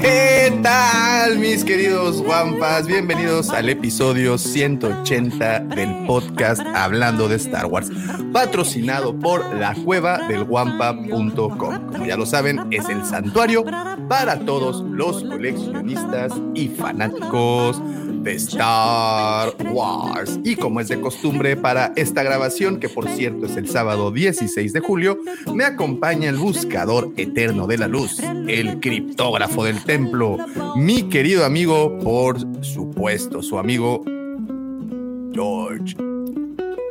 ¿Qué tal, mis queridos guampas? Bienvenidos al episodio 180 del podcast Hablando de Star Wars, patrocinado por la cueva del guampa.com. Como ya lo saben, es el santuario para todos los coleccionistas y fanáticos de Star Wars. Y como es de costumbre para esta grabación, que por cierto es el sábado 16 de julio, me acompaña el buscador eterno de la luz, el criptógrafo del templo, mi querido amigo, por supuesto, su amigo George.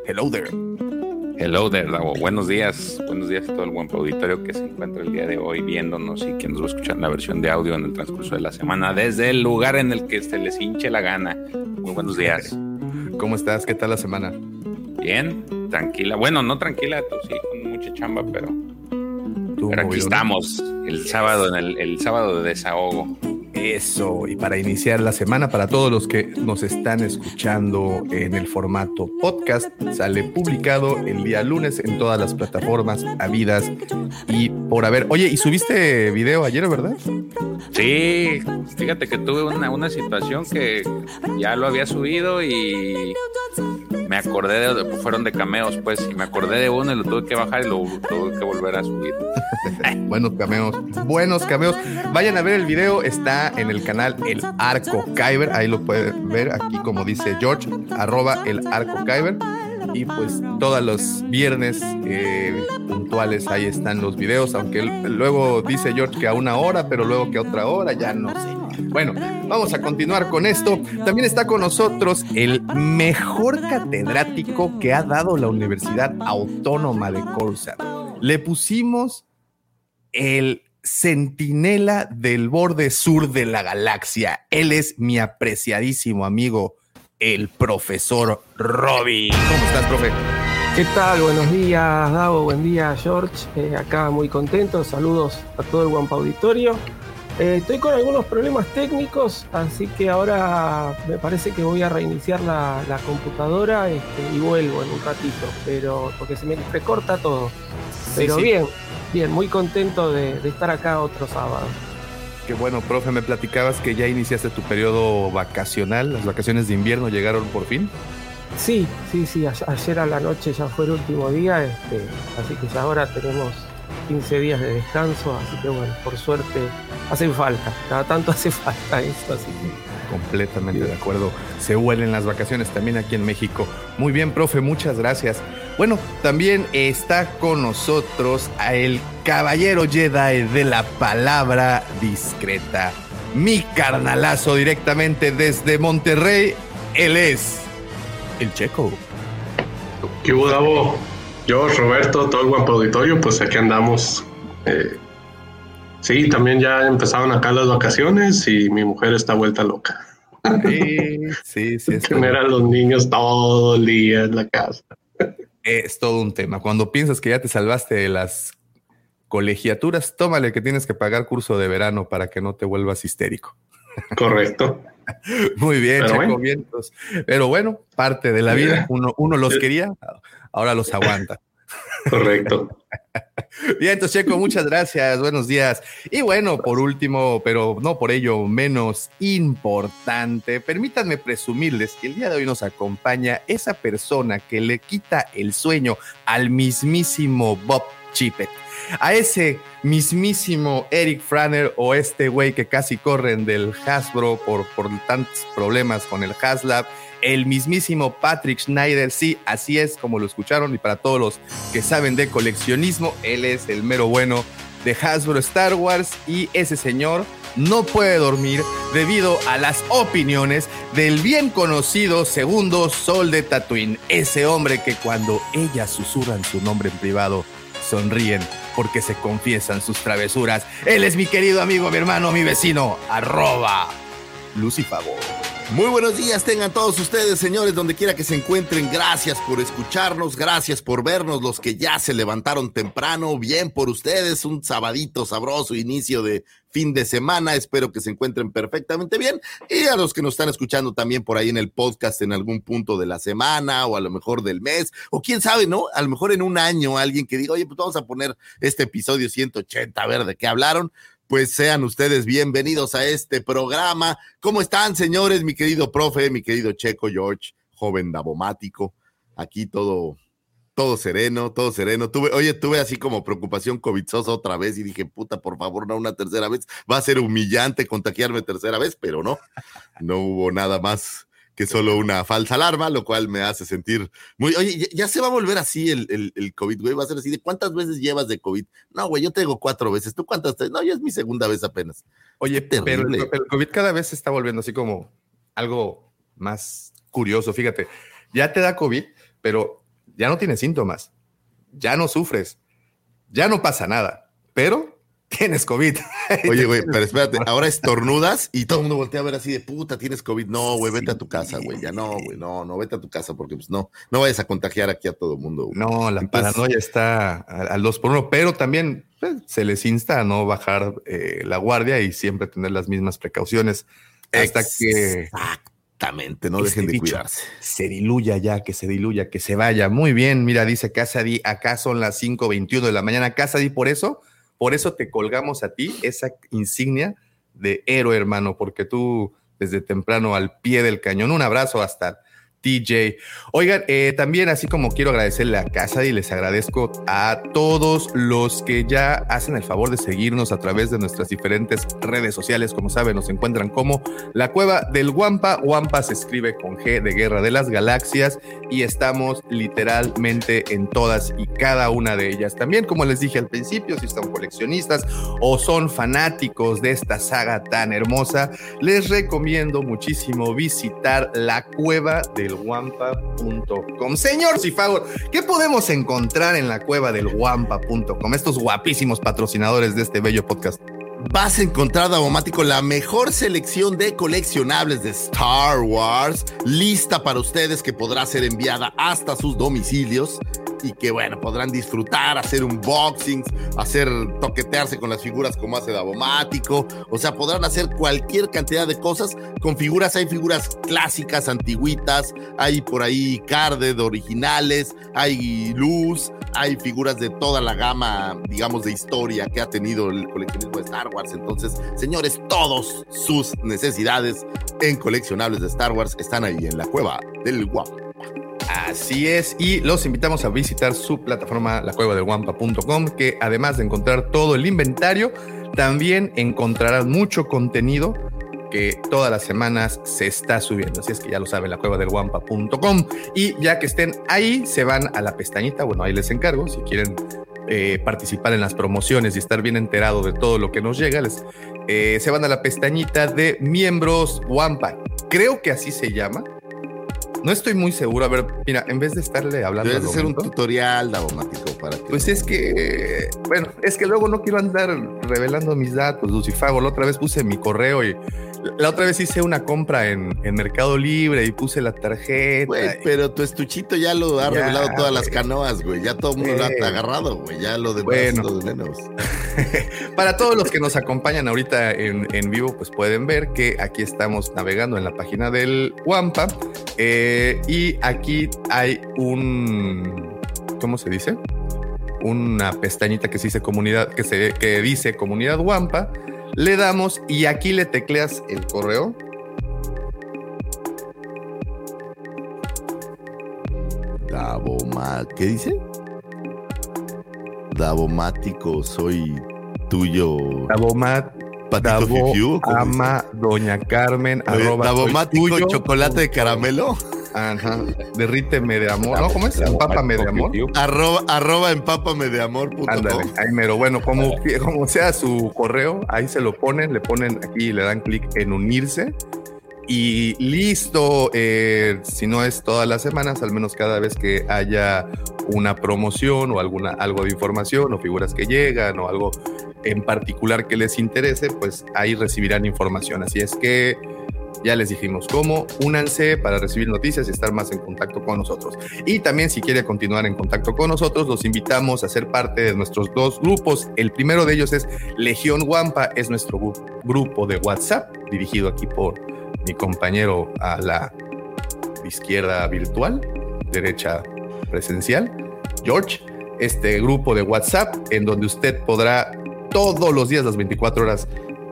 Hello there. Hello there, Davo. Buenos días. Buenos días a todo el buen auditorio que se encuentra el día de hoy viéndonos y que nos va a escuchar la versión de audio en el transcurso de la semana desde el lugar en el que se les hinche la gana. Muy buenos días. ¿Cómo estás? ¿Qué tal la semana? Bien, tranquila. Bueno, no tranquila, tú sí, con mucha chamba, pero, ¿Tú, pero aquí estamos el sábado, en el, el sábado de desahogo. Eso, y para iniciar la semana, para todos los que nos están escuchando en el formato podcast, sale publicado el día lunes en todas las plataformas habidas y por haber. Oye, ¿y subiste video ayer, verdad? Sí, fíjate que tuve una, una situación que ya lo había subido y me acordé de, fueron de cameos, pues, y me acordé de uno y lo tuve que bajar y lo tuve que volver a subir. Buenos cameos, buenos cameos. Vayan a ver el video, está en el canal El Arco Kyber, ahí lo pueden ver, aquí como dice George, arroba el Arco Kyber. Y pues todos los viernes eh, puntuales ahí están los videos, aunque luego dice George que a una hora, pero luego que a otra hora, ya no sé. Bueno, vamos a continuar con esto. También está con nosotros el mejor catedrático que ha dado la Universidad Autónoma de Corsa. Le pusimos el centinela del borde sur de la galaxia. Él es mi apreciadísimo amigo, el profesor Robbie. ¿Cómo estás, profe? ¿Qué tal? Buenos días, Davo. Buen día, George. Eh, acá muy contento. Saludos a todo el Guampa Auditorio. Eh, estoy con algunos problemas técnicos, así que ahora me parece que voy a reiniciar la, la computadora este, y vuelvo en un ratito, pero porque se me recorta todo. Pero sí. bien, bien, muy contento de, de estar acá otro sábado. Qué bueno, profe, me platicabas que ya iniciaste tu periodo vacacional, las vacaciones de invierno llegaron por fin. Sí, sí, sí, ayer a la noche ya fue el último día, este, así que ya ahora tenemos 15 días de descanso, así que bueno, por suerte hacen falta, cada tanto hace falta eso, así que Completamente de acuerdo. Se huelen las vacaciones también aquí en México. Muy bien, profe, muchas gracias. Bueno, también está con nosotros a el caballero Jedi de la palabra discreta. Mi carnalazo directamente desde Monterrey. Él es el Checo. ¿Qué hubo, Davo? Yo, Roberto, todo el guapo auditorio, pues aquí andamos. Eh, sí, también ya empezaron acá las vacaciones y mi mujer está vuelta loca. Sí, sí, sí. Es, Tener a los niños todo el día en la casa. es todo un tema. Cuando piensas que ya te salvaste de las colegiaturas, tómale que tienes que pagar curso de verano para que no te vuelvas histérico. Correcto. Muy bien, Pero Checo bueno. Vientos. Pero bueno, parte de la vida. Uno, uno los quería, ahora los aguanta. Correcto. Bien, entonces Checo, muchas gracias, buenos días. Y bueno, por último, pero no por ello menos importante, permítanme presumirles que el día de hoy nos acompaña esa persona que le quita el sueño al mismísimo Bob Chippett, a ese mismísimo Eric Franner o este güey que casi corren del Hasbro por tantos problemas con el Haslab el mismísimo Patrick Schneider. Sí, así es como lo escucharon. Y para todos los que saben de coleccionismo, él es el mero bueno de Hasbro Star Wars. Y ese señor no puede dormir debido a las opiniones del bien conocido segundo Sol de Tatooine. Ese hombre que cuando ellas susurran su nombre en privado, sonríen porque se confiesan sus travesuras. Él es mi querido amigo, mi hermano, mi vecino, arroba Lucifago. Muy buenos días tengan todos ustedes, señores, donde quiera que se encuentren. Gracias por escucharnos, gracias por vernos, los que ya se levantaron temprano. Bien por ustedes, un sabadito sabroso, inicio de fin de semana. Espero que se encuentren perfectamente bien. Y a los que nos están escuchando también por ahí en el podcast en algún punto de la semana o a lo mejor del mes, o quién sabe, ¿no? A lo mejor en un año alguien que diga, oye, pues vamos a poner este episodio 180, a ver de qué hablaron pues sean ustedes bienvenidos a este programa. ¿Cómo están, señores? Mi querido profe, mi querido Checo George, joven dabomático. Aquí todo, todo sereno, todo sereno. Oye, tuve así como preocupación covidzosa otra vez y dije, puta, por favor, no una tercera vez. Va a ser humillante contagiarme tercera vez, pero no, no hubo nada más que solo una falsa alarma, lo cual me hace sentir muy, oye, ya, se va a volver así el, el, el, COVID, güey, va a ser así de cuántas veces llevas de COVID. No, güey, yo tengo cuatro veces, ¿tú cuántas? No, ya es mi segunda vez apenas. Oye, pero, pero, el COVID cada vez se está volviendo así como algo más curioso, fíjate, ya te da COVID, pero ya no tienes síntomas, ya no sufres, ya no pasa nada, pero tienes COVID. Oye, güey, pero espérate, ahora estornudas y todo el mundo voltea a ver así de puta, tienes COVID. No, güey, vete a tu casa, güey. Ya no, güey, no, no, vete a tu casa porque pues no, no vayas a contagiar aquí a todo el mundo. No, la paranoia está al dos por uno, pero también pues, se les insta a no bajar eh, la guardia y siempre tener las mismas precauciones hasta que Exactamente, no dejen de cuidarse. Se diluya ya, que se diluya, que se vaya. Muy bien, mira, dice Casady, acá son las 5.21 de la mañana. Casady, por eso por eso te colgamos a ti esa insignia de héroe, hermano, porque tú desde temprano al pie del cañón. Un abrazo hasta TJ. Oigan, eh, también así como quiero agradecerle a Casa y les agradezco a todos los que ya hacen el favor de seguirnos a través de nuestras diferentes redes sociales. Como saben, nos encuentran como la cueva del Wampa. Wampa se escribe con G de Guerra de las Galaxias y estamos literalmente en todas y cada una de ellas. También, como les dije al principio, si son coleccionistas o son fanáticos de esta saga tan hermosa, les recomiendo muchísimo visitar la cueva del wampa.com. Señor Cifago, ¿qué podemos encontrar en la cueva del wampa.com? Estos guapísimos patrocinadores de este bello podcast. Vas a encontrar, Davomático, la mejor selección de coleccionables de Star Wars, lista para ustedes que podrá ser enviada hasta sus domicilios y que bueno, podrán disfrutar, hacer unboxings, hacer toquetearse con las figuras como hace Davomático, o sea, podrán hacer cualquier cantidad de cosas con figuras, hay figuras clásicas, antiguitas, hay por ahí carded originales, hay luz, hay figuras de toda la gama, digamos, de historia que ha tenido el coleccionismo de Star Entonces, señores, todos sus necesidades en coleccionables de Star Wars están ahí en la cueva del guapo. Así es, y los invitamos a visitar su plataforma, la cueva del guampa.com, que además de encontrar todo el inventario, también encontrarán mucho contenido que todas las semanas se está subiendo. Así es que ya lo saben, la. Y ya que estén ahí, se van a la pestañita. Bueno, ahí les encargo. Si quieren eh, participar en las promociones y estar bien enterado de todo lo que nos llega, les, eh, se van a la pestañita de miembros Wampa. Creo que así se llama. No estoy muy seguro. A ver, mira, en vez de estarle hablando. Debes hacer un tutorial daumático para que. Pues es que, bueno, es que luego no quiero andar revelando mis datos, Lucifago. La otra vez puse mi correo y la otra vez hice una compra en, en Mercado Libre y puse la tarjeta. Güey, pero tu estuchito ya lo ha revelado todas las canoas, güey. Ya todo el mundo lo ha agarrado, güey. Ya lo de bueno. menos. Para todos los que nos acompañan ahorita en, en, vivo, pues pueden ver que aquí estamos navegando en la página del Wampa. Eh, y aquí hay un. ¿Cómo se dice? Una pestañita que se dice comunidad, que se que dice comunidad Wampa, le damos y aquí le tecleas el correo. Davoma, ¿qué dice? Davomático, soy tuyo. Davomat, Patito Davo, Fifiu, ¿cómo ama, doña Carmen, Oye, arroba, Davomático, tuyo. chocolate de caramelo. Ajá. Derríteme de amor. ¿No? ¿Cómo es? Empápame de amor. Arroba, arroba empápame de amor. Ándale, ahí mero. Bueno, como, como sea su correo, ahí se lo ponen, le ponen aquí, le dan clic en unirse y listo. Eh, si no es todas las semanas, al menos cada vez que haya una promoción o alguna algo de información o figuras que llegan o algo en particular que les interese, pues ahí recibirán información. Así es que ya les dijimos cómo, únanse para recibir noticias y estar más en contacto con nosotros. Y también si quiere continuar en contacto con nosotros, los invitamos a ser parte de nuestros dos grupos. El primero de ellos es Legión Wampa, es nuestro gru- grupo de WhatsApp, dirigido aquí por mi compañero a la izquierda virtual, derecha presencial, George. Este grupo de WhatsApp en donde usted podrá todos los días, las 24 horas,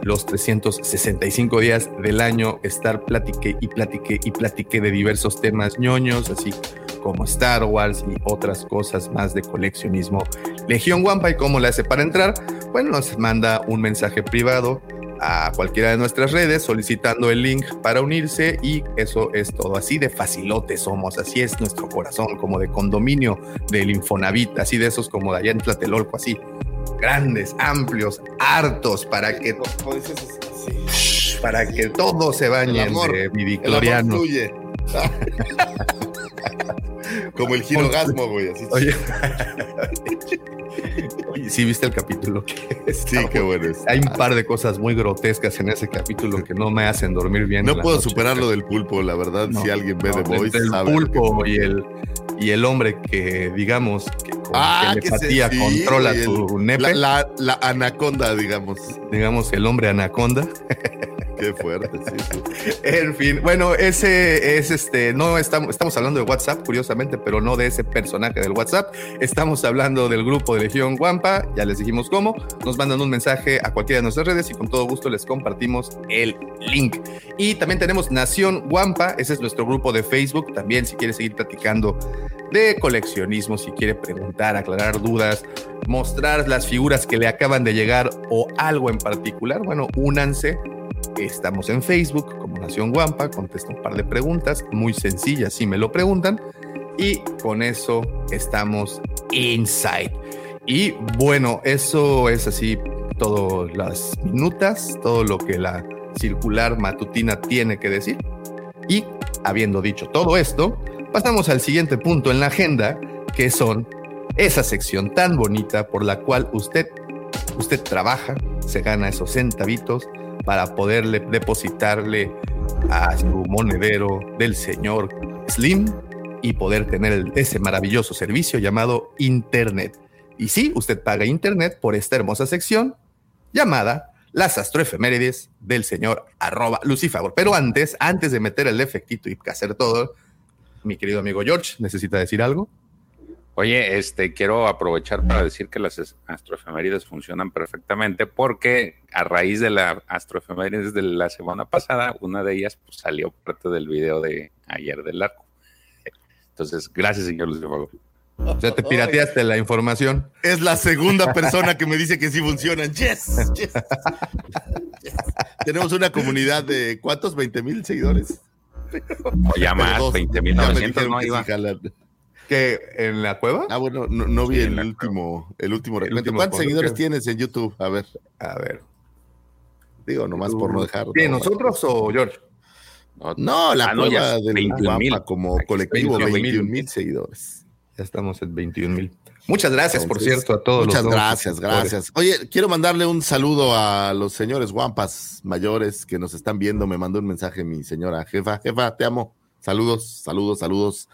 los 365 días del año estar platique y platique y platique de diversos temas ñoños, así como Star Wars y otras cosas más de coleccionismo. Legión Wampa y cómo le hace para entrar, bueno, nos manda un mensaje privado a cualquiera de nuestras redes solicitando el link para unirse y eso es todo. Así de facilote somos, así es nuestro corazón, como de condominio del Infonavit, así de esos como de allá en Tlatelolco, así grandes, amplios, hartos para que para que todos se bañen amor, de. Como el girogasmo, güey. Así. Oye, Oye, sí viste el capítulo. sí, qué bueno. Hay un par de cosas muy grotescas en ese capítulo que no me hacen dormir bien. No puedo noche. superar lo del pulpo, la verdad. No, si alguien ve no, The Voice, el sabe pulpo y el y el hombre que digamos que con Ah, telepatía sí, controla güey, tu el- nepe, La, la, la anaconda, digamos. digamos el hombre anaconda. Qué fuerte, sí. En fin, bueno, ese es este, no estamos, estamos hablando de WhatsApp, curiosamente, pero no de ese personaje del WhatsApp. Estamos hablando del grupo de Legión Guampa, ya les dijimos cómo. Nos mandan un mensaje a cualquiera de nuestras redes y con todo gusto les compartimos el link. Y también tenemos Nación Guampa, ese es nuestro grupo de Facebook. También, si quiere seguir platicando de coleccionismo, si quiere preguntar, aclarar dudas, mostrar las figuras que le acaban de llegar o algo en particular, bueno, únanse. Estamos en Facebook como Nación Guampa, contesto un par de preguntas muy sencillas si me lo preguntan y con eso estamos inside. Y bueno, eso es así todas las minutas, todo lo que la circular matutina tiene que decir. Y habiendo dicho todo esto, pasamos al siguiente punto en la agenda, que son esa sección tan bonita por la cual usted, usted trabaja, se gana esos centavitos para poderle depositarle a su monedero del señor Slim y poder tener ese maravilloso servicio llamado Internet. Y sí, usted paga Internet por esta hermosa sección llamada las astroefemérides del señor arroba. Pero antes, antes de meter el efectito y hacer todo, mi querido amigo George, ¿necesita decir algo? Oye, este, quiero aprovechar para decir que las es- astroefemérides funcionan perfectamente porque a raíz de la astroefemérides de la semana pasada, una de ellas pues, salió parte del video de ayer del arco. Entonces, gracias, señor Luis Fago. O sea, te pirateaste la información. Es la segunda persona que me dice que sí funcionan. Yes, yes. Yes. Tenemos una comunidad de ¿cuántos? ¿20 mil seguidores? O ya más, Dos. 20.900, Ya me dijeron ¿no? Iba. sí. ¿Que en la cueva? Ah, bueno, no, no vi Sí, el último, el último El último ¿Cuántos seguidores tienes en YouTube? A ver, A ver. digo, nomás por no dejar. ¿Quién, no, nosotros o George? No, la Ah, cueva del 21,000. Guampa como colectivo, 21,000. 21 mil seguidores. Ya estamos en 21 mil. Muchas gracias, por cierto, a todos Muchas los gracias, gracias. Oye, quiero mandarle un saludo a los señores guampas mayores que nos están viendo. Me mandó un mensaje mi señora jefa. Jefa, te amo. Saludos, saludos, saludos.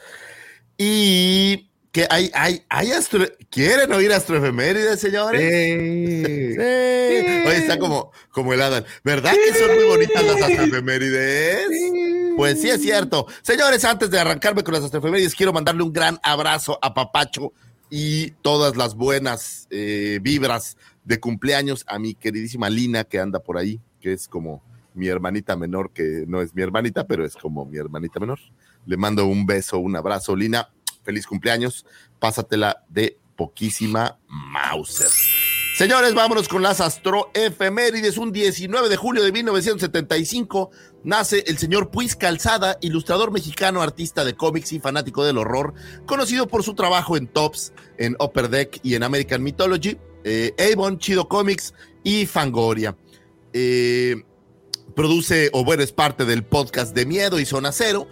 Y que hay, hay, hay astro... ¿Quieren oír astroefemérides, señores? Sí. Oye, está como, como el Adam. ¿Verdad que son muy bonitas las astroefemérides? Pues sí, es cierto. Señores, antes de arrancarme con las astroefemérides, quiero mandarle un gran abrazo a Papacho y todas las buenas eh, vibras de cumpleaños a mi queridísima Lina que anda por ahí, que es como mi hermanita menor, que no es mi hermanita, pero es como mi hermanita menor. Le mando un beso, un abrazo, Lina. Feliz cumpleaños. Pásatela de poquísima Mauser. Señores, vámonos con las astroefemérides. Un 19 de julio de 1975 nace el señor Puis Calzada, ilustrador mexicano, artista de cómics y fanático del horror, conocido por su trabajo en Tops, en Upper Deck y en American Mythology, eh, Avon, Chido Comics y Fangoria. Eh, produce, o bueno, es parte del podcast de Miedo y Zona Cero.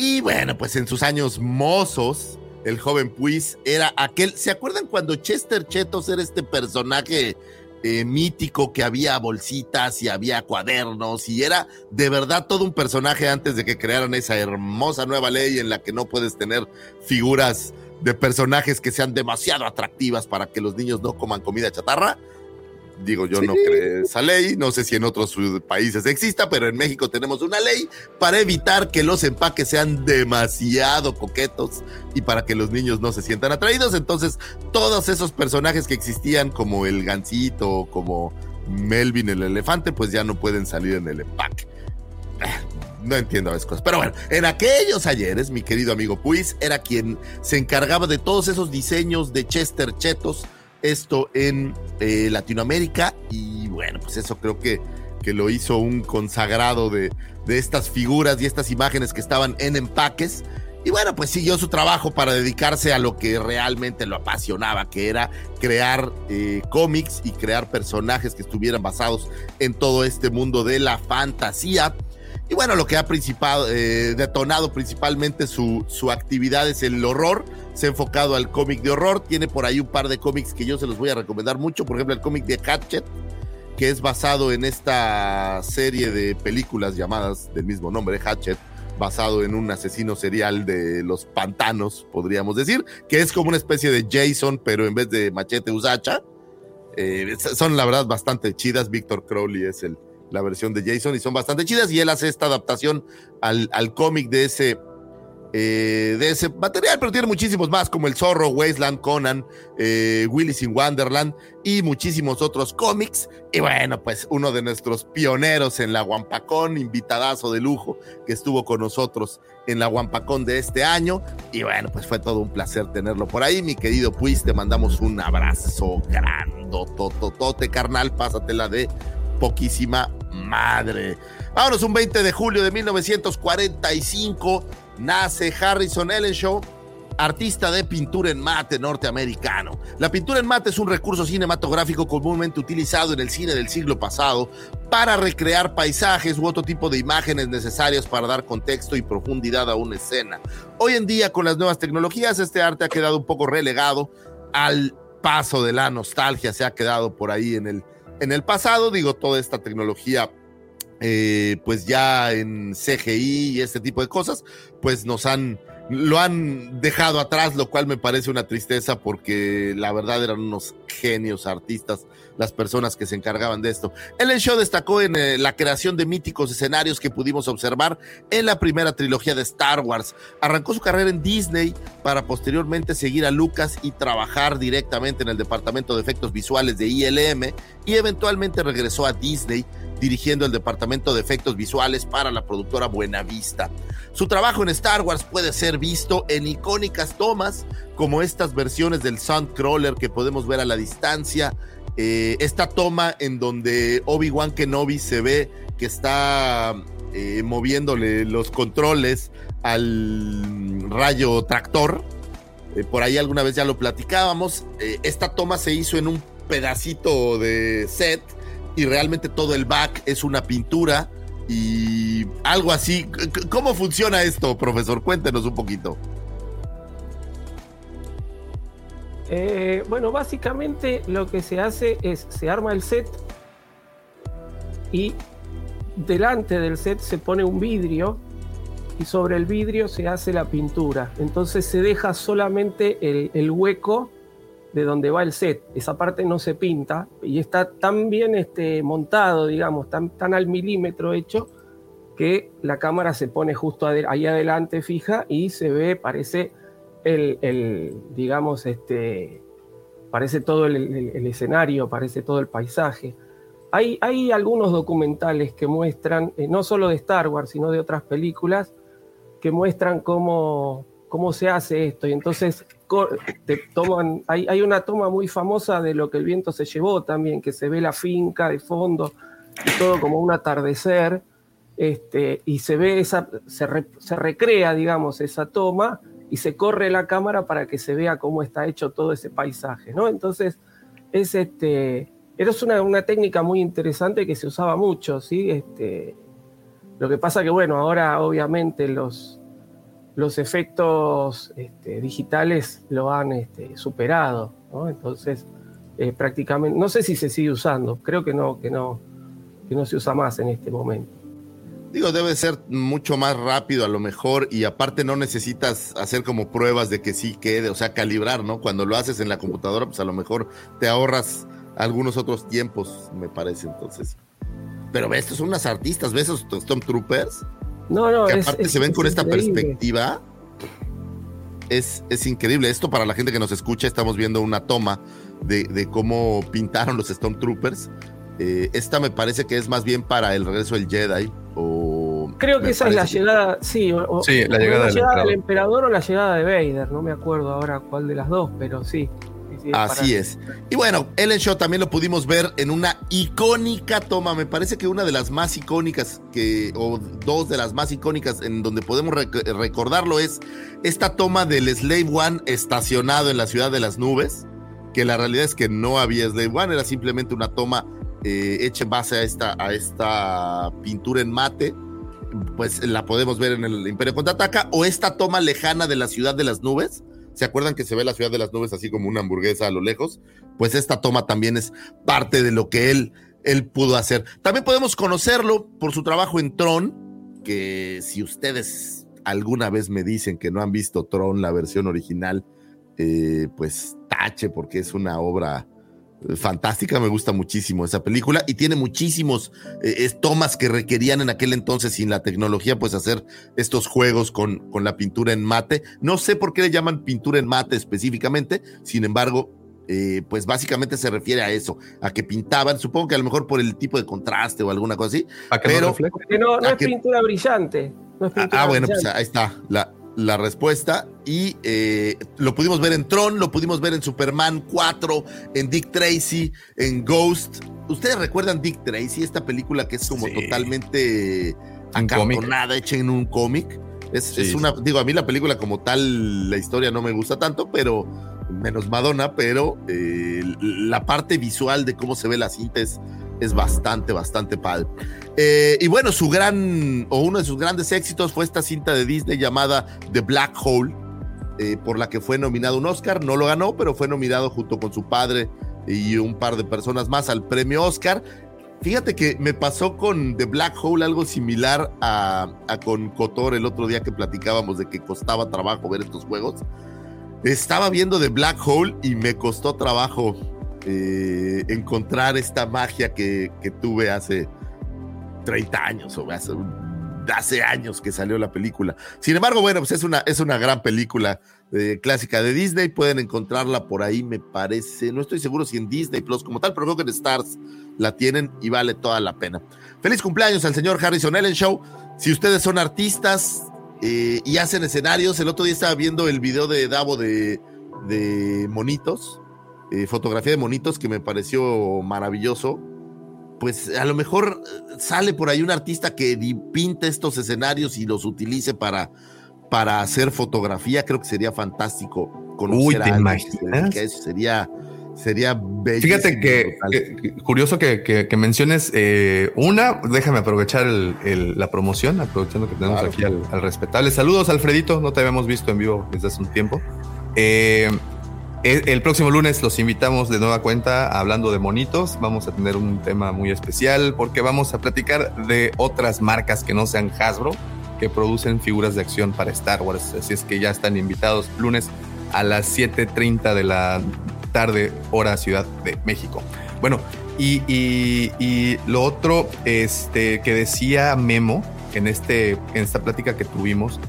Y bueno, pues en sus años mozos, el joven Puis era aquel. ¿Se acuerdan cuando Chester Chetos era este personaje eh, mítico que había bolsitas y había cuadernos y era de verdad todo un personaje antes de que crearan esa hermosa nueva ley en la que no puedes tener figuras de personajes que sean demasiado atractivas para que los niños no coman comida chatarra? Digo, yo no creo esa ley, no sé si en otros países exista, pero en México tenemos una ley para evitar que los empaques sean demasiado coquetos y para que los niños no se sientan atraídos. Entonces, todos esos personajes que existían, como el gancito, como Melvin el elefante, pues ya no pueden salir en el empaque. Ah, no entiendo esas cosas. Pero bueno, en aquellos ayeres, mi querido amigo Puis era quien se encargaba de todos esos diseños de Chester Chetos esto en eh, Latinoamérica y bueno, pues eso creo que, que lo hizo un consagrado de, de, estas figuras y estas imágenes que estaban en empaques. Y bueno, pues siguió su trabajo para dedicarse a lo que realmente lo apasionaba, que era crear eh, cómics y crear personajes que estuvieran basados en todo este mundo de la fantasía. Y bueno, lo que ha eh, detonado principalmente su, su actividad es el horror. Se ha enfocado al cómic de horror. Tiene por ahí un par de cómics que yo se los voy a recomendar mucho. Por ejemplo, el cómic de Hatchet, que es basado en esta serie de películas llamadas del mismo nombre, Hatchet, basado en un asesino serial de los pantanos, podríamos decir, que es como una especie de Jason, pero en vez de machete usacha. Eh, son la verdad bastante chidas. Víctor Crowley es la versión de Jason y son bastante chidas y él hace esta adaptación al cómic de ese eh, de ese material, pero tiene muchísimos más como El Zorro, Wasteland, Conan, eh, Willis in Wonderland y muchísimos otros cómics. Y bueno, pues uno de nuestros pioneros en la Guampacón, invitadazo de lujo que estuvo con nosotros en la Guampacón de este año. Y bueno, pues fue todo un placer tenerlo por ahí, mi querido Puis. Te mandamos un abrazo grandotototote, carnal. Pásatela de poquísima madre. Vámonos, un 20 de julio de 1945 nace Harrison Ellenshaw, artista de pintura en mate norteamericano. La pintura en mate es un recurso cinematográfico comúnmente utilizado en el cine del siglo pasado para recrear paisajes u otro tipo de imágenes necesarias para dar contexto y profundidad a una escena. Hoy en día, con las nuevas tecnologías, este arte ha quedado un poco relegado al paso de la nostalgia, se ha quedado por ahí en el en el pasado, digo, toda esta tecnología, eh, pues ya en CGI y este tipo de cosas, pues nos han lo han dejado atrás, lo cual me parece una tristeza porque la verdad eran unos genios artistas las personas que se encargaban de esto. Ellen Show destacó en eh, la creación de míticos escenarios que pudimos observar en la primera trilogía de Star Wars. Arrancó su carrera en Disney para posteriormente seguir a Lucas y trabajar directamente en el departamento de efectos visuales de ILM y eventualmente regresó a Disney dirigiendo el departamento de efectos visuales para la productora Buenavista. Su trabajo en Star Wars puede ser visto en icónicas tomas como estas versiones del Soundcrawler que podemos ver a la distancia, eh, esta toma en donde Obi-Wan Kenobi se ve que está eh, moviéndole los controles al rayo tractor. Eh, por ahí alguna vez ya lo platicábamos. esta toma se hizo en un pedacito de set y realmente todo el back es una pintura y algo así. ¿Cómo funciona esto, profesor? Cuéntenos un poquito. Eh, bueno, básicamente lo que se hace es se arma el set y delante del set se pone un vidrio y sobre el vidrio se hace la pintura. Entonces se deja solamente el hueco de donde va el set. Esa parte no se pinta y está tan bien este, montado, digamos, tan, tan al milímetro hecho, que la cámara se pone justo ahí adelante fija y se ve, parece el, digamos, este, parece todo el, escenario, parece todo el paisaje. Hay, hay algunos documentales que muestran, eh, no solo de Star Wars, sino de otras películas, que muestran cómo, cómo se hace esto. Y entonces te toman, hay, hay una toma muy famosa de lo que el viento se llevó también, que se ve la finca de fondo y todo como un atardecer. Este, y se ve esa, se, se recrea, digamos, esa toma y se corre la cámara para que se vea cómo está hecho todo ese paisaje, ¿no? Entonces, es este, era una, una técnica muy interesante que se usaba mucho, ¿sí? Este, lo que pasa que, bueno, ahora obviamente los, los efectos este, digitales lo han este, superado, ¿no? Entonces, eh, prácticamente, no sé si se sigue usando, creo que no, que no, que no se usa más en este momento. Digo, debe ser mucho más rápido a lo mejor y aparte no necesitas hacer como pruebas de que sí quede, o sea, calibrar, ¿no? Cuando lo haces en la computadora, pues a lo mejor te ahorras algunos otros tiempos, me parece, entonces. Pero ve, estos son unas artistas, ¿ves esos Stormtroopers? No, no, que aparte es- se ven es con esta increíble. perspectiva. Es, es increíble. Esto para la gente que nos escucha, estamos viendo una toma de, de cómo pintaron los Stormtroopers. Eh, esta me parece que es más bien para el regreso del Jedi. O Creo que esa es la que- llegada, sí, o- Sí, la o llegada del del emperador. o la llegada de Vader, no me acuerdo ahora cuál de las dos, pero sí. sí, sí, Así para- es. Y bueno, Ellen Shaw también lo pudimos ver en una icónica toma. Me parece que una de las más icónicas, que, o dos de las más icónicas en donde podemos rec- recordarlo es esta toma del Slave One estacionado en la ciudad de las nubes. Que la realidad es que no había Slave One, era simplemente una toma eh, hecha en base a esta, a esta pintura en mate. Pues la podemos ver en el Imperio Contraataca. O esta toma lejana de la ciudad de las nubes. ¿Se acuerdan que se ve la ciudad de las nubes así como una hamburguesa a lo lejos? Pues esta toma también es parte de lo que él, él pudo hacer. También podemos conocerlo por su trabajo en Tron, que si ustedes alguna vez me dicen que no han visto Tron, la versión original, eh, pues tache, porque es una obra fantástica, me gusta muchísimo esa película y tiene muchísimos eh, tomas que requerían en aquel entonces sin la tecnología, pues hacer estos juegos con, con la pintura en mate. No sé por qué le llaman pintura en mate específicamente, sin embargo, eh, pues básicamente se refiere a eso, a que pintaban, supongo que a lo mejor por el tipo de contraste o alguna cosa así, ¿A que no pero no, no es que- pintura brillante. No es Ah, pintura ah, bueno, pues ahí está la, la respuesta. Y eh, lo pudimos ver en Tron, lo pudimos ver en Superman 4, en Dick Tracy, en Ghost. ¿Ustedes recuerdan Dick Tracy, esta película que es como Sí. totalmente acartonada, hecha en un cómic? Es, Sí, es una, digo, a mí la película como tal, la historia no me gusta tanto, pero menos Madonna, pero eh, la parte visual de cómo se ve la cinta es, es bastante, bastante padre. Eh, y bueno, su gran, o uno de sus grandes éxitos fue esta cinta de Disney llamada The Black Hole, eh, por la que fue nominado un Oscar. No lo ganó, pero fue nominado junto con su padre y un par de personas más al premio Oscar. Fíjate que me pasó con The Black Hole algo similar a, a con Cotor el otro día que platicábamos de que costaba trabajo ver estos juegos. Estaba viendo The Black Hole y me costó trabajo eh, encontrar esta magia que, que tuve hace 30 años o hace, hace años que salió la película. Sin embargo, bueno, pues es una, es una gran película eh, clásica de Disney. Pueden encontrarla por ahí, me parece. No estoy seguro si en Disney Plus como tal, pero creo que en Stars la tienen y vale toda la pena. Feliz cumpleaños al señor Harrison Ellen Show. Si ustedes son artistas eh, y hacen escenarios, el otro día estaba viendo el video de Davo de, de monitos, eh, fotografía de monitos que me pareció maravilloso. Pues a lo mejor eh, sale por ahí un artista que pinta estos escenarios y los utilice para, para hacer fotografía. Creo que sería fantástico conocer Uy, a ¿te alguien que se imaginas? a Eso sería, sería bello. Fíjate que, que- que curioso que, que- que menciones eh, una, déjame aprovechar el- el- la promoción, aprovechando que tenemos Claro. aquí al, al respetable. Saludos, Alfredito, no te habíamos visto en vivo desde hace un tiempo. Eh, el, el próximo lunes los invitamos de nueva cuenta hablando de monitos. Vamos a tener un tema muy especial porque vamos a platicar de otras marcas que no sean Hasbro que producen figuras de acción para Star Wars. Así es que ya están invitados lunes a las 7:30 de la tarde, hora Ciudad de México. Bueno, y lo otro este, que decía Memo en, este, en esta plática que tuvimos,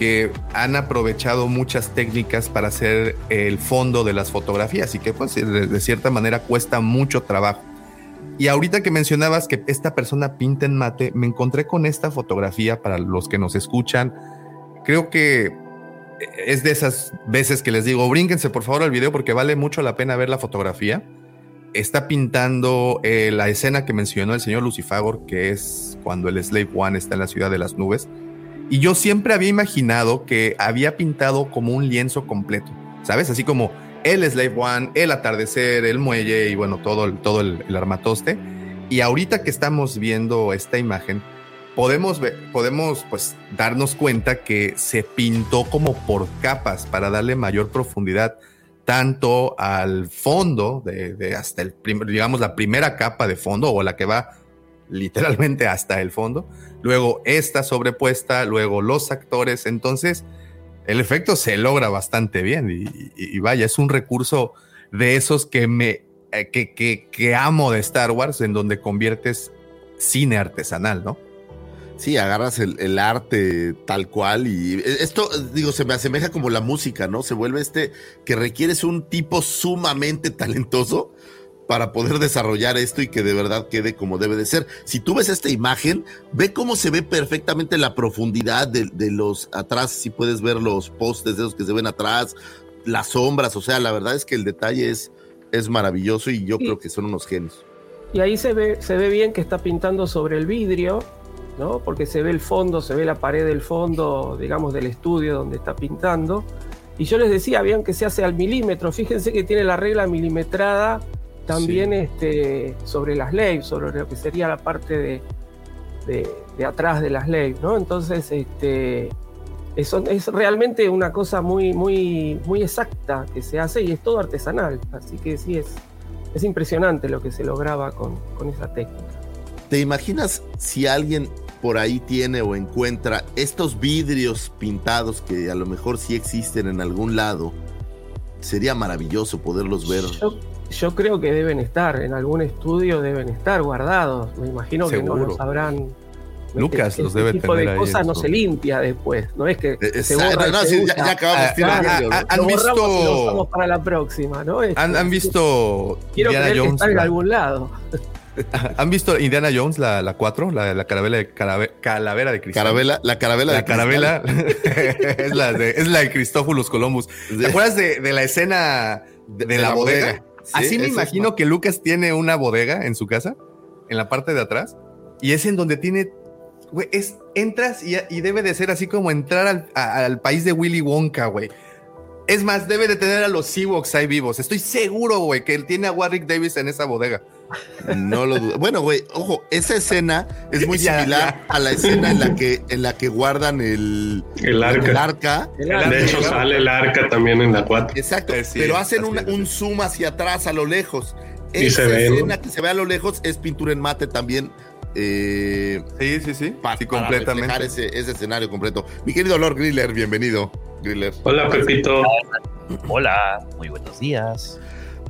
que han aprovechado muchas técnicas para hacer el fondo de las fotografías y que pues de, cierta manera cuesta mucho trabajo. Y ahorita que mencionabas que esta persona pinta en mate, me encontré con esta fotografía para los que nos escuchan. Creo que es de esas veces que les digo, brínquense por favor al video porque vale mucho la pena ver la fotografía. Está pintando eh, la escena que mencionó el señor Lucifagor, que es cuando el Slave One está en la ciudad de las nubes. Y yo siempre había imaginado que había pintado como un lienzo completo, ¿sabes? Así como el Slave One, el atardecer, el muelle y bueno, todo, el, todo el, armatoste. Y ahorita que estamos viendo esta imagen, podemos, ver, podemos pues darnos cuenta que se pintó como por capas para darle mayor profundidad tanto al fondo de, hasta el digamos la primera capa de fondo o la que va literalmente hasta el fondo, luego esta sobrepuesta, luego los actores, entonces el efecto se logra bastante bien y, vaya, es un recurso de esos que me eh, que, que, amo de Star Wars en donde conviertes cine artesanal, ¿no? Sí, agarras el, el, arte tal cual y esto, digo, se me asemeja como la música, ¿no? Se vuelve este que requieres un tipo sumamente talentoso para poder desarrollar esto y que de verdad quede como debe de ser. Si tú ves esta imagen, ve cómo se ve perfectamente la profundidad de, de los atrás, si puedes ver los postes de esos que se ven atrás, las sombras, o sea, la verdad es que el detalle es, es maravilloso y yo creo que son unos genios. Y ahí se ve, se ve bien que está pintando sobre el vidrio, ¿no? Porque se ve el fondo, se ve la pared del fondo, digamos, del estudio donde está pintando. Y yo les decía, vean que se hace al milímetro. Fíjense que tiene la regla milimetrada también sí. este, sobre las leyes, sobre lo que sería la parte de, de, de atrás de las leyes, ¿no? Entonces, este, es, es, realmente una cosa muy, muy, muy exacta que se hace y es todo artesanal. Así que sí, es, es impresionante lo que se lograba con, con esa técnica. ¿Te imaginas si alguien por ahí tiene o encuentra estos vidrios pintados que a lo mejor sí existen en algún lado? Sería maravilloso poderlos ver. Yo, yo creo que deben estar, en algún estudio deben estar guardados. Me imagino Seguro. que no los sabrán. Lucas este, los debe tipo tener de cosas no se limpia después, no es que Eh, se borra no, y se ya, ya acabamos Ah, de ah, ah, ¿no? ¿Han Lo borramos y lo visto- usamos para la próxima, ¿no? Este, ¿Han, han visto Quiero Indiana creer que Jones? está en la- algún lado. ¿Han visto Indiana Jones, la, la 4? La, la caravela de carabe- calavera de cristal. Carabela, la carabela La de carabela es, la de, es la de Columbus. ¿Te acuerdas de, de la escena de, de la, bodega? Sí, Así me imagino ma- que Lucas tiene una bodega en su casa, en la parte de atrás, y es en donde tiene. Güey, es, entras y, y debe de ser así como entrar al, a- al país de Willy Wonka, güey. Es más, debe de tener a los Ewoks ahí vivos. Estoy seguro, güey, que él tiene a Warwick Davis en esa bodega. No lo dudo. Bueno, güey, ojo, esa escena es muy Ya, similar a la escena en la que en la que guardan el, El arca. el arca. El arca. De hecho, sale el arca también en la 4. Exacto, Eh, sí, pero hacen un, un zoom hacia atrás, a lo lejos. Y Esa se ve, ¿no? escena que se ve a lo lejos es pintura en mate también. Eh, Sí, sí, sí. pa- sí, para completamente. reflejar ese, ese escenario completo. Mi querido Lord Griller, bienvenido, Griller. Hola, Pepito. Hola, muy buenos días.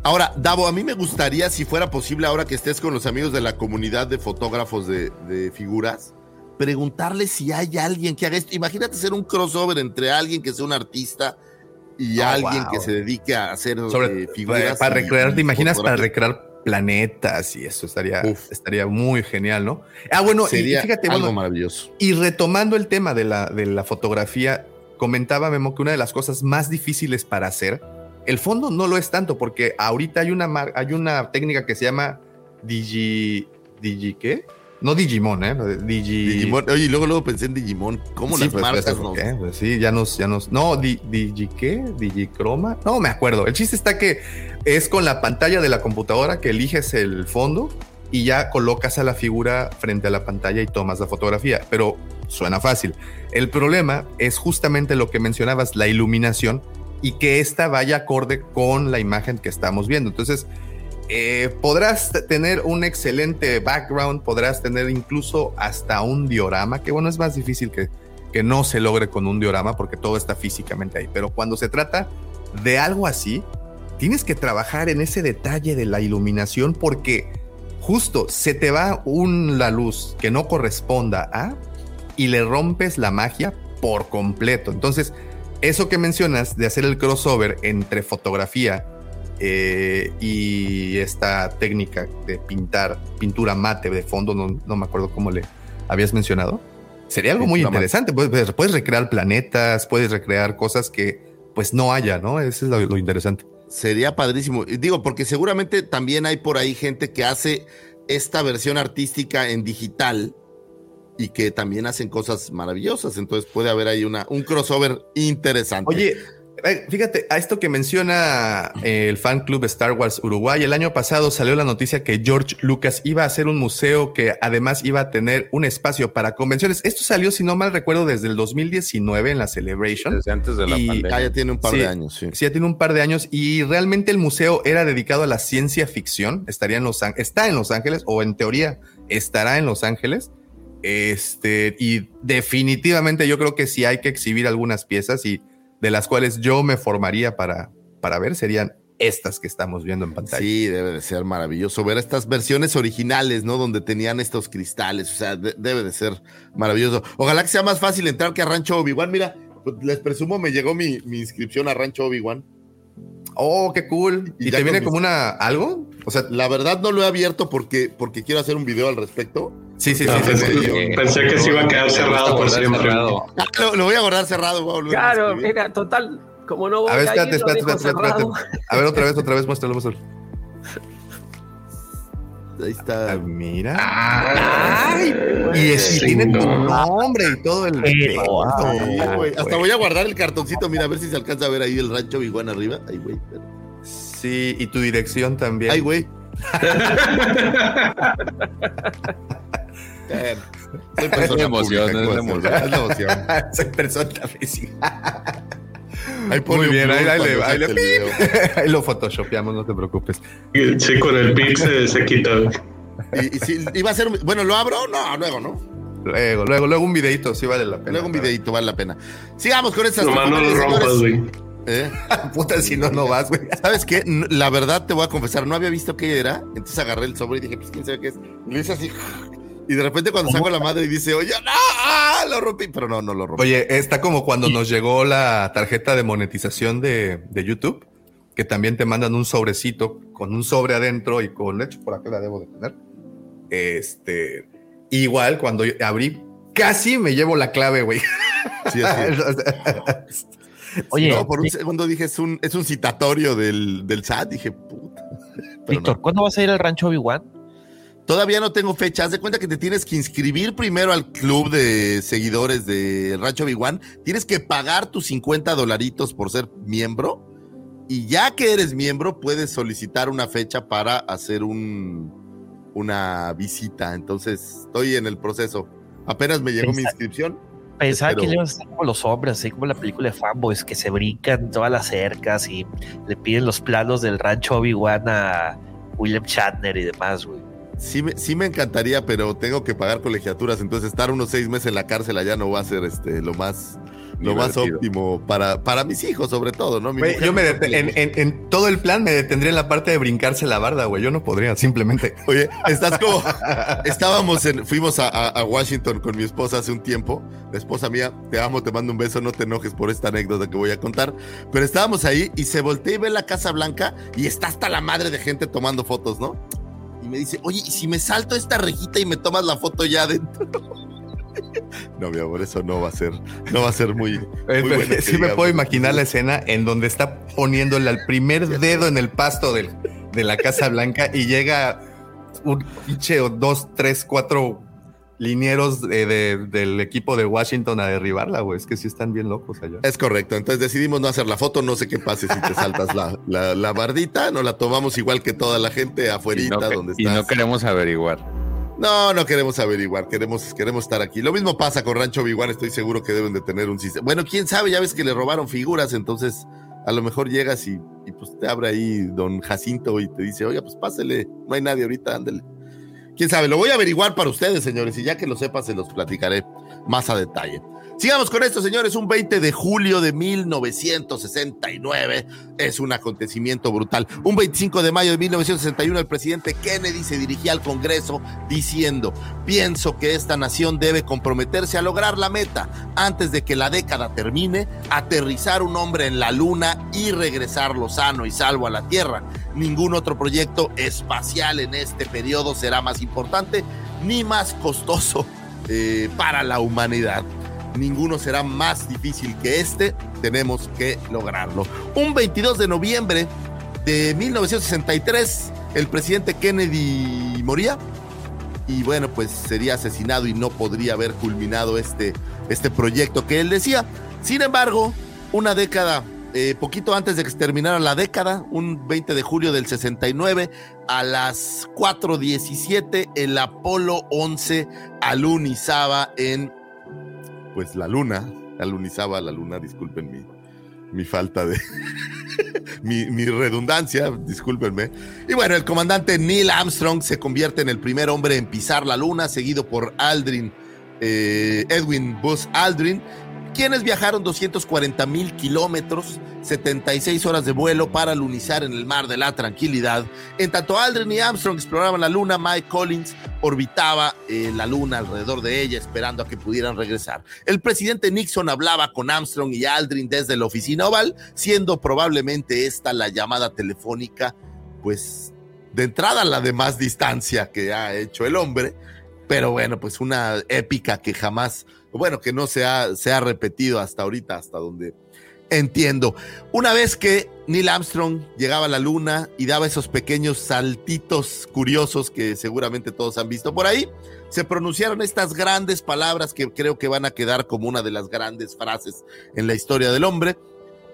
Ahora, Davo, a mí me gustaría, si fuera posible, ahora que estés con los amigos de la comunidad de fotógrafos de, de figuras, preguntarle si hay alguien que haga esto. Imagínate ser un crossover entre alguien que sea un artista y Oh, alguien wow. que se dedique a hacer Sobre, eh, figuras. para y- recrear, y ¿te imaginas para recrear planetas y eso estaría, Uf. estaría muy genial, ¿no? Ah, bueno, y- Sería y fíjate, algo bueno, maravilloso. y retomando el tema de la, de la fotografía, comentaba Memo que una de las cosas más difíciles para hacer, el fondo no lo es tanto, porque ahorita hay una, hay una técnica que se llama Digi. ¿Digi qué? No Digimon, ¿eh? Digi. Digimon. Oye, y luego, luego pensé en Digimon. ¿Cómo Sí, las pues, marcas pues. Pues sí, ya nos, ya nos. No, di, Digi qué? Digicroma. No me acuerdo. El chiste está que es con la pantalla de la computadora que eliges el fondo y ya colocas a la figura frente a la pantalla y tomas la fotografía. Pero suena fácil. El problema es justamente lo que mencionabas, la iluminación y que esta vaya acorde con la imagen que estamos viendo. Entonces, eh, podrás tener un excelente background, podrás tener incluso hasta un diorama, que bueno, es más difícil que, que no se logre con un diorama porque todo está físicamente ahí. Pero cuando se trata de algo así, tienes que trabajar en ese detalle de la iluminación porque justo se te va un, la luz que no corresponda a y le rompes la magia por completo. Entonces, eso que mencionas de hacer el crossover entre fotografía eh, y esta técnica de pintar pintura mate de fondo, no, no me acuerdo cómo le habías mencionado, sería algo muy interesante. Puedes, puedes recrear planetas, puedes recrear cosas que pues no haya, ¿no? Eso es lo, lo interesante. Sería padrísimo. Digo, porque seguramente también hay por ahí gente que hace esta versión artística en digital y que también hacen cosas maravillosas. Entonces puede haber ahí una, un crossover interesante. Oye, fíjate, a esto que menciona eh, el fan club Star Wars Uruguay, el año pasado salió la noticia que George Lucas iba a hacer un museo que además iba a tener un espacio para convenciones. Esto salió, si no mal recuerdo, desde el 2019 en la Celebration. Desde antes de la Y- pandemia. Ah, ya tiene un par Sí. de años, sí. Sí, ya tiene un par de años y realmente el museo era dedicado a la ciencia ficción. Estaría en Los Ángeles, está en Los Ángeles o en teoría estará en Los Ángeles. Este, y definitivamente yo creo que si hay que exhibir algunas piezas y de las cuales yo me formaría para, para ver serían estas que estamos viendo en pantalla. Sí, debe de ser maravilloso ver estas versiones originales, ¿no? Donde tenían estos cristales, o sea, de- debe de ser maravilloso. Ojalá que sea más fácil entrar que a Rancho Obi-Wan. Mira, pues, les presumo, me llegó mi, mi inscripción a Rancho Obi-Wan. Oh, qué cool. Y ¿Y, ya te viene como una algo? O sea, La verdad no lo he abierto porque, porque quiero hacer un video al respecto. sí, sí, sí. No, sí, pensé, sí. sí. pensé que se iba a quedar cerrado por siempre. cerrado. Ah, Lo, lo voy a guardar cerrado, voy a volver Claro, mira, total, como no voy A ver, a espérate, ir, espérate, espérate, espérate. A ver, otra vez, otra vez, muéstralo, muéstralo. Ahí está. Ah, mira. Ay, Y, es- y tiene tu no. nombre y todo el. Pero, Sí, ah, güey. Hasta voy a guardar el cartoncito, mira, a ver si se alcanza a ver ahí el Rancho Obi-Wan arriba. Ay, güey. Sí, y tu dirección también. Ay, güey. Soy persona Es la emoción, pública, es la ¿cómo emoción. Es la emoción. Soy persona física. Ahí pone Muy bien, ahí, ahí le- ahí le- saque el video. ahí lo photoshopeamos, no te preocupes. Sí, con el pic se, se quita. Y, y sí, iba a ser. Bueno, ¿lo abro? No, luego, ¿no? Luego, luego, luego un videito, sí vale la pena. Luego un videito, vale la pena. Sigamos con estas Nomás no lo rompas, güey. ¿Eh? Puta, si no, no vas, güey. ¿Sabes qué? La verdad te voy a confesar, no había visto qué era. Entonces agarré el sobre y dije, pues quién sabe qué es. Y le hice así. Y de repente cuando saco la madre y dice, oye, no, ah, lo rompí. Pero no, no lo rompí. Oye, está como cuando nos llegó la tarjeta de monetización de, de YouTube, que también te mandan un sobrecito con un sobre adentro y con, de hecho, por acá la debo de tener. Este, igual cuando yo abrí, casi me llevo la clave, güey. Sí, así es. Oye, No, por un segundo dije, es un, es un citatorio del, del SAT. Dije, puta. Víctor, no. ¿cuándo vas a ir al rancho Obi-Wan? Todavía no tengo fecha. Haz de cuenta que te tienes que inscribir primero al club de seguidores de Rancho Biguan. Tienes que pagar tus 50 dolaritos por ser miembro. Y ya que eres miembro, puedes solicitar una fecha para hacer un, una visita. Entonces, estoy en el proceso. Apenas me llegó mi inscripción. Pensaba Espero- que le ibas a estar como los hombres, así como la película de Fanboys, que se brincan todas las cercas y le piden los planos del rancho Obi-Wan a William Shatner y demás, güey. Sí me, sí me encantaría, pero tengo que pagar colegiaturas. Entonces, estar unos seis meses en la cárcel allá no va a ser este, lo más, lo más óptimo para, para mis hijos, sobre todo, ¿no? Mi yo me en, en- en todo el plan me detendría en la parte de brincarse la barda, güey. Yo no podría, simplemente. Oye, estás como. Estábamos en. Fuimos a Washington con mi esposa hace un tiempo. La esposa mía, te amo, te mando un beso, no te enojes por esta anécdota que voy a contar. Pero estábamos ahí y se voltea y ve la Casa Blanca y está hasta la madre de gente tomando fotos, ¿no? Y me dice, oye, ¿y si me salto esta rejita y me tomas la foto ya adentro? No, mi amor, eso no va a ser, no va a ser muy. Eh, muy bueno sí me puedo imaginar la escena en donde está poniéndole al primer dedo en el pasto del- de la Casa Blanca y llega un pinche o dos, tres, cuatro linieros de- de- del equipo de Washington a derribarla, güey. Es que sí están bien locos allá. Es correcto. Entonces decidimos no hacer la foto. No sé qué pase si te saltas la, la, la bardita. No la tomamos igual que toda la gente Y afuerita no, donde y estás. no queremos averiguar. No, no queremos averiguar, queremos, queremos estar aquí. Lo mismo pasa con Rancho Biguan, estoy seguro que deben de tener un sistema. Bueno, quién sabe, ya ves que le robaron figuras, entonces a lo mejor llegas y, y, pues te abre ahí don Jacinto y te dice, oiga, pues pásele, no hay nadie ahorita, ándele. Quién sabe, lo voy a averiguar para ustedes, señores, y ya que lo sepa, se los platicaré más a detalle. Sigamos con esto, señores. Un 20 de julio de 1969 es un acontecimiento brutal. Un 25 de mayo de 1961 el presidente Kennedy se dirigía al Congreso diciendo, pienso que esta nación debe comprometerse a lograr la meta antes de que la década termine, aterrizar un hombre en la luna y regresarlo sano y salvo a la Tierra. Ningún otro proyecto espacial en este periodo será más importante ni más costoso eh, para la humanidad ninguno será más difícil que este, tenemos que lograrlo. Un 22 de noviembre de 1963, el presidente Kennedy moría y bueno, pues sería asesinado y no podría haber culminado este, este proyecto que él decía. Sin embargo, una década, eh, poquito antes de que terminara la década, un 20 de julio del 69, a las 4.17, el Apolo 11 alunizaba en pues la luna, alunizaba la luna, disculpen mi, mi falta de, mi, redundancia, discúlpenme. Y bueno, el comandante Neil Armstrong se convierte en el primer hombre en pisar la luna, seguido por Aldrin, eh, Edwin Buzz Aldrin, quienes viajaron 240 mil kilómetros, 76 horas de vuelo para lunizar en el mar de la tranquilidad. En tanto Aldrin y Armstrong exploraban la luna, Mike Collins orbitaba eh, la luna alrededor de ella esperando a que pudieran regresar. El presidente Nixon hablaba con Armstrong y Aldrin desde la oficina oval, siendo probablemente esta la llamada telefónica, pues de entrada la de más distancia que ha hecho el hombre, pero bueno, pues una épica que jamás bueno, que no se ha, se ha repetido hasta ahorita, hasta donde entiendo. Una vez que Neil Armstrong llegaba a la luna y daba esos pequeños saltitos curiosos que seguramente todos han visto por ahí, se pronunciaron estas grandes palabras que creo que van a quedar como una de las grandes frases en la historia del hombre,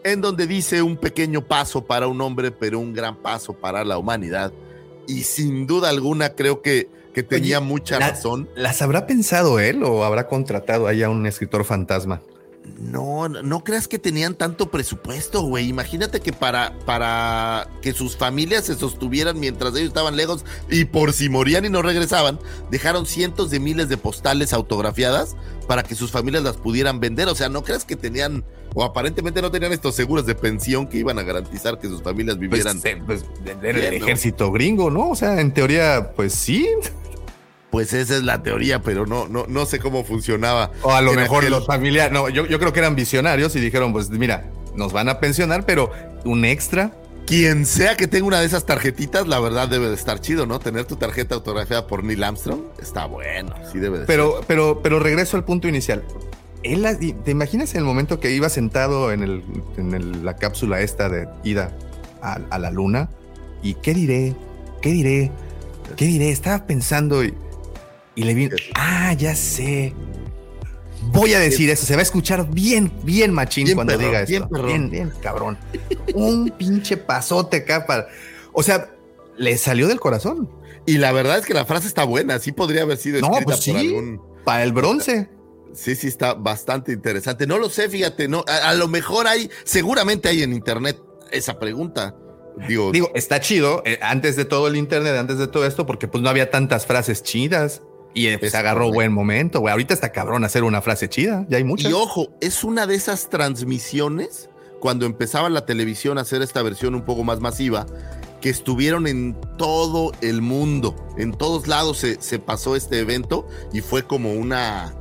en donde dice un pequeño paso para un hombre, pero un gran paso para la humanidad. Y sin duda alguna creo que que tenía mucha razón. ¿Las habrá pensado él o habrá contratado ahí a un escritor fantasma? No, no creas que tenían tanto presupuesto, güey. Imagínate que para, para que sus familias se sostuvieran mientras ellos estaban lejos y por si morían y no regresaban, dejaron cientos de miles de postales autografiadas para que sus familias las pudieran vender. O sea, no creas que tenían, o aparentemente no tenían estos seguros de pensión que iban a garantizar que sus familias pues, vivieran. Pues, el ejército gringo, ¿no? O sea, en teoría, pues sí. Pues esa es la teoría, pero no, no, no sé cómo funcionaba. O a lo mejor los familiares, no, yo, yo creo que eran visionarios y dijeron, pues mira, nos van a pensionar, pero un extra quien sea que tenga una de esas tarjetitas, la verdad debe de estar chido, ¿no? Tener tu tarjeta autografiada por Neil Armstrong está bueno, sí debe de pero, Pero, pero regreso al punto inicial. Él, ¿Te imaginas el momento que iba sentado en, el, en la cápsula esta de ida a, a, la luna? ¿Y qué diré? ¿Qué diré? ¿Qué diré? Estaba pensando y y le vi, ah, ya sé. Voy a decir eso, se va a escuchar bien, bien machín cuando diga esto. Bien, bien, cabrón. Un pinche pasote acá para. O sea, le salió del corazón. Y la verdad es que la frase está buena, sí podría haber sido no, pues sí, algún. Para el bronce. Sí, sí, está bastante interesante. No lo sé, fíjate, no, a, lo mejor hay, seguramente hay en internet esa pregunta. Digo, Digo está chido, eh, antes de todo el internet, antes de todo esto, porque pues no había tantas frases chidas. Y pues agarró buen momento, güey. Ahorita está cabrón hacer una frase chida. Ya hay muchas. Y ojo, es una de esas transmisiones cuando empezaba la televisión a hacer esta versión un poco más masiva, que estuvieron en todo el mundo. En todos lados se, se pasó este evento y fue como una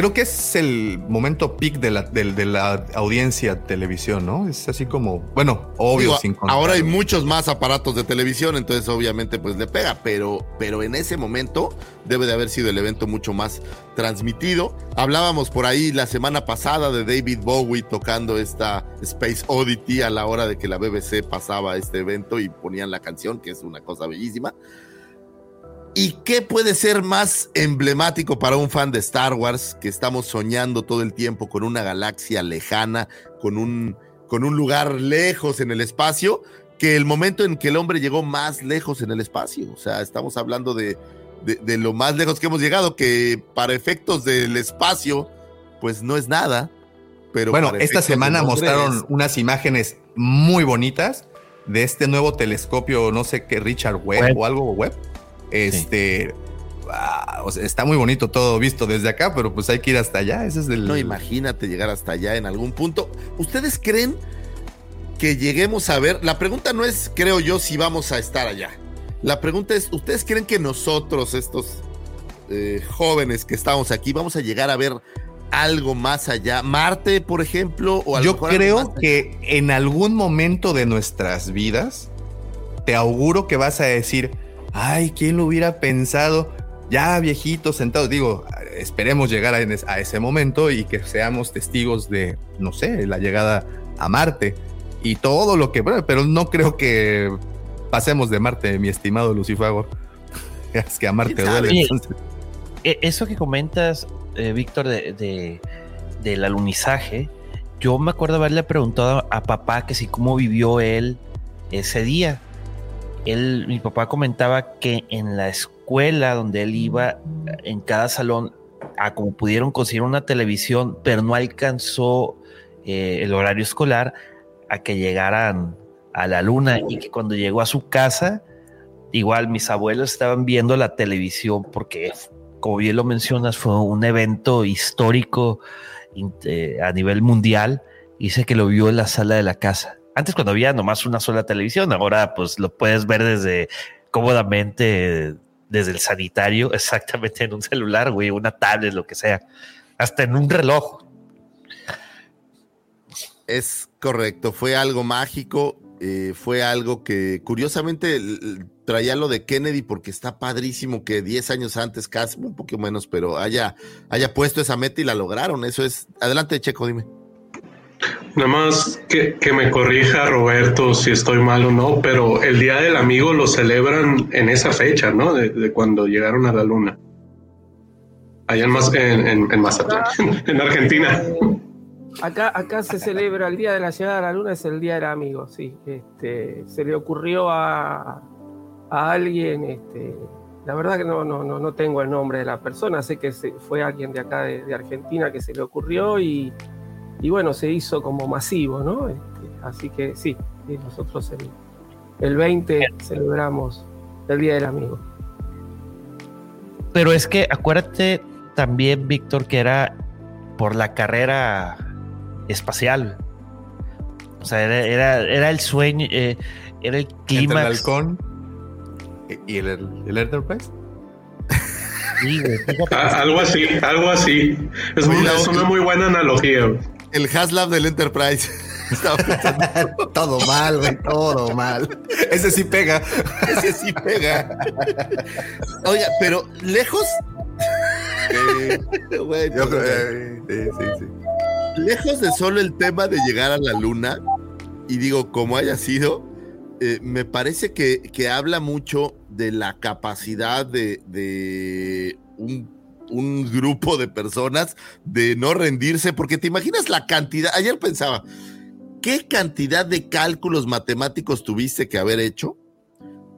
creo que es el momento peak de la, de, la audiencia televisión, ¿no? Es así como, bueno, obvio. ahora hay muchos más aparatos de televisión, entonces obviamente pues le pega, pero, pero en ese momento debe de haber sido el evento mucho más transmitido. Hablábamos por ahí la semana pasada de David Bowie tocando esta Space Oddity a la hora de que la BBC pasaba este evento y ponían la canción, que es una cosa bellísima. ¿Y qué puede ser más emblemático para un fan de Star Wars que estamos soñando todo el tiempo con una galaxia lejana, con un, con un lugar lejos en el espacio, que el momento en que el hombre llegó más lejos en el espacio? O sea, estamos hablando de, de, lo más lejos que hemos llegado, que para efectos del espacio, pues no es nada. Pero bueno, esta semana mostraron unas imágenes muy bonitas de este nuevo telescopio, no sé qué, Richard Webb, o algo Webb este, ah, o sea, está muy bonito todo visto desde acá, pero pues hay que ir hasta allá. Ese es el. No, imagínate llegar hasta allá en algún punto. ¿Ustedes creen que lleguemos a ver? La pregunta no es, creo yo, si vamos a estar allá. La pregunta es, ¿ustedes creen que nosotros, estos eh, jóvenes que estamos aquí, vamos a llegar a ver algo más allá? Marte, por ejemplo, o Yo creo que en algún momento de nuestras vidas, te auguro que vas a decir, ay, ¿quién lo hubiera pensado? Ya viejitos sentados, digo, esperemos llegar a, a ese momento y que seamos testigos de, no sé, la llegada a Marte y todo lo que, pero no creo que pasemos de Marte, mi estimado Lucifagor. Es que a Marte duele. Entonces- Eh, Eso que comentas, eh, Víctor, de, de- del alunizaje, yo me acuerdo haberle preguntado a papá que si cómo vivió él ese día. Él, mi papá comentaba que en la escuela donde él iba, en cada salón, a como pudieron conseguir una televisión, pero no alcanzó eh, el horario escolar a que llegaran a la luna y que cuando llegó a su casa, igual mis abuelos estaban viendo la televisión porque, como bien lo mencionas, fue un evento histórico eh, a nivel mundial. Dice que lo vio en la sala de la casa. Antes cuando había nomás una sola televisión, ahora pues lo puedes ver desde cómodamente desde el sanitario, exactamente en un celular, güey, una tablet, lo que sea, hasta en un reloj. Es correcto, fue algo mágico, eh, fue algo que curiosamente traía lo de Kennedy porque está padrísimo que 10 años antes, casi un poco menos, pero haya, haya puesto esa meta y la lograron. Eso es. Adelante, Checo, dime. Nada más que, que me corrija Roberto si estoy mal o no, pero el Día del Amigo lo celebran en esa fecha, ¿no? De, de cuando llegaron a la Luna. Allá en, en, en- en Mazatlán, en Argentina. Acá, acá se celebra el día de la llegada a la luna, es el día del amigo, sí. Este, se le ocurrió a, a alguien, este, la verdad que no, no, no, tengo el nombre de la persona, sé que fue alguien de acá de, de Argentina que se le ocurrió y, y bueno, se hizo como masivo, ¿no? Este, así que sí, sí, nosotros el, el 20 celebramos el día del amigo. Pero es que acuérdate también, Víctor, que era por la carrera espacial. O sea, era, era, era el sueño, eh, era el Entre el halcón y el, el Enterprise. Sí, güey, fíjate. Ah, algo así, algo así. Es, muy- es una muy buena analogía. El Haslab del Enterprise. Todo mal, güey, todo mal. Ese sí pega. Ese sí pega. Oiga, pero lejos. Eh, bueno, Yo creo- eh, sí, sí, sí. lejos de solo el tema de llegar a la luna, y digo, como haya sido, eh, me parece que, que habla mucho de la capacidad de, de un, un grupo de personas de no rendirse, porque te imaginas la cantidad, ayer pensaba, ¿qué cantidad de cálculos matemáticos tuviste que haber hecho?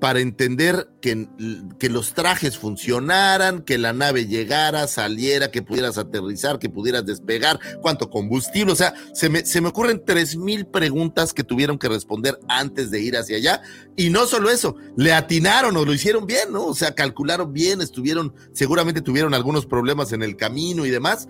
Para entender que, que, los trajes funcionaran, que la nave llegara, saliera, que pudieras aterrizar, que pudieras despegar, cuánto combustible. O sea, se me, se me ocurren tres mil preguntas que tuvieron que responder antes de ir hacia allá. Y no solo eso, le atinaron o lo hicieron bien, ¿no? O sea, calcularon bien, estuvieron, seguramente tuvieron algunos problemas en el camino y demás,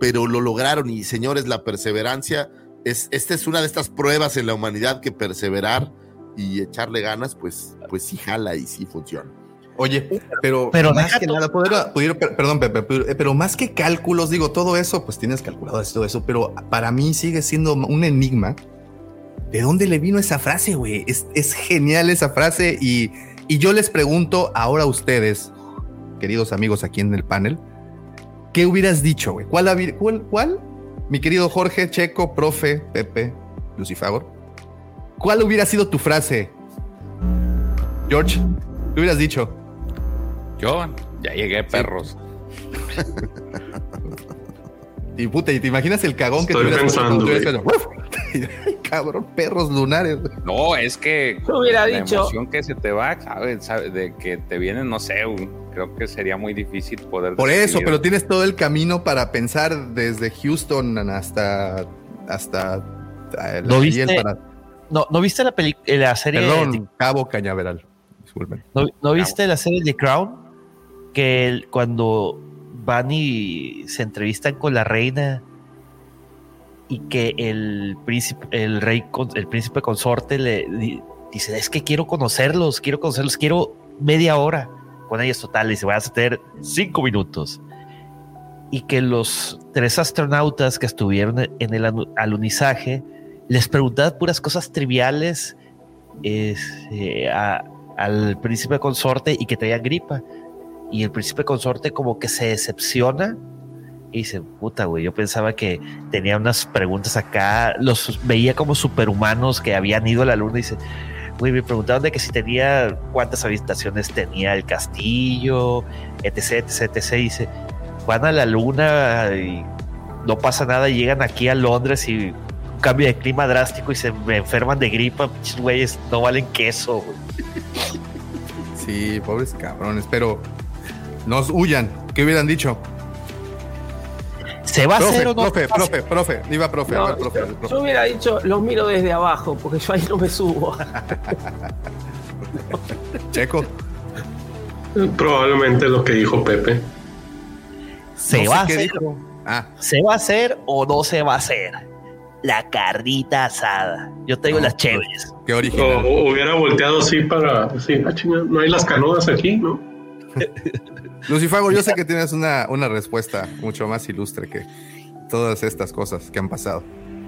pero lo lograron. Y señores, la perseverancia, es, esta es una de estas pruebas en la humanidad que perseverar y echarle ganas, pues, pues sí jala y sí funciona. Oye, pero, Pero más que nada, pudiera- per- perdón, Pepe, pero, pero más que cálculos, digo, todo eso, pues tienes calculado todo eso, pero para mí sigue siendo un enigma. ¿De dónde le vino esa frase, güey? Es, es genial esa frase y, y yo les pregunto ahora a ustedes, queridos amigos aquí en el panel, ¿qué hubieras dicho, güey? ¿Cuál, cuál, cuál? Mi querido Jorge, Checo, profe, Pepe, Lucifagor. ¿Cuál hubiera sido tu frase? George, ¿qué hubieras dicho? Yo ya llegué, perros. Y puta, y te imaginas el cagón que Estoy pensando, cuando tuvieras hecho, Ay, cabrón, perros lunares. No, es que hubiera la dicho- emoción que se te va, ¿sabes? ¿Sabes? De que te vienen, no sé, un- creo que sería muy difícil poder. Por eso, pero tienes todo el camino para pensar desde Houston hasta hasta eh, ¿Lo viste? para- No, ¿no viste la, peli- la serie? de- Perdón, Cabo Cañaveral. Disculpen. ¿no, no viste la serie de Crown? que el- cuando van y se entrevistan con la reina y que el príncipe, el rey, el príncipe consorte le di- dice, es que quiero conocerlos, quiero conocerlos, quiero media hora con ellos total, y se vas a tener cinco minutos. Y que los tres astronautas que estuvieron en el alunizaje les preguntaban puras cosas triviales es, a- al príncipe consorte y que traían gripa. Y el príncipe consorte como que se decepciona y dice, puta, güey, yo pensaba que tenía unas preguntas acá, los veía como superhumanos que habían ido a la luna y dice, güey, me preguntaban de que si tenía, cuántas habitaciones tenía el castillo, etc, etc, etc. Y dice, van a la luna y no pasa nada, y llegan aquí a Londres y cambio de clima drástico y se me enferman de gripa, pinches güeyes, no valen queso, güey. Sí, pobres cabrones, pero nos huyan. ¿Qué hubieran dicho? ¿Se va a hacer o no? profe, se va a hacer? profe, profe, iba profe, No, profe, yo, profe. yo hubiera dicho, los miro desde abajo, porque yo ahí no me subo. Checo. Probablemente lo que dijo Pepe. ¿Se No va a hacer? Ah, ¿Se va a hacer o no se va a hacer? La carnita asada. Yo tengo No, las chéveres. qué original. o hubiera volteado así para. Sí, ah, no hay las canoas aquí, ¿no? Lucifago, yo sé que tienes una, una respuesta mucho más ilustre que todas estas cosas que han pasado.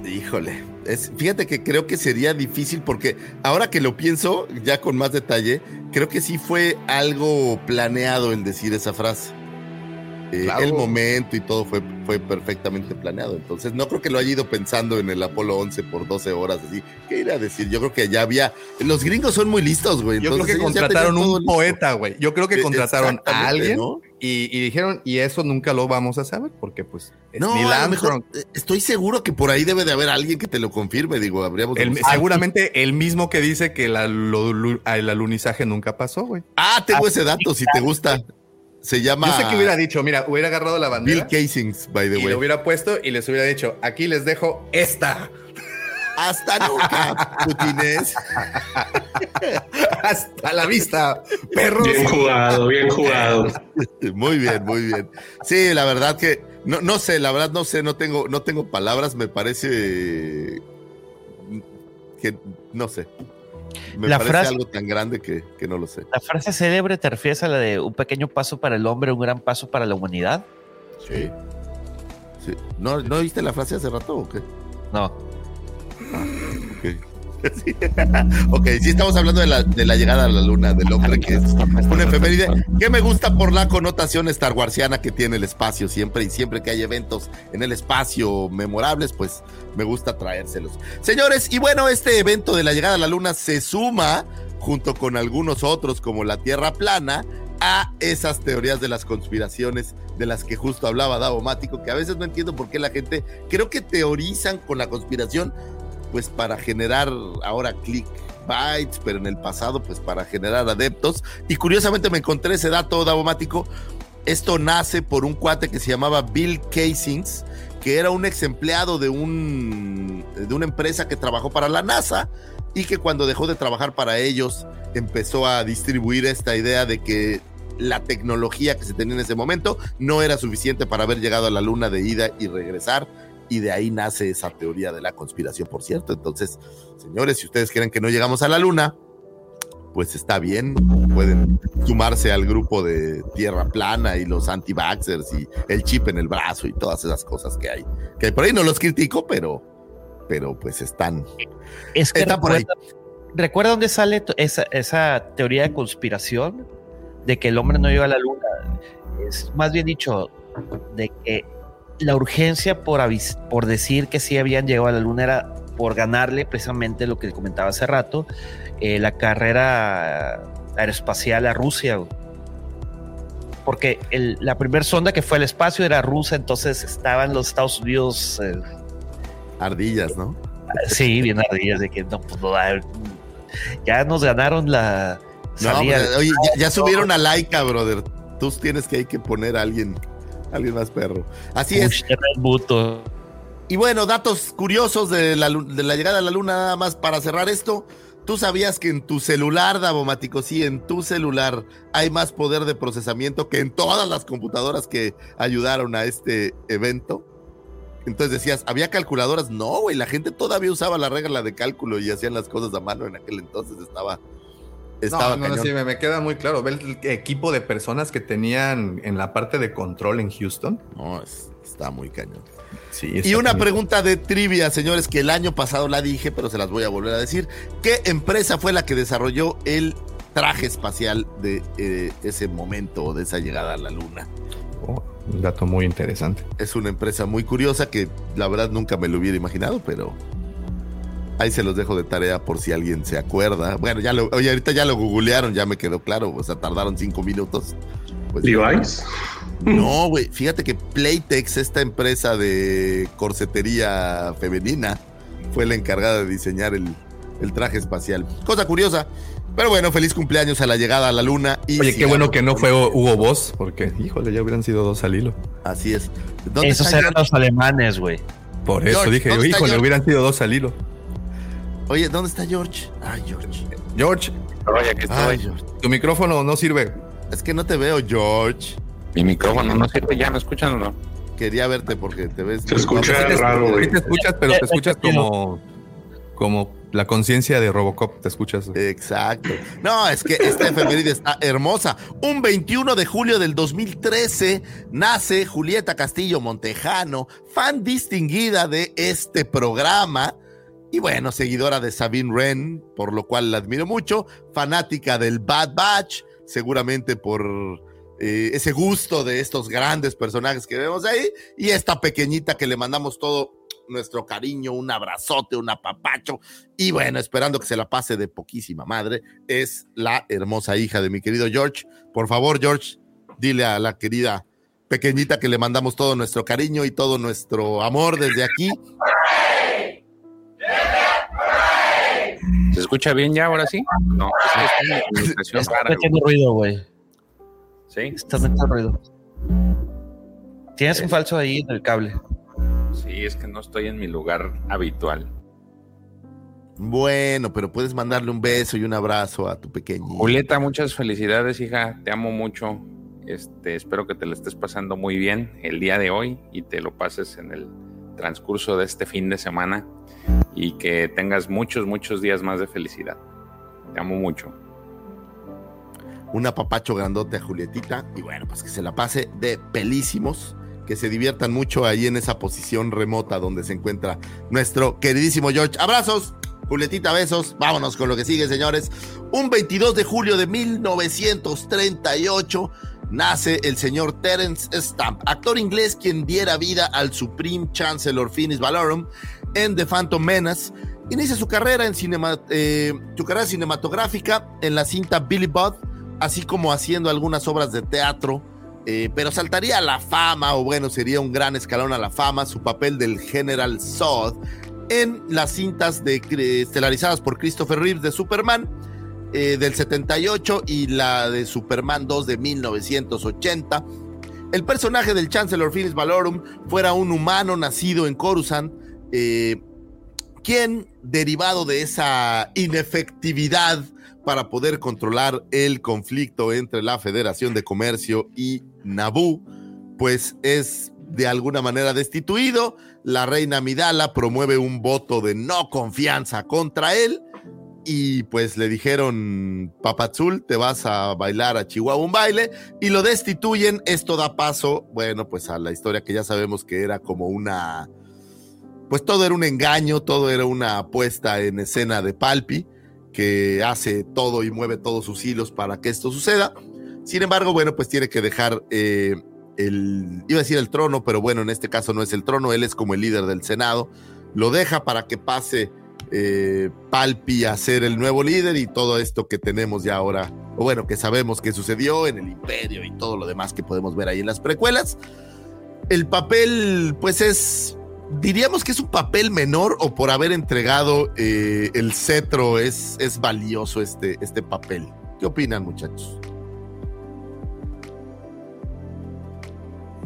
Híjole, es, fíjate que creo que sería difícil porque ahora que lo pienso, ya con más detalle, creo que sí fue algo planeado el decir esa frase. Eh, Claro. El momento y todo fue, fue perfectamente planeado. Entonces, no creo que lo haya ido pensando en el Apolo 11 por 12 horas. Así, ¿qué irá a decir? Yo creo que ya había. Los gringos son muy listos, güey. Yo creo que contrataron un listo. poeta, güey. Yo creo que Eh, contrataron a alguien ¿no? y, y dijeron, y eso nunca lo vamos a saber, porque pues es No, Neil mejor, eh, estoy seguro que por ahí debe de haber alguien que te lo confirme. Digo, habríamos. El- seguramente el mismo que dice que la- lo- el alunizaje nunca pasó, güey. Ah, tengo ese dato, si te gusta. Se llama Yo sé que hubiera dicho, mira, hubiera agarrado la Bill bandera Casings, by the y way. lo hubiera puesto y les hubiera dicho, aquí les dejo esta. Hasta nunca, Putines. Hasta la vista, perros. Bien jugado, bien jugado. Muy bien, muy bien. Sí, la verdad que no, no sé, la verdad no sé, no tengo, no tengo palabras, me parece que no sé. Me La parece frase- algo tan grande que, que no lo sé. La frase célebre te refieres a la de un pequeño paso para el hombre, un gran paso para la humanidad. Sí. Sí. ¿No, ¿No viste la frase hace rato o qué? No. Ok. Sí. ok, sí estamos hablando de la, de la llegada a la luna del hombre, que es una efeméride que me gusta por la connotación star warsiana que tiene el espacio siempre y siempre que hay eventos en el espacio memorables, pues me gusta traérselos. Señores, y bueno, este evento de la llegada a la luna se suma junto con algunos otros como la Tierra plana a esas teorías de las conspiraciones de las que justo hablaba Davo Mático, que a veces no entiendo por qué la gente creo que teorizan con la conspiración pues para generar ahora clickbites, pero en el pasado pues para generar adeptos. Y curiosamente me encontré ese dato davomático. Esto nace por un cuate que se llamaba Bill Casings, que era un ex empleado de, un, de una empresa que trabajó para la NASA y que cuando dejó de trabajar para ellos empezó a distribuir esta idea de que la tecnología que se tenía en ese momento no era suficiente para haber llegado a la luna de ida y regresar y de ahí nace esa teoría de la conspiración, por cierto. Entonces, señores, si ustedes creen que no llegamos a la luna, pues está bien, pueden sumarse al grupo de Tierra Plana y los anti-vaxxers y el chip en el brazo y todas esas cosas que hay. Que por ahí no los critico, pero, pero pues están, Es que están por ahí. recuerda, recuerda dónde sale esa, esa teoría de conspiración de que el hombre no llegó a la luna. Es más bien dicho, de que la urgencia por, por decir que sí habían llegado a la luna era por ganarle precisamente lo que comentaba hace rato, eh, la carrera aeroespacial a Rusia. Porque el- la primera sonda que fue al espacio era rusa, entonces estaban los Estados Unidos eh, ardillas, ¿no? Sí, bien ardillas de que no, pues no, ya nos ganaron la No, salida. oye, ya, ya subieron a Laika, brother. Tú tienes que hay que poner a alguien, alguien más perro. Así es. Buto. Y bueno, datos curiosos de la, de la llegada a la luna, nada más para cerrar esto. tú sabías que en tu celular, Davomático, sí, en tu celular hay más poder de procesamiento que en todas las computadoras que ayudaron a este evento. Entonces decías, ¿había calculadoras? No, güey, la gente todavía usaba la regla de cálculo y hacían las cosas a mano en aquel entonces. Estaba. Estaba no, no, cañón. sí, me, me queda muy claro. Ver el equipo de personas que tenían en la parte de control en Houston. No, es- está muy cañón. Sí, Y una cañón. pregunta de trivia, señores, que el año pasado la dije, pero se las voy a volver a decir. ¿Qué empresa fue la que desarrolló el traje espacial de eh, ese momento o de esa llegada a la luna? Oh, un dato muy interesante. Es una empresa muy curiosa que la verdad nunca me lo hubiera imaginado, pero ahí se los dejo de tarea por si alguien se acuerda. Bueno, ya lo, oye, ahorita ya lo googlearon, ya me quedó claro, o sea, tardaron cinco minutos. Pues, Levi's. no, güey, fíjate que Playtex, esta empresa de corsetería femenina, fue la encargada de diseñar el, el traje espacial. Cosa curiosa. Pero bueno, feliz cumpleaños a la llegada a la luna. Y Oye, qué bueno que no fue Hugo Boss, porque, híjole, ya hubieran sido dos al hilo. Así es. ¿Dónde Esos eran los alemanes, güey. Por eso George, dije, ¿dónde está híjole, George? hubieran sido dos al hilo. Oye, ¿dónde está George? Ay, George. George, Oye, aquí Ay, estoy. George. tu micrófono no sirve. Es que no te veo, George. Mi micrófono no sirve, ¿ya me escuchan o no? Quería verte porque te ves. Se escucha guapo. raro, Sí güey. te escuchas, pero te escuchas como, como la conciencia de Robocop, te escuchas. Exacto. No, es que esta efeméride está hermosa. Un 21 de julio del 2013 nace Julieta Castillo Montejano, fan distinguida de este programa. Y bueno, seguidora de Sabine Wren, por lo cual la admiro mucho. Fanática del Bad Batch, seguramente por eh, ese gusto de estos grandes personajes que vemos ahí. Y esta pequeñita que le mandamos todo nuestro cariño, un abrazote, un apapacho. Y bueno, esperando que se la pase de poquísima madre, es la hermosa hija de mi querido George. Por favor, George, dile a la querida pequeñita que le mandamos todo nuestro cariño y todo nuestro amor desde aquí. ¿Se escucha bien ya ahora sí? No, es que es una Está rara, güey. metiendo ruido, güey. ¿Sí? Está metiendo ruido. Tienes un falso ahí en el cable. Sí, es que no estoy en mi lugar habitual. Bueno, pero puedes mandarle un beso y un abrazo a tu pequeñita. Julieta, muchas felicidades, hija. Te amo mucho. Este, espero que te lo estés pasando muy bien el día de hoy y te lo pases en el transcurso de este fin de semana y que tengas muchos, muchos días más de felicidad. Te amo mucho. un apapacho grandote a Julietita y bueno, pues que se la pase de pelísimos, que se diviertan mucho ahí en esa posición remota donde se encuentra nuestro queridísimo George. Abrazos, Julietita, besos. Vámonos con lo que sigue, señores. Un 22 de julio de 1938 nace el señor Terence Stamp, actor inglés quien diera vida al Supreme Chancellor Finis Valorum en The Phantom Menace. Inicia su carrera en eh, su carrera cinematográfica en la cinta Billy Budd, así como haciendo algunas obras de teatro, eh, pero saltaría a la fama, o bueno, sería un gran escalón a la fama, su papel del General Zod en las cintas eh, estelarizadas por Christopher Reeves de Superman eh, del 78 y la de Superman 2 de 1980. El personaje del Chancellor Finis Valorum fuera un humano nacido en Coruscant, eh, quien, derivado de esa inefectividad para poder controlar el conflicto entre la Federación de Comercio y Naboo, pues es de alguna manera destituido. La reina Midala promueve un voto de no confianza contra él y pues le dijeron, Papazul, te vas a bailar a Chihuahua un baile y lo destituyen. Esto da paso, bueno, pues a la historia que ya sabemos que era como una, pues todo era un engaño, todo era una puesta en escena de Palpi que hace todo y mueve todos sus hilos para que esto suceda. Sin embargo, bueno, pues tiene que dejar eh, el, iba a decir el trono, pero bueno, en este caso no es el trono, él es como el líder del Senado. Lo deja para que pase eh, Palpi a ser el nuevo líder y todo esto que tenemos ya ahora, o bueno, que sabemos que sucedió en el imperio y todo lo demás que podemos ver ahí en las precuelas. El papel, pues es, diríamos que es un papel menor o por haber entregado eh, el cetro es, es valioso este, este papel. ¿Qué opinan muchachos?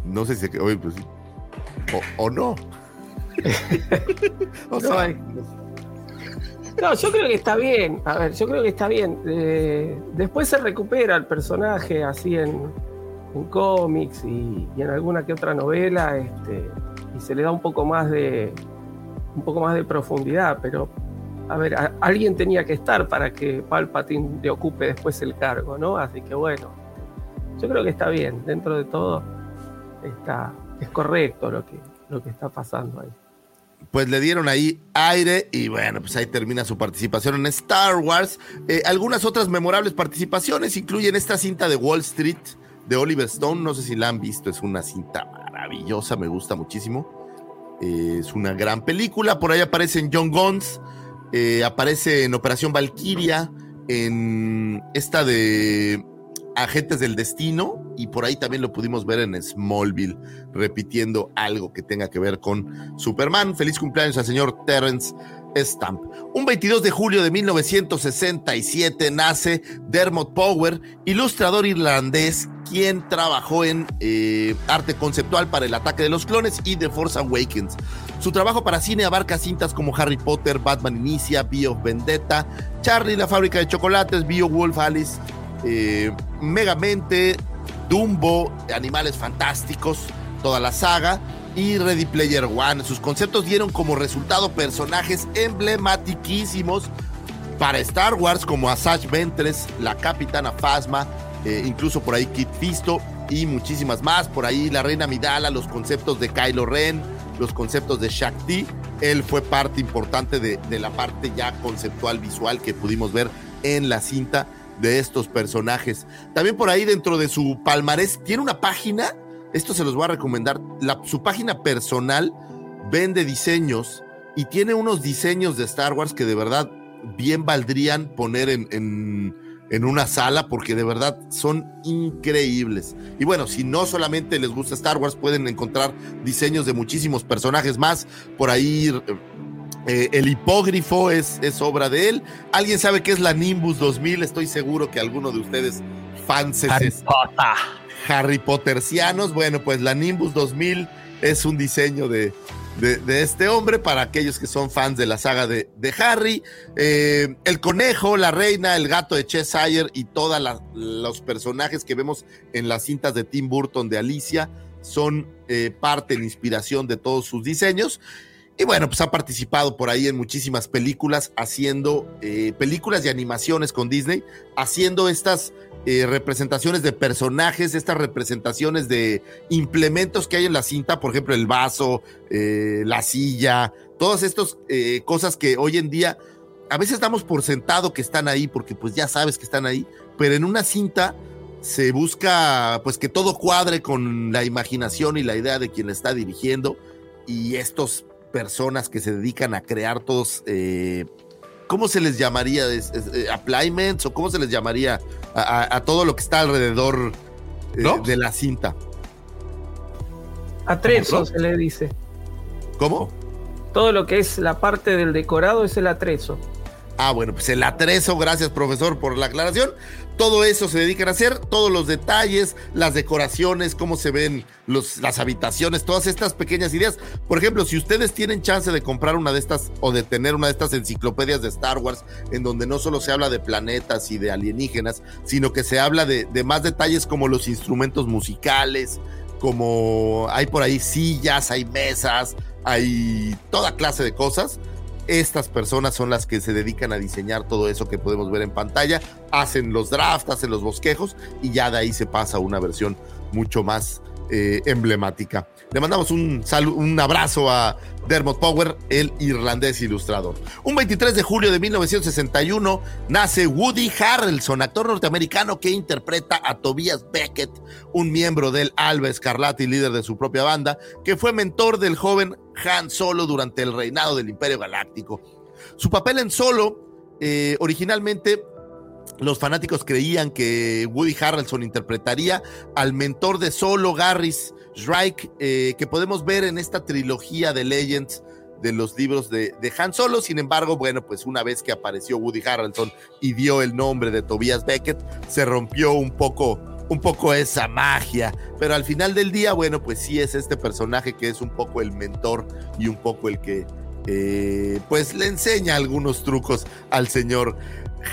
No sé si, oye, pues, o, o no. o No, sea, hay- No, yo creo que está bien. A ver, yo creo que está bien. Eh, después se recupera el personaje así en, en cómics y, en alguna que otra novela, este, y se le da un poco más de un poco más de profundidad, pero a ver, alguien tenía que estar para que Palpatine le ocupe después el cargo, ¿no? Así que bueno, yo creo que está bien, dentro de todo está, es correcto lo que, lo que está pasando ahí. Pues le dieron ahí aire y bueno, pues ahí termina su participación en Star Wars. Eh, algunas otras memorables participaciones incluyen esta cinta de Wall Street de Oliver Stone. No sé si la han visto, es una cinta maravillosa, me gusta muchísimo. Eh, es una gran película. Por ahí aparece en John Guns, eh, aparece en Operación Valkyria, en esta de Agentes del Destino y por ahí también lo pudimos ver en Smallville repitiendo algo que tenga que ver con Superman. Feliz cumpleaños al señor Terrence Stamp. Un 22 de julio de 1967 nace Dermot Power, ilustrador irlandés, quien trabajó en eh, arte conceptual para el ataque de los clones y The Force Awakens. Su trabajo para cine abarca cintas como Harry Potter, Batman Inicia, of Vendetta, Charlie la fábrica de chocolates, Beowulf, Alice, eh, Megamente, Dumbo, Animales Fantásticos, toda la saga y Ready Player One. Sus conceptos dieron como resultado personajes emblematiquísimos para Star Wars como Asajj Ventress, la Capitana Phasma, eh, incluso por ahí Kit Fisto y muchísimas más. Por ahí la Reina Midala, los conceptos de Kylo Ren, los conceptos de Shakti. Él fue parte importante de la parte ya conceptual visual que pudimos ver en la cinta de estos personajes. También por ahí dentro de su palmarés tiene una página, esto se los voy a recomendar, la- su página personal vende diseños y tiene unos diseños de Star Wars que de verdad bien valdrían poner en, en- en una sala porque de verdad son increíbles. Y bueno, si no solamente les gusta Star Wars, pueden encontrar diseños de muchísimos personajes más. Por ahí eh, el hipógrifo es, es obra de él. ¿Alguien sabe qué es la Nimbus 2000? Estoy seguro que alguno de ustedes fans Harry Potter. Harry Pottercianos. Bueno, pues la Nimbus 2000 es un diseño de, de, de este hombre para aquellos que son fans de la saga de, de Harry. Eh, el conejo, la reina, el gato de Cheshire y todos los personajes que vemos en las cintas de Tim Burton de Alicia son eh, parte, la inspiración de todos sus diseños. Y bueno, pues ha participado por ahí en muchísimas películas, haciendo eh, películas y animaciones con Disney, haciendo estas eh, representaciones de personajes, estas representaciones de implementos que hay en la cinta, por ejemplo, el vaso, eh, la silla, todas estas cosas que hoy en día a veces damos por sentado que están ahí, porque pues ya sabes que están ahí, pero en una cinta se busca pues que todo cuadre con la imaginación y la idea de quien está dirigiendo y estos personas que se dedican a crear todos, eh, ¿cómo se les llamaría? ¿Es- es, eh, ¿Appliments o cómo se les llamaría a, a- a todo lo que está alrededor eh, ¿No? de la cinta? Atrezo se le dice. ¿Cómo? Todo lo que es la parte del decorado es el atrezo. Ah, bueno, pues el atrezo, gracias profesor por la aclaración. Todo eso se dedican a hacer, todos los detalles, las decoraciones, cómo se ven los, las habitaciones, todas estas pequeñas ideas. Por ejemplo, si ustedes tienen chance de comprar una de estas o de tener una de estas enciclopedias de Star Wars, en donde no solo se habla de planetas y de alienígenas, sino que se habla de, de más detalles como los instrumentos musicales, como hay por ahí sillas, hay mesas, hay toda clase de cosas estas personas son las que se dedican a diseñar todo eso que podemos ver en pantalla, hacen los drafts, hacen los bosquejos y ya de ahí se pasa a una versión mucho más eh, emblemática. Le mandamos un, un abrazo a Dermot Power, el irlandés ilustrador. Un 23 de julio de 1961 nace Woody Harrelson, actor norteamericano que interpreta a Tobias Beckett, un miembro del Alba Escarlata y líder de su propia banda, que fue mentor del joven Han Solo durante el reinado del Imperio Galáctico. Su papel en Solo, eh, originalmente los fanáticos creían que Woody Harrelson interpretaría al mentor de Solo, Garris Shrike, eh, que podemos ver en esta trilogía de Legends de los libros de, de Han Solo. Sin embargo, bueno, pues una vez que apareció Woody Harrelson y dio el nombre de Tobias Beckett, se rompió un poco, un poco esa magia. Pero al final del día, bueno, pues sí es este personaje que es un poco el mentor y un poco el que eh, pues le enseña algunos trucos al señor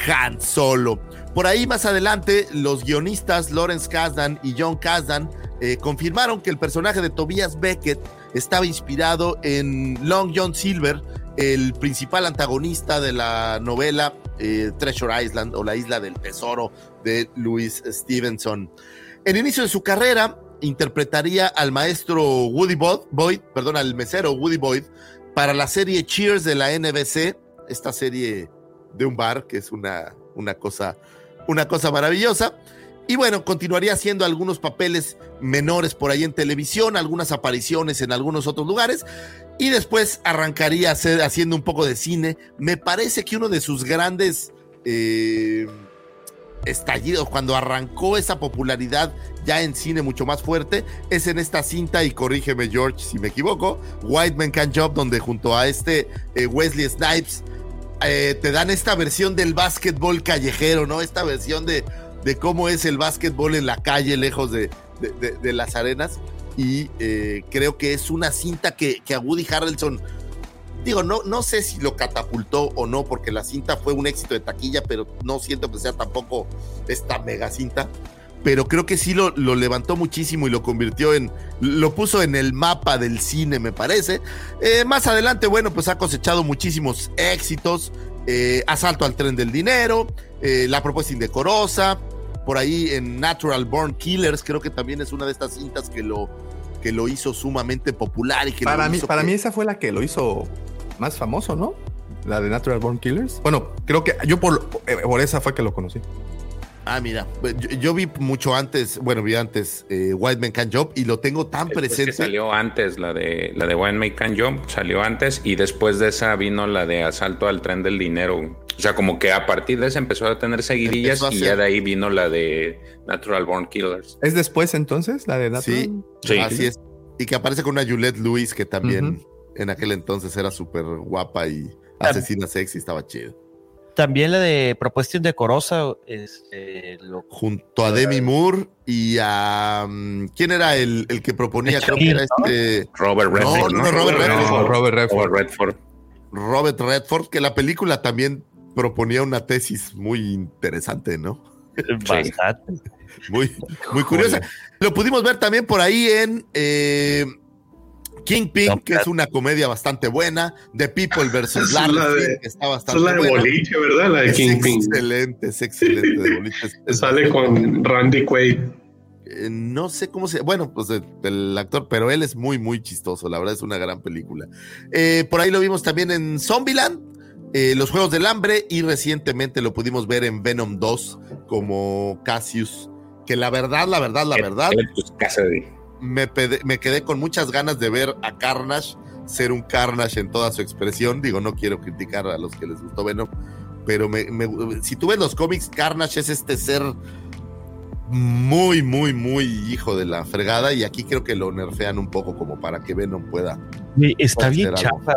Han Solo. Por ahí más adelante, los guionistas Lawrence Kasdan y John Kasdan eh, confirmaron que el personaje de Tobias Beckett estaba inspirado en Long John Silver, el principal antagonista de la novela eh, Treasure Island o la Isla del Tesoro de Louis Stevenson. En inicio de su carrera, interpretaría al maestro Woody Boyd, perdón, al mesero Woody Boyd, para la serie Cheers de la NBC, esta serie de un bar que es una, una, cosa, una cosa maravillosa. Y bueno, continuaría haciendo algunos papeles menores por ahí en televisión, algunas apariciones en algunos otros lugares, y después arrancaría haciendo un poco de cine. Me parece que uno de sus grandes eh, estallidos, cuando arrancó esa popularidad ya en cine mucho más fuerte, es en esta cinta, y corrígeme George si me equivoco, White Man Can Job, donde junto a este eh, Wesley Snipes eh, te dan esta versión del básquetbol callejero, ¿no? Esta versión de, de cómo es el básquetbol en la calle, lejos de, de, las arenas. Y eh, creo que es una cinta que, que a Woody Harrelson Digo, no, no sé si lo catapultó o no, porque la cinta fue un éxito de taquilla, pero no siento que sea tampoco esta mega cinta. Pero creo que sí lo, lo levantó muchísimo y lo convirtió en. Lo puso en el mapa del cine, me parece. Eh, más adelante, bueno, pues ha cosechado muchísimos éxitos. Eh, Asalto al tren del dinero, La propuesta indecorosa. Por ahí en Natural Born Killers, creo que también es una de estas cintas que lo, que lo hizo sumamente popular y que para mí, para mí esa fue la que lo hizo más famoso, ¿no? La de Natural Born Killers. Bueno, creo que yo por, eh, por esa fue que lo conocí. Ah, mira, pues, yo, vi mucho antes, bueno, vi antes eh, White Man Can Jump y lo tengo tan presente. que salió antes, la de la de White Man Can Jump salió antes y después de esa vino la de Asalto al Tren del Dinero. O sea, como que a partir de esa empezó a tener seguidillas y ya de ahí vino la de Natural Born Killers. ¿Es después entonces la de Natural? Sí, así es. Y que aparece con una Juliette Lewis que también en aquel entonces era súper guapa y asesina sexy, estaba chido. También la de Propuesta Indecorosa. Este, Junto a Demi Moore y a. Mm, ¿Quién era el, el que proponía? Creo que era este. Robert Redford. No, no, Robert Redford. Robert Redford. Robert Redford. que la película también proponía una tesis muy interesante, ¿no? Bastante. Muy, muy curiosa. Lo pudimos ver también por ahí en. Eh, Kingpin, que es una comedia bastante buena, The People versus Larry, que está bastante es la de boliche, ¿verdad? La de Kingpin. Excelente, es excelente de boliche. Sale con Randy Quaid. Eh, no sé cómo se. Bueno, pues el, actor, pero él es muy, muy chistoso. La verdad es una gran película. Eh, por ahí lo vimos también en Zombieland, eh, Los Juegos del Hambre, y recientemente lo pudimos ver en Venom 2 como Cassius. Que la verdad, la verdad, la verdad me, me, quedé con muchas ganas de ver a Carnage ser un Carnage en toda su expresión. Digo, no quiero criticar a los que les gustó Venom, pero me, si tú ves los cómics, Carnage es este ser muy, muy, muy hijo de la fregada y aquí creo que lo nerfean un poco como para que Venom pueda. Está bien chafa,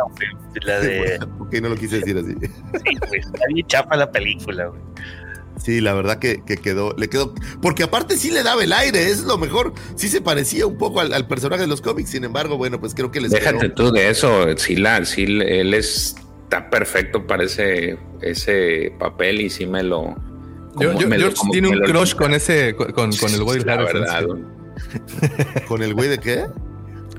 la de... Ok, no lo quise decir así. Sí, está bien chafa la película, güey. Sí, la verdad que, quedó, le quedó, porque aparte sí le daba el aire, es lo mejor, sí se parecía un poco al, personaje de los cómics, sin embargo, bueno, pues creo que les Déjate tú de eso, sí, la, sí, él está perfecto para ese, ese papel y sí me lo... George tiene un crush con ese, con, con, el Woody Harrelson. ¿Con el güey de qué?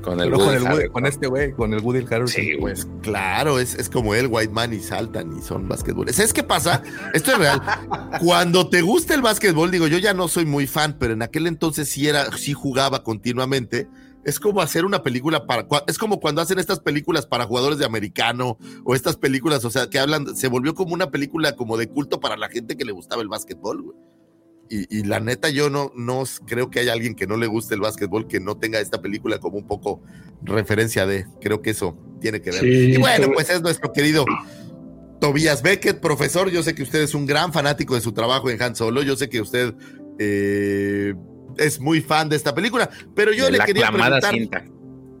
Con el, Woody, con, este güey, con el Woody Harrelson. Sí, pues claro, es, es, como él, White Man, y saltan y son basquetboles. ¿Sabes qué pasa? Esto es real. Cuando te gusta el básquetbol, digo, yo ya no soy muy fan, pero en aquel entonces sí era, sí jugaba continuamente. Es como hacer una película para, es como cuando hacen estas películas para jugadores de americano o estas películas, o sea, que hablan, se volvió como una película como de culto para la gente que le gustaba el básquetbol, güey. Y, la neta, yo no, no creo que haya alguien que no le guste el básquetbol que no tenga esta película como un poco referencia de. Creo que eso tiene que ver. y bueno, pues es nuestro querido Tobias Beckett, profesor. Yo sé que usted es un gran fanático de su trabajo en Han Solo. Yo sé que usted eh, es muy fan de esta película, pero yo le quería preguntar. Cinta.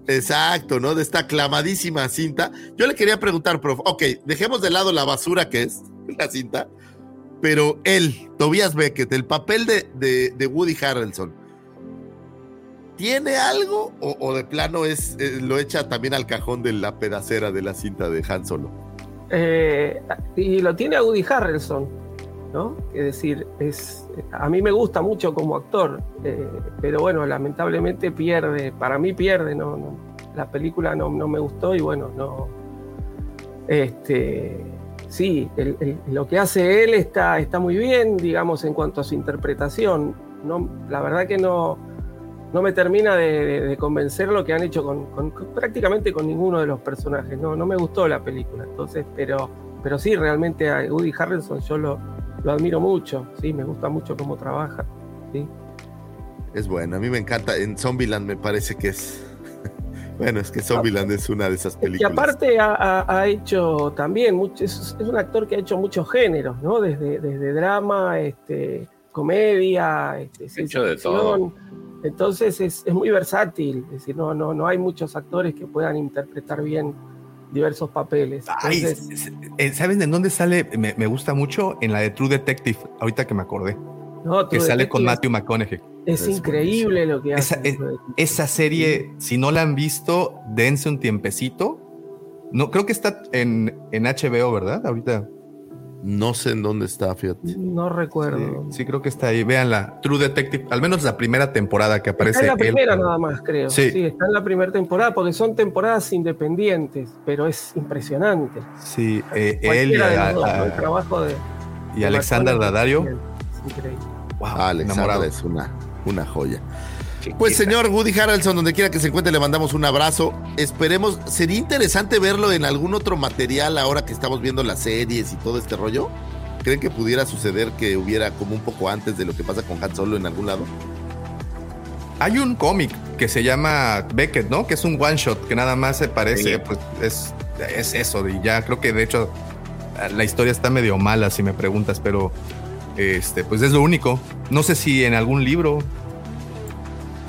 Exacto, ¿no? De esta aclamadísima cinta. Yo le quería preguntar, profe. Ok, dejemos de lado la basura que es la cinta pero él, Tobias Beckett, el papel de, de, Woody Harrelson, ¿Tiene algo o, de plano es eh, lo echa también al cajón de la pedacera de la cinta de Han Solo? Eh, y lo tiene a Woody Harrelson, ¿no? Es decir, es, a mí me gusta mucho como actor, eh, pero bueno, lamentablemente pierde, para mí pierde, no, no- la película no, no me gustó y bueno, no. Este, sí, el- el- lo que hace él está, está muy bien, digamos, en cuanto a su interpretación. No, la verdad que no, no me termina de, convencer lo que han hecho con- prácticamente con ninguno de los personajes. No, no me gustó la película. Entonces, pero, pero sí, realmente a Woody Harrelson yo lo, lo admiro mucho. Sí, me gusta mucho cómo trabaja. Sí. Es bueno, a mí me encanta. En Zombieland me parece que es. Bueno, es que Zombieland es una de esas Y películas. aparte ha, ha- ha hecho también, mucho, es, es un actor que ha hecho muchos géneros, ¿no? Desde, desde drama, este, comedia, este, ciencia hecho de ficción. todo. Entonces es, es muy versátil, es decir, no, no, no hay muchos actores que puedan interpretar bien diversos papeles. Ay, Entonces, ¿Saben en dónde sale? Me, me gusta mucho en la de True Detective, ahorita que me acordé. No, Que sale con Matthew McConaughey. Es, es increíble lo que hace. Esa, es- esa serie, si no la han visto, dense un tiempecito. No, creo que está en, en HBO, ¿verdad? Ahorita. No sé en dónde está, fíjate. No recuerdo. Sí, creo que está ahí. Véanla. True Detective, al menos la primera temporada que aparece. Está en la él. primera nada más, creo. Sí. Sí. está en la primera temporada porque son temporadas independientes, pero es impresionante. Sí, eh, él y, a- dos, a- el trabajo de, y de Alexander es increíble. Wow, Alexander enamorado. es una, una joya. Pues señor Woody Harrelson, donde quiera que se encuentre, le mandamos un abrazo. Esperemos, sería interesante verlo en algún otro material ahora que estamos viendo las series y todo este rollo. ¿Creen que pudiera suceder que hubiera como un poco antes de lo que pasa con Han Solo en algún lado? Hay un cómic que se llama Beckett, ¿no? Que es un one shot que nada más se parece, Sí. pues es, es eso. Y ya creo que de hecho la historia está medio mala, si me preguntas, pero este, pues es lo único. No sé si en algún libro.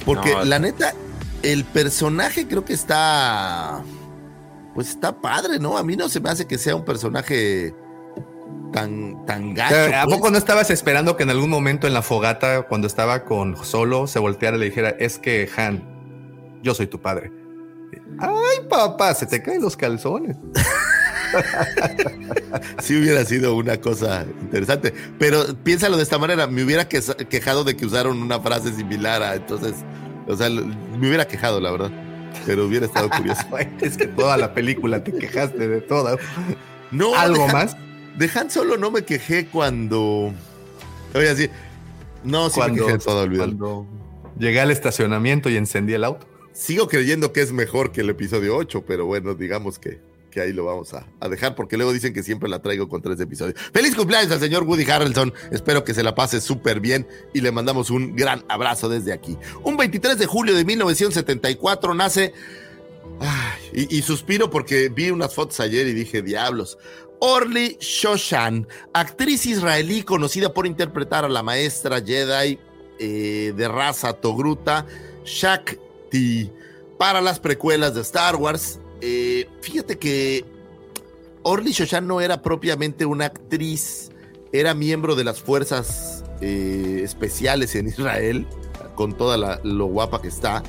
Porque No, la neta, el personaje creo que está. Pues está padre, ¿no? A mí no se me hace que sea un personaje tan, tan gacho. ¿A pues. poco no estabas esperando que en algún momento en la fogata, cuando estaba con Solo, se volteara y le dijera, es que Han, yo soy tu padre? Ay, papá, se te caen los calzones. Sí hubiera sido una cosa interesante. Pero piénsalo de esta manera, me hubiera quejado de que usaron una frase similar a entonces, o sea, me hubiera quejado, la verdad. Pero hubiera estado curioso. es que toda la película te quejaste de toda. No, ¿Algo de Han- más? De Han Solo no me quejé cuando. Oye, así. No, sí me quejé de todo, olvídalo. cuando llegué al estacionamiento y encendí el auto. Sigo creyendo que es mejor que el episodio 8, pero bueno, digamos que, que ahí lo vamos a, dejar porque luego dicen que siempre la traigo con tres episodios. Feliz cumpleaños al señor Woody Harrelson. Espero que se la pase súper bien y le mandamos un gran abrazo desde aquí. Un 23 de julio de 1974 nace. Y suspiro porque vi unas fotos ayer y dije, diablos. Orly Shoshan, actriz israelí conocida por interpretar a la maestra Jedi eh, de raza Togruta, Shakti, para las precuelas de Star Wars. Eh, fíjate que Orly Shoshan no era propiamente una actriz, era miembro de las fuerzas eh, especiales en Israel, con toda la- lo guapa que está.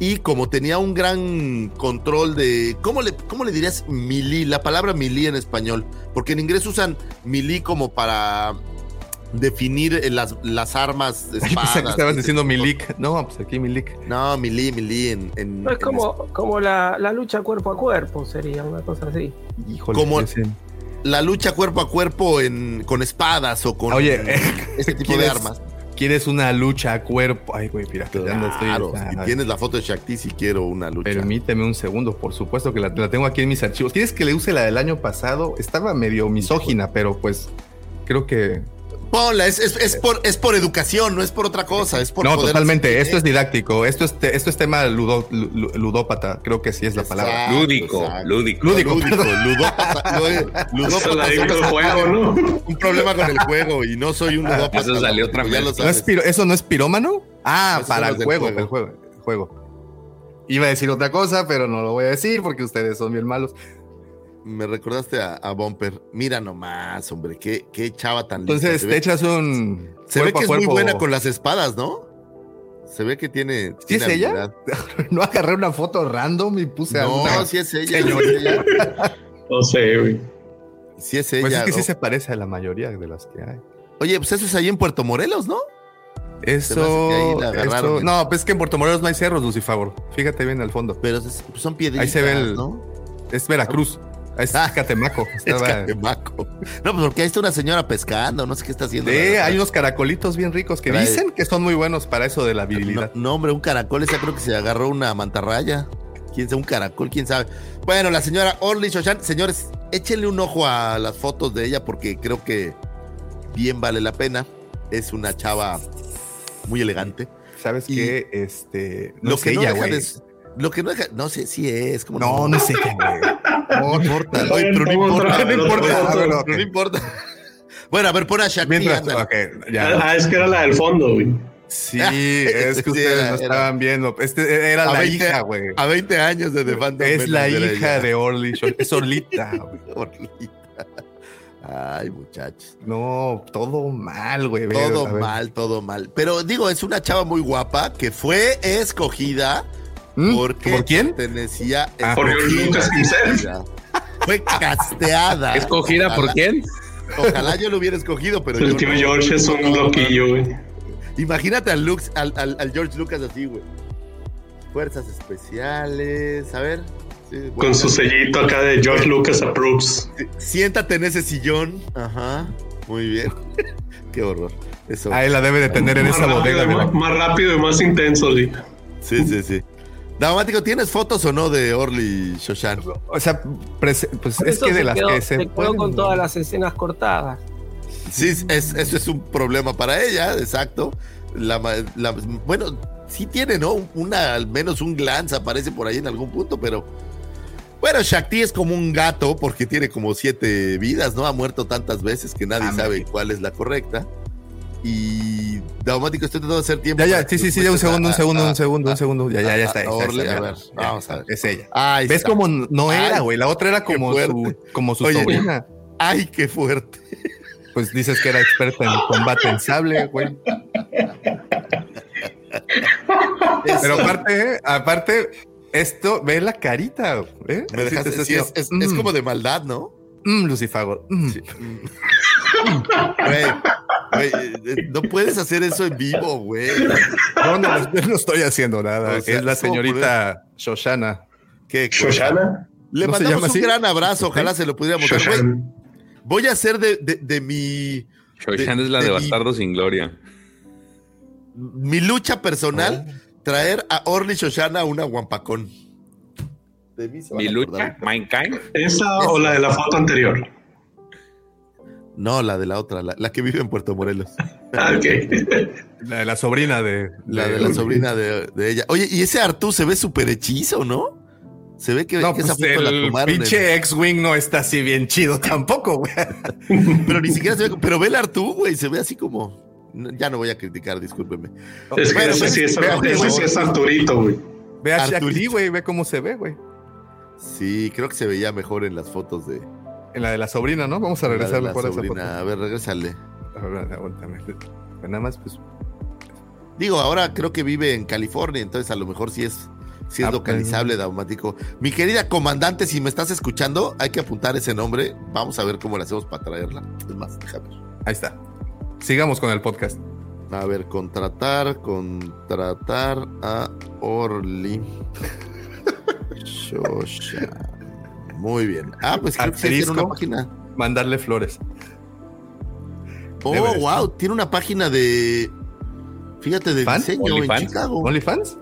Y como tenía un gran control de. ¿Cómo le, cómo le dirías milí? La palabra milí en español. Porque en inglés usan milí como para definir eh, las, las armas. Ay, espadas, que estabas diciendo Milik. No, pues aquí Milik. No, milí, milí en. en- No, es en como, como la, la lucha cuerpo a cuerpo, sería una cosa así. Híjole. Como- la lucha cuerpo a cuerpo en, con espadas o con Oye, este tipo de ¿quieres- armas. ¿Quieres una lucha a cuerpo? Ay, güey, mira, que ya no estoy- Claro, ah, si tienes la foto de Shakti, si quiero una lucha. Permíteme un segundo, por supuesto que la, la tengo aquí en mis archivos. ¿Quieres que le use la del año pasado? Estaba medio misógina, pero pues creo que. Ponla, es, es, es por, es por educación, no es por otra cosa, es por no, poder- totalmente. Esto es didáctico. Esto es, te- esto es tema ludo- lu- ludópata. Creo que sí es la palabra. Lúdico, exacto. lúdico. Lúdico, Lúdico, ludópata, ludópata Eso la dicta el es- juego, ¿no? Un problema con el juego y no soy un ludópata. Eso salió otra ya vez. lo ¿No es piro- ¿Eso no es pirómano? Ah, para el juego, juego. el juego, el juego. Iba a decir otra cosa, pero no lo voy a decir porque ustedes son bien malos. Me recordaste a, a Bumper. Mira nomás, hombre, qué, qué chava tan lista. Entonces Se te ve, echas un. se ve que es muy buena con las espadas, ¿no? Se ve que tiene. ¿Sí es ella? no agarré una foto random y puse a No, una sí es ella. ella. No sé, güey. Sí es ella. Pues es que sí se parece a la mayoría de las que hay. Oye, pues eso es ahí en Puerto Morelos, ¿no? Eso, eso- no, pues es que en Puerto Morelos no hay cerros, Lucifagor. Fíjate bien al fondo. Pero es- son piedritas, Ahí se ve el, ¿no? es Veracruz. Es Catemaco. Es Catemaco. No, pues porque ahí está una señora pescando, no sé qué está haciendo. Sí, hay unos caracolitos bien ricos que Trae- dicen que son muy buenos para eso de la No, virilidad. no, hombre, un caracol, esa creo que se agarró una mantarraya. ¿Quién sabe? Un caracol, quién sabe. Bueno, la señora Orly Shoshan, señores, échenle un ojo a las fotos de ella porque creo que bien vale la pena. Es una chava muy elegante. ¿Sabes Y qué? Este, no lo es que no ella, deja güey. de- Lo que no deja, no sé si es, como No, no es ella, güey. No importa, pero no ¿cómo importa, no importa, no importa. Bueno, a ver, pon a Shakti, Mientras, ándale. ok, ya. Ah, es que era la del fondo, güey. Sí, es que Sí, ustedes era- no estaban viendo. Este era A la 20 hija, güey. A 20 años de The Phantom Es la hija ella. de Orly. Es Orlita, güey. Orlita. Ay, muchachos. No, todo mal, güey. Todo mal, todo mal. Pero digo, es una chava muy guapa que fue escogida. Porque ¿Por quién? pertenecía Ah, por. Lucas Pincel. Fue casteada. ¿Escogida por quién? Ojalá yo lo hubiera escogido, pero El yo tío no. George es un loquillo, güey. Imagínate al, Lux, al, al- al George Lucas así, güey. Fuerzas especiales, a ver. Sí, bueno, Con su sellito acá de George Lucas Approves. Siéntate en ese sillón. Ajá. Muy bien. Qué horror. Eso. Ahí la debe de tener en Más esa rápido, bodega. de la- más, más rápido y más intenso, sí. Sí, sí, sí. Daumático, ¿tienes fotos o no de Orly Shoshan? O sea, pues es que de las quedó- que se, se quedó pueden- con todas las escenas cortadas. Sí, es, eso es un problema para ella, exacto. La, ma- la- bueno, sí tiene, ¿no? Una, al menos un glance aparece por ahí en algún punto, pero. Bueno, Shakti es como un gato porque tiene como siete vidas, ¿no? Ha muerto tantas veces que nadie Ah, sabe cuál es la correcta. Y Daumático, estoy tratando de hacer tiempo. Ya, ya, sí, sí, sí, ya un segundo, un segundo, un segundo, un segundo. Ya, ya, ya está. a ver, vamos a ver. Es ella. ¿Ves cómo no era, güey? La otra era como su, como su Oye. sobrina. Ay, qué fuerte. Pues dices que era experta en combate en sable, güey. Pero aparte, aparte, esto, ve la carita, ¿eh? Me Así dejas te sí, es, es- es mm, como de maldad, ¿no? mm, Lucifago. mm. Güey, güey, eh, no puedes hacer eso en vivo, güey. No, no, no, yo no estoy haciendo nada. O sea, es la ¿cómo señorita Shoshana. Qué. Shoshana. Le ¿No mandamos llama un así? gran abrazo, ojalá se lo pudiéramos dar. Güey, voy a hacer de, de- de mi, Shoshan De- es la de, de mi- Bastardo sin Gloria. mi lucha personal, traer a Orly Shoshana a una guampacón. De mí se Mi lucha. Mankind. ¿Esa o la de la foto anterior? No, la de la otra, la, la que vive en Puerto Morelos. Ah, ok. La de la sobrina de. La de la sobrina de, de ella. Oye, y ese Artú se ve súper hechizo, ¿no? Se ve que, No, que pues esa foto la el tomaron. en- pinche X-Wing no está así bien chido tampoco, güey. pero ni siquiera se ve. Pero ve el Artú, güey, se ve así como. Ya no voy a criticar, discúlpeme. Es que ese sí es, Arturito, güey. Ve a güey, ve cómo se ve, güey. Sí, creo que se veía mejor en las fotos de, En la de la sobrina, ¿no? Vamos a la de la por esa foto. sobrina. A ver, ver, aguántame. Nada más, pues. Digo, ahora creo que vive en California, entonces a lo mejor sí es, sí es Ah, localizable, Daumático. Mi querida comandante, si me estás escuchando, hay que apuntar ese nombre. Vamos a ver cómo le hacemos para traerla. Es más, déjame. Ahí está. Sigamos con el podcast. A ver, contratar, contratar a Orly. Shosha. Muy bien. Ah, pues creo que tiene una página. Mandarle flores. Oh, Debe wow, tiene una página de. Fíjate, de ¿Fan? diseño en ¿OnlyFans? Chicago. ¿OnlyFans?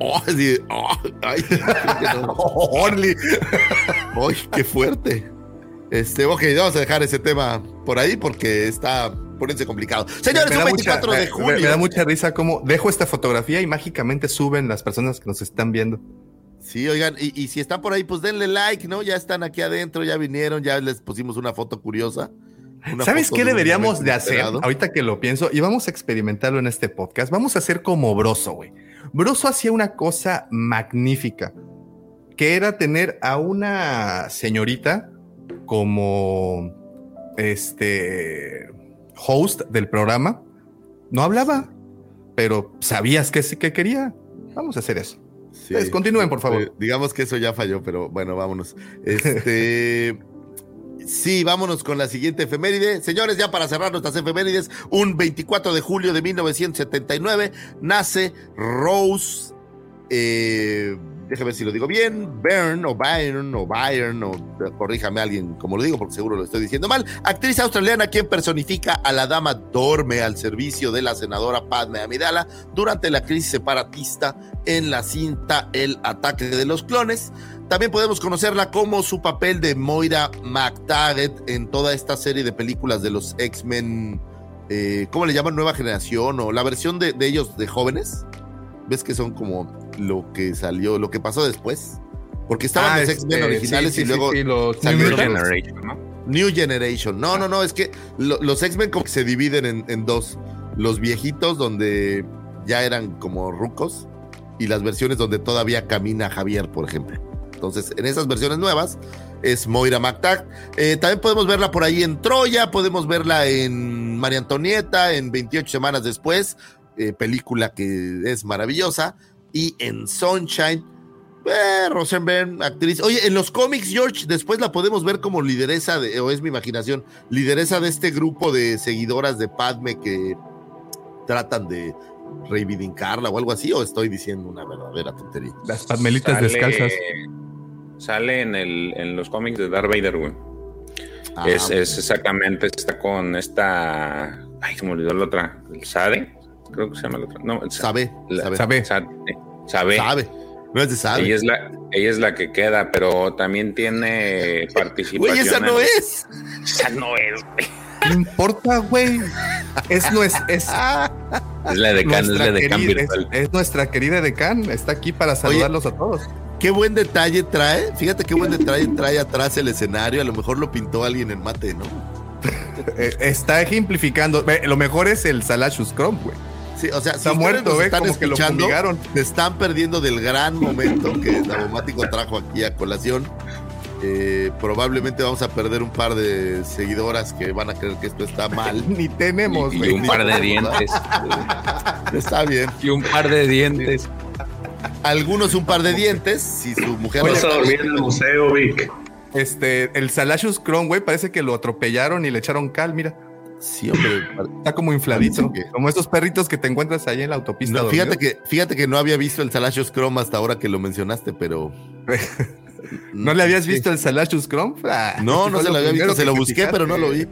Oh, sí, oh, ay. Orly. Ay, qué fuerte. Este, ok, vamos a dejar ese tema por ahí porque está poniéndose complicado. Señores, Me un da 24 mucha- de me- julio. Me, da mucha risa cómo dejo esta fotografía y mágicamente suben las personas que nos están viendo. Sí, oigan, y, y si están por ahí, pues denle like, ¿no? Ya están aquí adentro, ya vinieron, ya les pusimos una foto curiosa. Una ¿Sabes foto qué de deberíamos de hacer? Ahorita que lo pienso, y vamos a experimentarlo en este podcast, vamos a hacer como Broso, güey. Broso hacía una cosa magnífica, que era tener a una señorita como este host del programa. No hablaba, pero sabías que sí que quería. Vamos a hacer eso. Sí. Pues, continúen, por favor. Eh, digamos que eso ya falló, pero bueno, vámonos. Este. Sí, vámonos con la siguiente efeméride. Señores, ya para cerrar nuestras efemérides, un 24 de julio de 1979 nace Rose, eh, déjame ver si lo digo bien, Byrne o Byron o Byron o eh, corríjame alguien como lo digo porque seguro lo estoy diciendo mal. Actriz australiana quien personifica a la dama Dorme al servicio de la senadora Padme Amidala durante la crisis separatista en la cinta El ataque de los clones. También podemos conocerla como su papel de Moira McTaggart en toda esta serie de películas de los X-Men, eh, ¿cómo le llaman? Nueva generación o la versión de, de ellos de jóvenes. ¿Ves que son como lo que salió, lo que pasó después? Porque estaban Ah, los este, X-Men originales sí, y sí, luego sí, los New los- Generation, ¿no? New Generation. No, no, no, es que lo- los X-Men como que se dividen en, en dos. Los viejitos donde ya eran como rucos y las versiones donde todavía camina Javier, por ejemplo. Entonces, en esas versiones nuevas es Moira McTaggart. Eh, también podemos verla por ahí en Troya, podemos verla en María Antonieta, en 28 semanas después, eh, película que es maravillosa, y en Sunshine. Eh, Rosenberg, actriz. Oye, en los cómics, George, después la podemos ver como lideresa de, o es mi imaginación, lideresa de este grupo de seguidoras de Padme que tratan de reivindicarla o algo así, o estoy diciendo una verdadera tontería. Las padmelitas Sale- descalzas. Sale en, el, en los cómics de Darth Vader, güey. Ah, es, es exactamente, está con esta. Ay, se me olvidó la otra. ¿El Sade? Creo que se llama la otra. No, Sabe, la- sabe. Sabe. Sabe. Sabe. No es de sabe. Ella es, la, ella es la que queda, pero también tiene participación. Güey, esa no en- es. Esa no es, güey. No importa, güey. Es, nues- es, Es la de Can, es nuestra la de Can querida, es, virtual. es nuestra querida Decan. Está aquí para saludarlos a todos. Qué buen detalle trae. Fíjate qué buen detalle trae atrás el escenario. A lo mejor lo pintó alguien en mate, ¿no? Eh, está ejemplificando. Lo mejor es el Salashus Crumb, güey. Sí, o sea, Está ustedes muerto, nos ve, están como que lo escuchando, fumigaron. se están perdiendo del gran momento que Davomático trajo aquí a colación. Eh, probablemente vamos a perder un par de seguidoras que van a creer que esto está mal. Ni tenemos, Y, y un par de dientes. Está bien. y un par de dientes. Algunos un par de dientes. Si su mujer Vas no a dormir en el museo, Vic. Este, el Salashus Crumb, güey, parece que lo atropellaron y le echaron cal, mira. Sí, hombre. Está como infladito. Como esos perritos que te encuentras ahí en la autopista. No, fíjate que, fíjate que no había visto el Salacious Chrome hasta ahora que lo mencionaste, pero. ¿No le habías visto el Salashus Crumb? Ah, No, no se lo había visto, se lo te busqué, pero no lo vi.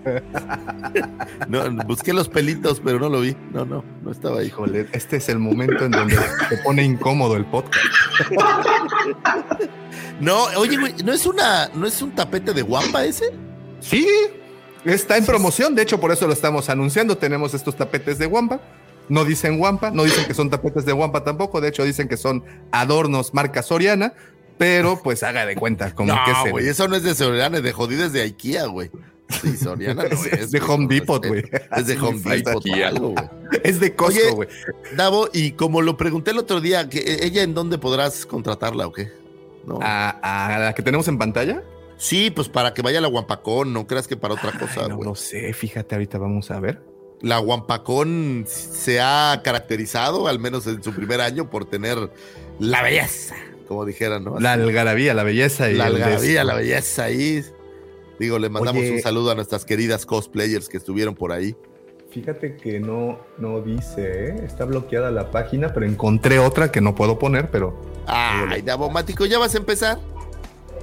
No, busqué los pelitos, pero no lo vi. No, no, no estaba ahí. Híjole, este es el momento en donde se pone incómodo el podcast. No, oye, güey, ¿no es una, no es un tapete de guampa ese? Sí, está en promoción. De hecho, por eso lo estamos anunciando. Tenemos estos tapetes de Wampa. No dicen Wampa, no dicen que son tapetes de Wampa tampoco. De hecho, dicen que son adornos marca Soriana. Pero pues haga de cuenta como que No, el- güey, eso no es de Soriana, es de jodidas de IKEA, güey. Sí, Soriana no Es- de Home Depot, güey. Es de Home me Depot algo, es de Costco, güey. Davo, y como lo pregunté el otro día, que eh, ¿ella en dónde podrás contratarla o qué? No. A, a la que tenemos en pantalla. Sí, pues para que vaya la Guampacón, no creas que para otra cosa, Ay, no lo sé, fíjate, ahorita vamos a ver. La Guampacón se ha caracterizado, al menos en su primer año, por tener la belleza, como dijeran, ¿no? La algarabía, la belleza y la algarabía, la belleza ahí. Digo, le mandamos Oye. un saludo a nuestras queridas cosplayers que estuvieron por ahí. Fíjate que no, no dice, ¿eh? está bloqueada la página, pero encontré otra que no puedo poner, pero Ay, Davomático, ¿ya vas a empezar?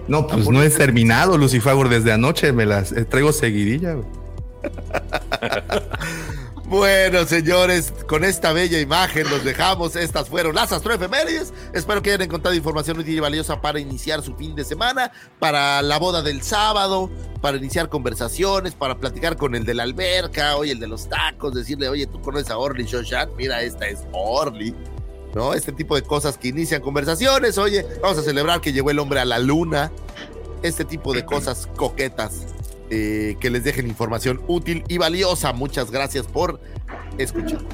No, pues no he terminado, Lucifagur, desde anoche me las eh, traigo seguidilla. Bueno, señores, con esta bella imagen los dejamos. Estas fueron las astroefemérides. Espero que hayan encontrado información útil y valiosa para iniciar su fin de semana, para la boda del sábado, para iniciar conversaciones, para platicar con el de la alberca, oye, el de los tacos, decirle, oye, tú conoces a Orly Shoshat, mira, esta es Orly. ¿No? Este tipo de cosas que inician conversaciones. Oye, vamos a celebrar que llegó el hombre a la luna. Este tipo de cosas coquetas eh, que les dejen información útil y valiosa. Muchas gracias por escucharnos.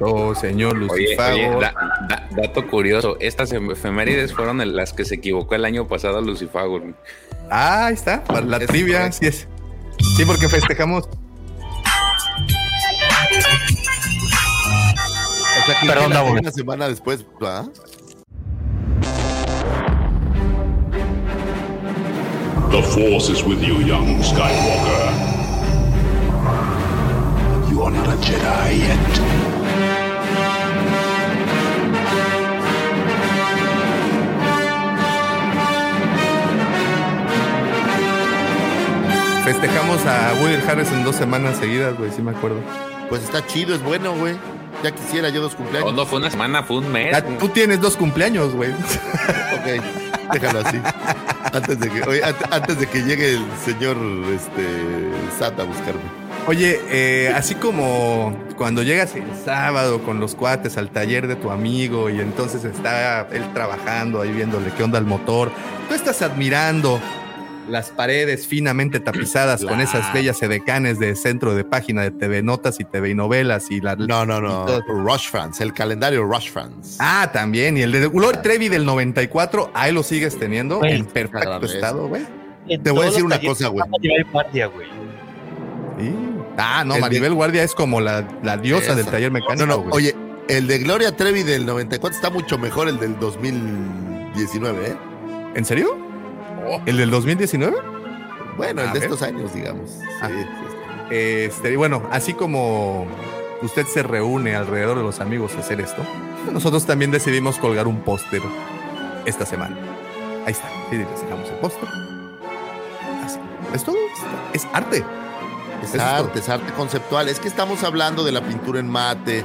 Oh, señor Oye, Lucifagur. oye, da- da- dato curioso, estas em- efemérides fueron las que se equivocó el año pasado Lucifagur. Ah, ahí está, para la Es trivia, correcto. sí es. Sí, porque festejamos. O sea, que Perdón, la- Davo. una semana después, ¿verdad? The Force is with you, young Skywalker. You are not a Jedi yet. Festejamos a Woody Harris dos semanas seguidas, güey, sí me acuerdo. Pues está chido, es bueno, güey. Ya quisiera yo dos cumpleaños. Oh, No, no fue una semana, fue un mes. Ya, tú tienes dos cumpleaños, güey. Ok, déjalo así. Antes de que, oye, antes de que llegue el señor este, Sat a buscarme. Oye, eh, así como cuando llegas el sábado con los cuates al taller de tu amigo y entonces está él trabajando ahí viéndole qué onda el motor, tú estás admirando las paredes finamente tapizadas con esas bellas edecanes de centro de página de TV Notas y TV Novelas y la... No, no, no. Rush Fans, el calendario Rush Fans. Ah, también. Y el de Gloria Trevi del 94, ahí lo sigues teniendo en perfecto estado, güey. Te voy a decir una cosa, güey. Sí. Ah, no, El de- Maribel Guardia es como la, la diosa Esa. del taller mecánico. No, no, oye, el de Gloria Trevi del 94 está mucho mejor el del 2019, ¿eh? ¿En serio? ¿El del 2019? Bueno, el A de ver. estos años, digamos. Sí, Ah. Este, bueno, así como usted se reúne alrededor de los amigos a hacer esto, nosotros también decidimos colgar un póster esta semana. Ahí está. Sí, les dejamos el póster. Así. Es todo. Es, arte. Es es todo. arte, es arte conceptual. Es que estamos hablando de la pintura en mate,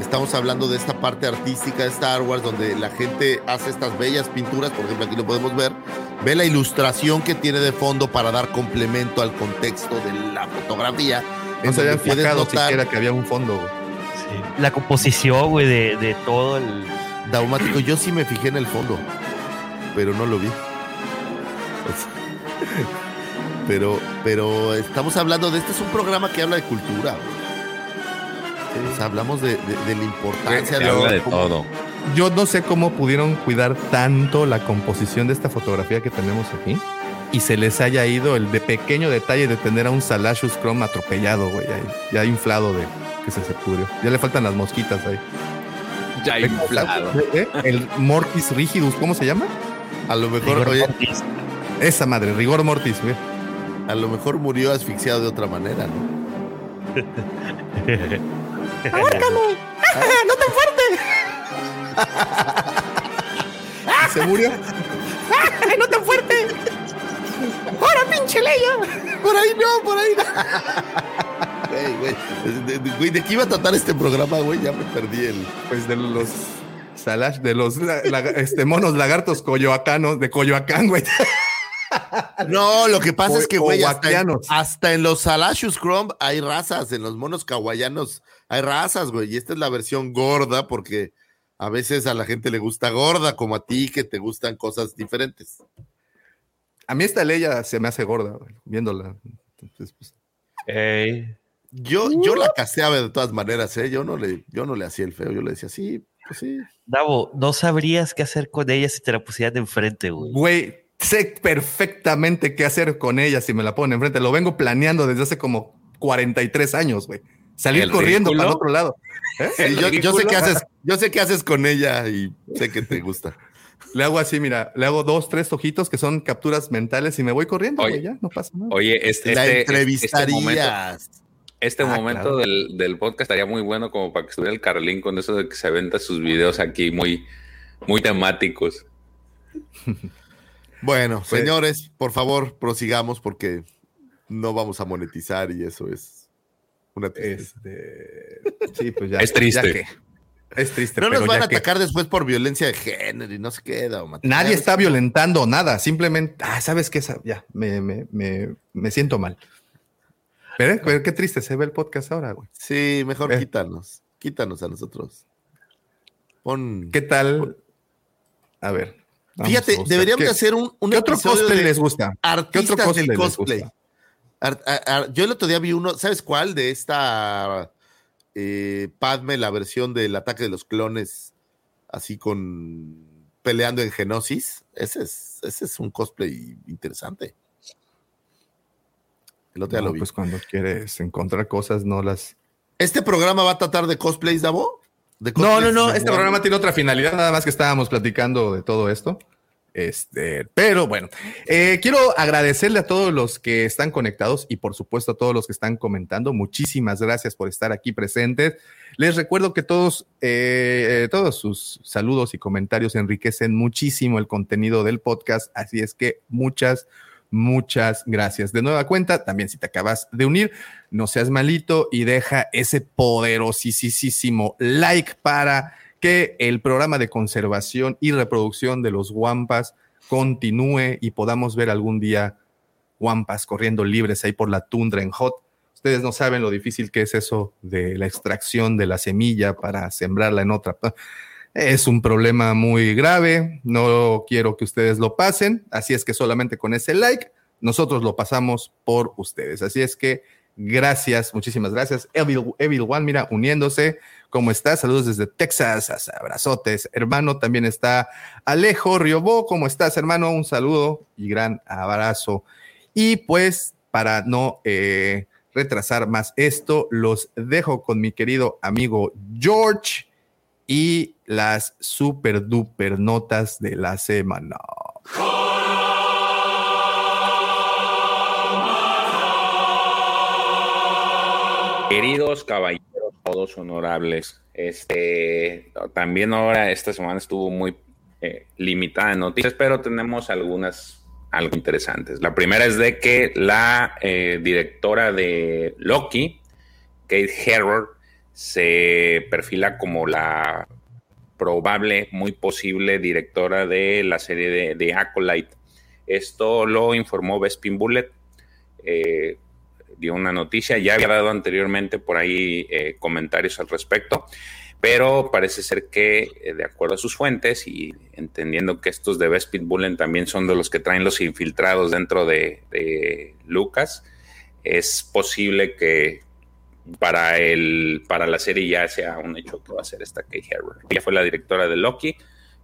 estamos hablando de esta parte artística de Star Wars, donde la gente hace estas bellas pinturas, por ejemplo, aquí lo podemos ver. Ve la ilustración que tiene de fondo para dar complemento al contexto de la fotografía. No se puedes fijado notar- siquiera que había un fondo. Sí. La composición, güey, de, de todo el. Daumático, yo sí me fijé en el fondo, pero no lo vi. Pero, pero estamos hablando de este es un programa que habla de cultura. güey. O sea, hablamos de, de- de la importancia Se de, habla de todo. Yo no sé cómo pudieron cuidar tanto la composición de esta fotografía que tenemos aquí y se les haya ido el de pequeño detalle de tener a un Salashus Chrome atropellado, güey, ahí, ya inflado de que se se pudrió. Ya le faltan las mosquitas ahí. Ya inflado. ¿Eh? El Mortis Rigidus, ¿cómo se llama? A lo mejor, Rigor oye, mortis. Esa madre, Rigor Mortis, güey. a lo mejor murió asfixiado de otra manera, ¿no? Y se murió. Por ahí no, por ahí no. Güey, güey, de, de- güey, ¿de qué iba a tratar este programa, güey? Ya me perdí el. Pues de los Salash, de los la- la- este, monos lagartos coyoacanos, de Coyoacán, güey. No, lo que pasa es que, güey, hasta, en- Oaxianos. hasta en los Salashus Chrome hay razas, en los monos kawayanos hay razas, güey, y esta es la versión gorda porque a veces a la gente le gusta gorda, como a ti, que te gustan cosas diferentes. A mí esta Leia se me hace gorda, güey, viéndola. Entonces, pues, Ey. Yo, yo la caseaba de todas maneras, ¿eh? Yo no le, yo no le hacía el feo, yo le decía, sí, pues sí. Davo, no sabrías qué hacer con ella si te la pusieran de enfrente, güey. Güey, sé perfectamente qué hacer con ella si me la ponen enfrente. Lo vengo planeando desde hace como 43 años, güey. Salir ¿El corriendo ridículo? para el otro lado. ¿Eh? Yo, yo sé qué haces, yo sé qué haces con ella y sé que te gusta. Le hago así, mira, le hago dos, tres ojitos que son capturas mentales y me voy corriendo, Oye. ya, no pasa nada. Oye, este, la este, este momento, entrevistarías. este Ah, momento claro. del, del podcast estaría muy bueno como para que estuviera el Carlín con eso de que se aventa sus videos aquí muy, muy temáticos. Bueno, Sí. señores, por favor, prosigamos porque no vamos a monetizar y eso es una tristeza. Este, sí, pues ya. Es triste. ya que- es triste. No nos van ya a que- atacar después por violencia de género y no se queda. Nadie está violentando nada, simplemente, ah, ¿sabes qué? Ya, me, me, me, me siento mal. Pero, pero qué triste se ve el podcast ahora, güey. Sí, mejor Eh. quítanos. Quítanos a nosotros. Pon. ¿Qué tal? A ver. Fíjate, deberíamos ¿Qué- de hacer un, un ¿Qué otro episodio cosplay de les gusta? ¿Qué otro cosplay del les cosplay. gusta? Ar- ar- ar- yo el otro día vi uno, ¿sabes cuál? De esta eh, Padme, la versión del ataque de los clones, así con peleando en Genosis. Ese es, ese es un cosplay interesante. El otro día No, lo vi. pues cuando quieres encontrar cosas, no las. ¿Este programa va a tratar de cosplays, Davo? De No, no, no. Este programa tiene otra finalidad, nada más que estábamos platicando de todo esto. Este, pero bueno, eh, quiero agradecerle a todos los que están conectados y por supuesto a todos los que están comentando. Muchísimas gracias por estar aquí presentes. Les recuerdo que todos, eh, todos sus saludos y comentarios enriquecen muchísimo el contenido del podcast. Así es que muchas, muchas gracias. De nueva cuenta, también si te acabas de unir, no seas malito y deja ese poderosísimo like para que el programa de conservación y reproducción de los guampas continúe y podamos ver algún día guampas corriendo libres ahí por la tundra en hot. Ustedes no saben lo difícil que es eso de la extracción de la semilla para sembrarla en otra. Es un problema muy grave, no quiero que ustedes lo pasen, así es que solamente con ese like nosotros lo pasamos por ustedes. Así es que gracias, muchísimas gracias. Evil, Evil One, mira, uniéndose. ¿Cómo estás? Saludos desde Texas, abrazotes. Hermano, también está Alejo Riobó. ¿Cómo estás, hermano? Un saludo y gran abrazo. Y pues, para no eh, retrasar más esto, los dejo con mi querido amigo George y las super duper notas de la semana. Queridos caballeros, todos honorables, este, también ahora esta semana estuvo muy eh, limitada en noticias, pero tenemos algunas algo interesantes. La primera es de que la eh, directora de Loki, Kate Herro, se perfila como la probable, muy posible directora de la serie de, de Acolyte. Esto lo informó Bespin Bullet. Eh, dio una noticia, ya había dado anteriormente por ahí eh, comentarios al respecto, pero parece ser que eh, de acuerdo a sus fuentes y entendiendo que estos de Bespin Bullet también son de los que traen los infiltrados dentro de, Lucas, es posible que para, el, para la serie ya sea un hecho que va a ser esta Kate Herro. Ella fue la directora de Loki,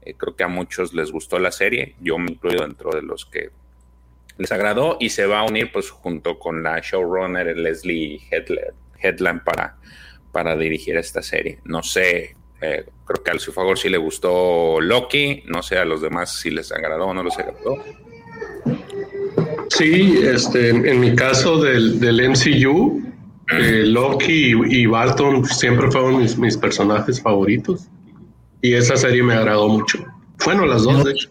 eh, creo que a muchos les gustó la serie, yo me incluyo dentro de los que les agradó y se va a unir pues junto con la showrunner Leslie Headland, Headland para, para dirigir esta serie. No sé, eh, creo que al su favor sí le gustó Loki, no sé a los demás si les agradó o no les agradó. Sí, este, en mi caso del, del MCU, eh, Loki y, y, Barton siempre fueron mis, mis, personajes favoritos. Y esa serie me agradó mucho. Bueno, las dos, de hecho.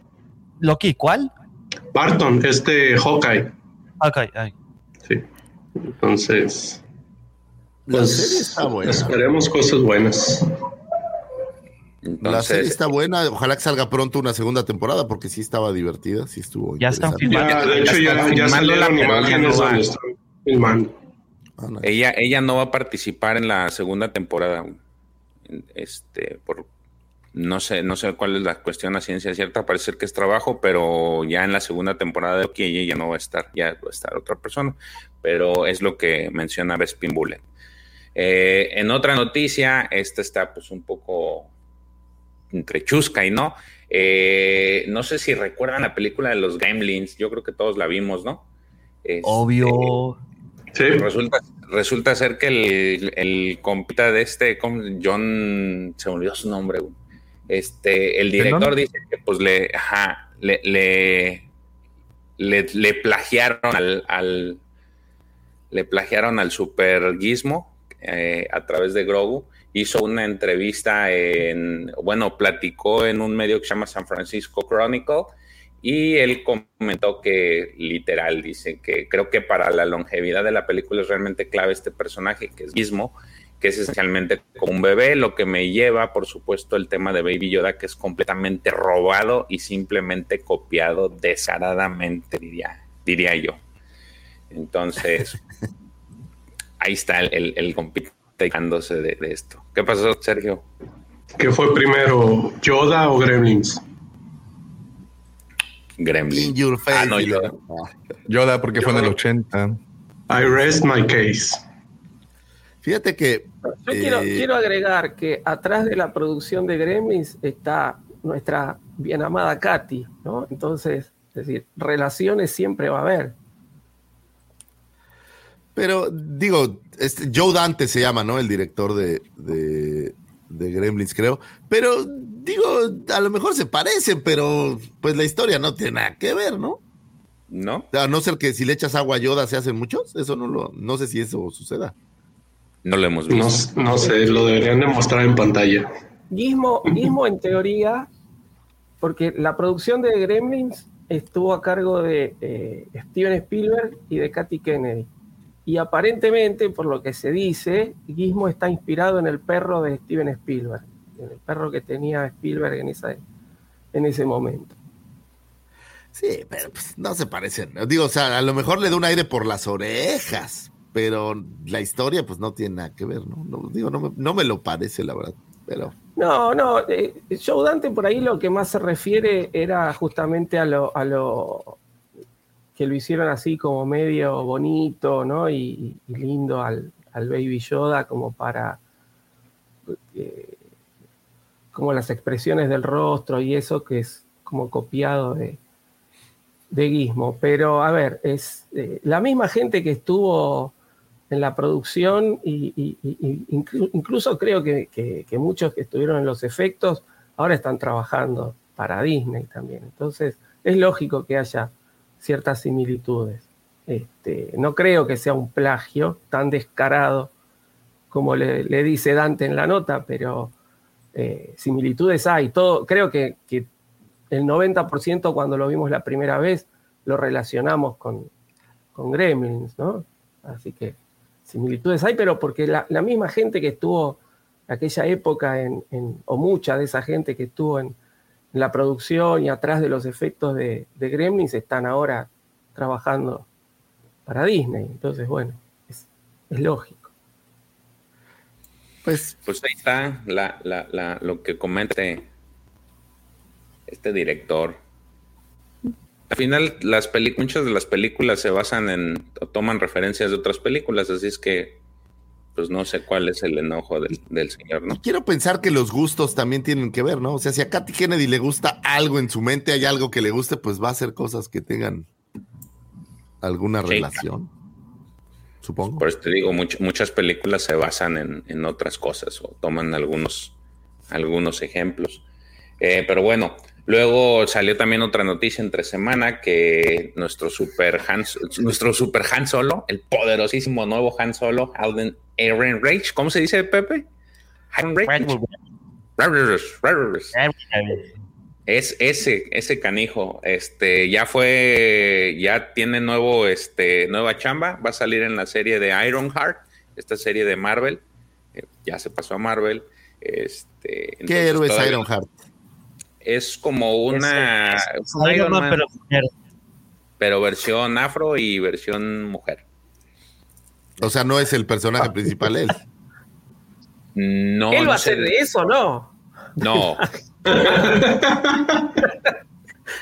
¿Loki cuál? Barton, este Hawkeye. Hawkeye, ay. Sí. Entonces. La pues, serie está buena. Esperemos cosas buenas. La serie está buena. Ojalá que salga pronto una segunda temporada porque sí estaba divertida, sí estuvo. Ya están interesante. Ya, de hecho, ya, ya filmando salieron imágenes donde están filmando. Ah, ella, ella no va a participar en la segunda temporada. Este, por no sé, no sé cuál es la cuestión a ciencia cierta, parece ser que es trabajo, pero ya en la segunda temporada de Loki ella ya no va a estar, ya va a estar otra persona, pero es lo que menciona Bespin Bullet. Eh, en otra noticia, esta está pues un poco entre chusca y no. Eh, no sé si recuerdan la película de los Gremlins, yo creo que todos la vimos, ¿no? Este, Obvio. Sí, Resulta, resulta ser que el, el compita de este. John, se me olvidó su nombre, güey. Este, el director dice que pues le, ajá, le, le, le, le plagiaron al, al, le plagiaron al super Gizmo eh, a través de Grogu. Hizo una entrevista en, bueno, platicó en un medio que se llama San Francisco Chronicle y él comentó que literal dice que creo que para la longevidad de la película es realmente clave este personaje que es Gizmo, que es esencialmente como un bebé, lo que me lleva, por supuesto, el tema de Baby Yoda, que es completamente robado y simplemente copiado descaradamente, diría, diría yo. Entonces, ahí está el, el, el de, de esto. ¿Qué pasó, Sergio? ¿qué fue primero, Yoda o Gremlins? Gremlin. In your face. Ah, no. Yoda. Yoda, porque fue en el 80. I rest my case. Fíjate que. Yo quiero, eh, quiero agregar que atrás de la producción de Gremlins está nuestra bien amada Katy, ¿no? Entonces, es decir, relaciones siempre va a haber. Pero digo, este, Joe Dante se llama, ¿no? El director de, de, de Gremlins, creo. Pero digo, a lo mejor se parecen, pero pues la historia no tiene nada que ver, ¿no? ¿No? A no ser que si le echas agua a Yoda se hacen muchos, eso no lo, no sé si eso suceda. No lo hemos visto. no sé, lo deberían de mostrar en pantalla. Gizmo, Gizmo en teoría, porque la producción de Gremlins estuvo a cargo de eh, Steven Spielberg y de Katy Kennedy. Y aparentemente, por lo que se dice, Gizmo está inspirado en el perro de Steven Spielberg, en el perro que tenía Spielberg en, esa, en ese momento. Sí, pero pues, no se parecen. Digo, o sea, a lo mejor le da un aire por las orejas, pero la historia pues no tiene nada que ver, ¿no? No, digo, no me, no me lo parece, la verdad. Pero No, no, eh, Joe Dante por ahí lo que más se refiere era justamente a lo, a lo que lo hicieron así como medio bonito, ¿no? Y, lindo al, al Baby Yoda como para eh, como las expresiones del rostro y eso que es como copiado de, de Gizmo. Pero a ver, es eh, la misma gente que estuvo en la producción y, y- y- y inclu- incluso creo que, muchos que estuvieron en los efectos ahora están trabajando para Disney también. Entonces es lógico que haya ciertas similitudes. Este, no creo que sea un plagio tan descarado como le, le dice Dante en la nota, pero eh, similitudes hay. Todo, creo que, que el 90% cuando lo vimos la primera vez lo relacionamos con, con Gremlins, ¿no? Así que similitudes hay, pero porque la, la misma gente que estuvo en aquella época, en, en- o mucha de esa gente que estuvo en, en la producción y atrás de los efectos de, de Gremlins están ahora trabajando para Disney. Entonces, bueno, es, es lógico. pues Pues ahí está la, la, la, lo que comente este director. Al final, las muchas de las películas se basan en o toman referencias de otras películas, así es que pues no sé cuál es el enojo del, del señor, ¿no? y quiero pensar que los gustos también tienen que ver, ¿no? O sea, si a Katy Kennedy le gusta algo en su mente, hay algo que le guste, pues va a hacer cosas que tengan alguna Sí. relación. Supongo. Por eso te digo, much- muchas películas se basan en, en otras cosas o toman algunos, algunos ejemplos. Eh, pero bueno, luego salió también otra noticia entre semana que nuestro super Han, nuestro super Han Solo, el poderosísimo nuevo Han Solo, Alden Aaron Rage, ¿cómo se dice, Pepe? Han Rage. Es ese, ese canijo, este, ya fue, ya tiene nuevo, este, nueva chamba, va a salir en la serie de Ironheart, esta serie de Marvel, eh, ya se pasó a Marvel, este, ¿Qué héroe es Ironheart? Es como una, Es- es un Iron Man, pero mujer. pero versión afro y versión mujer. O sea, no es el personaje principal él. No, ¿Él va no a hacer de eso, no? No,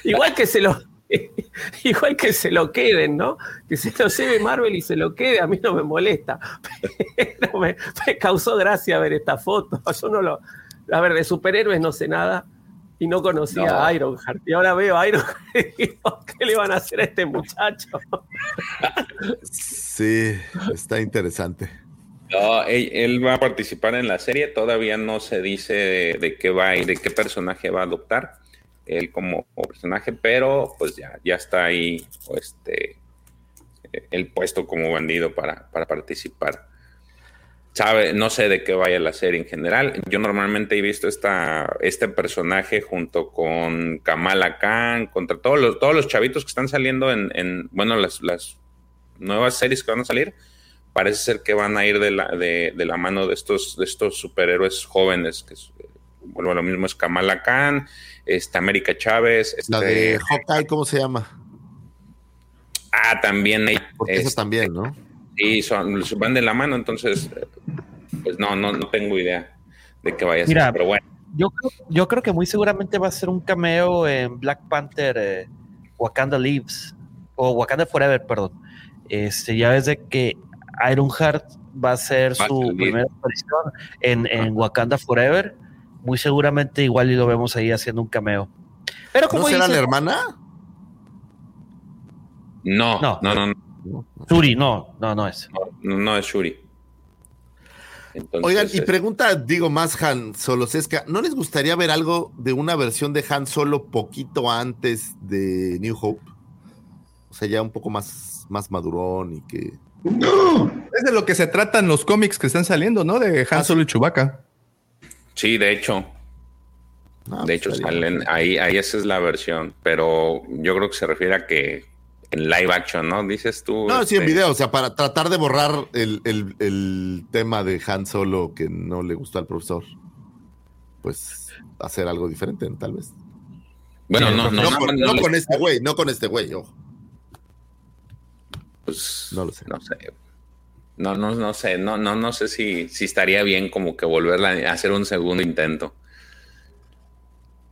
Igual que se lo. Igual que se lo queden, ¿no? Que se lo lleve Marvel y se lo quede, a mí no me molesta. Pero me, me causó gracia ver esta foto. Yo no lo. A ver, de superhéroes no sé nada y no conocía No. a Ironheart. Y ahora veo a Ironheart y digo, ¿qué le van a hacer a este muchacho? Sí, está interesante. No, él, él va a participar en la serie, todavía no se dice de, de qué va y de qué personaje va a adoptar él como, como personaje, pero pues ya, ya está ahí este el puesto como bandido para, para participar. Sabe, no sé de qué vaya la serie en general. Yo normalmente he visto esta, este personaje junto con Kamala Khan, contra todos los, todos los chavitos que están saliendo en, en bueno, las, las nuevas series que van a salir parece ser que van a ir de la, de, de la mano de estos, de estos superhéroes jóvenes, que es, bueno, lo mismo es Kamala Khan, este, América Chávez. Este, La de Hawkeye, ¿cómo se llama? Ah, también. Porque eso también, ¿no? Sí, son, van de la mano, entonces, pues no, no, no tengo idea de qué vaya a ser, Mira, pero bueno. Yo creo, yo creo que muy seguramente va a ser un cameo en Black Panther eh, Wakanda Lives o Wakanda Forever, perdón. Este, ya ves de que Ironheart va a ser Va su primera aparición en, en Wakanda Forever. Muy seguramente igual y lo vemos ahí haciendo un cameo. Pero como ¿No será dices, la hermana? No, No. no, no, no, Shuri, no, no, no es. no, no es Shuri. Entonces, Oigan, y pregunta, digo más Han Solosesca, ¿no les gustaría ver algo de una versión de Han Solo poquito antes de New Hope? O sea, ya un poco más, más madurón y que... Es de lo que se tratan los cómics que están saliendo, ¿no? De Han Solo y Chewbacca. Sí, de hecho. Ah, de hecho, pues, salen ahí, ahí esa es la versión, pero yo creo que se refiere a que en live action, ¿no? Dices tú. No, sí, en este, video, o sea, para tratar de borrar el, el- el tema de Han Solo que no le gustó al profesor. Pues hacer algo diferente, tal vez. Bueno, no, no, no, no, con, no no les- con este güey, no con este güey, ojo. pues, No lo sé. No sé. No, no, no sé, no, no, no sé si, si estaría bien como que volverla a hacer un segundo intento.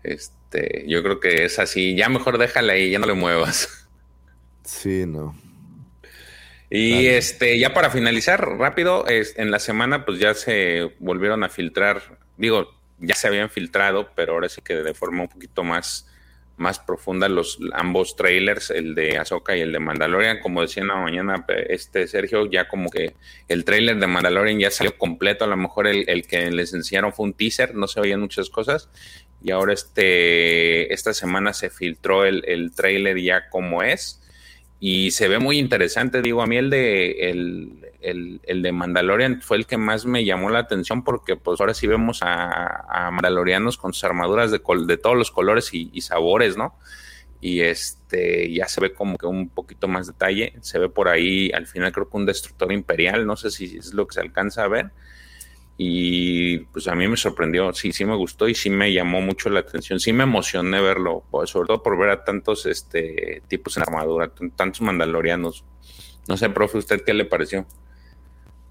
Este, yo creo que es así. Ya mejor déjala ahí, ya no le muevas. Sí, no. Y este, ya para finalizar, rápido, es- en la semana, pues ya se volvieron a filtrar, digo, ya se habían filtrado, pero ahora sí que de forma un poquito más, más profunda los ambos trailers, el de Ahsoka y el de Mandalorian. Como decía en la mañana, este Sergio, ya como que el trailer de Mandalorian ya salió completo. A lo mejor el, el que les enseñaron fue un teaser, no se oían muchas cosas. Y ahora este, esta semana se filtró el, el trailer ya como es y se ve muy interesante. Digo, a mí el de el, el- el de Mandalorian fue el que más me llamó la atención porque pues ahora sí vemos a, mandalorianos con sus armaduras de, col- de todos los colores y, y sabores, ¿no? Y este ya se ve como que un poquito más detalle. Se ve por ahí al final creo que un destructor imperial, no sé si es lo que se alcanza a ver. Y pues a mí me sorprendió, sí, sí me gustó y sí me llamó mucho la atención, sí me emocioné verlo, pues, sobre todo por ver a tantos este, tipos en armadura, tantos mandalorianos. No sé, profe, ¿usted qué le pareció?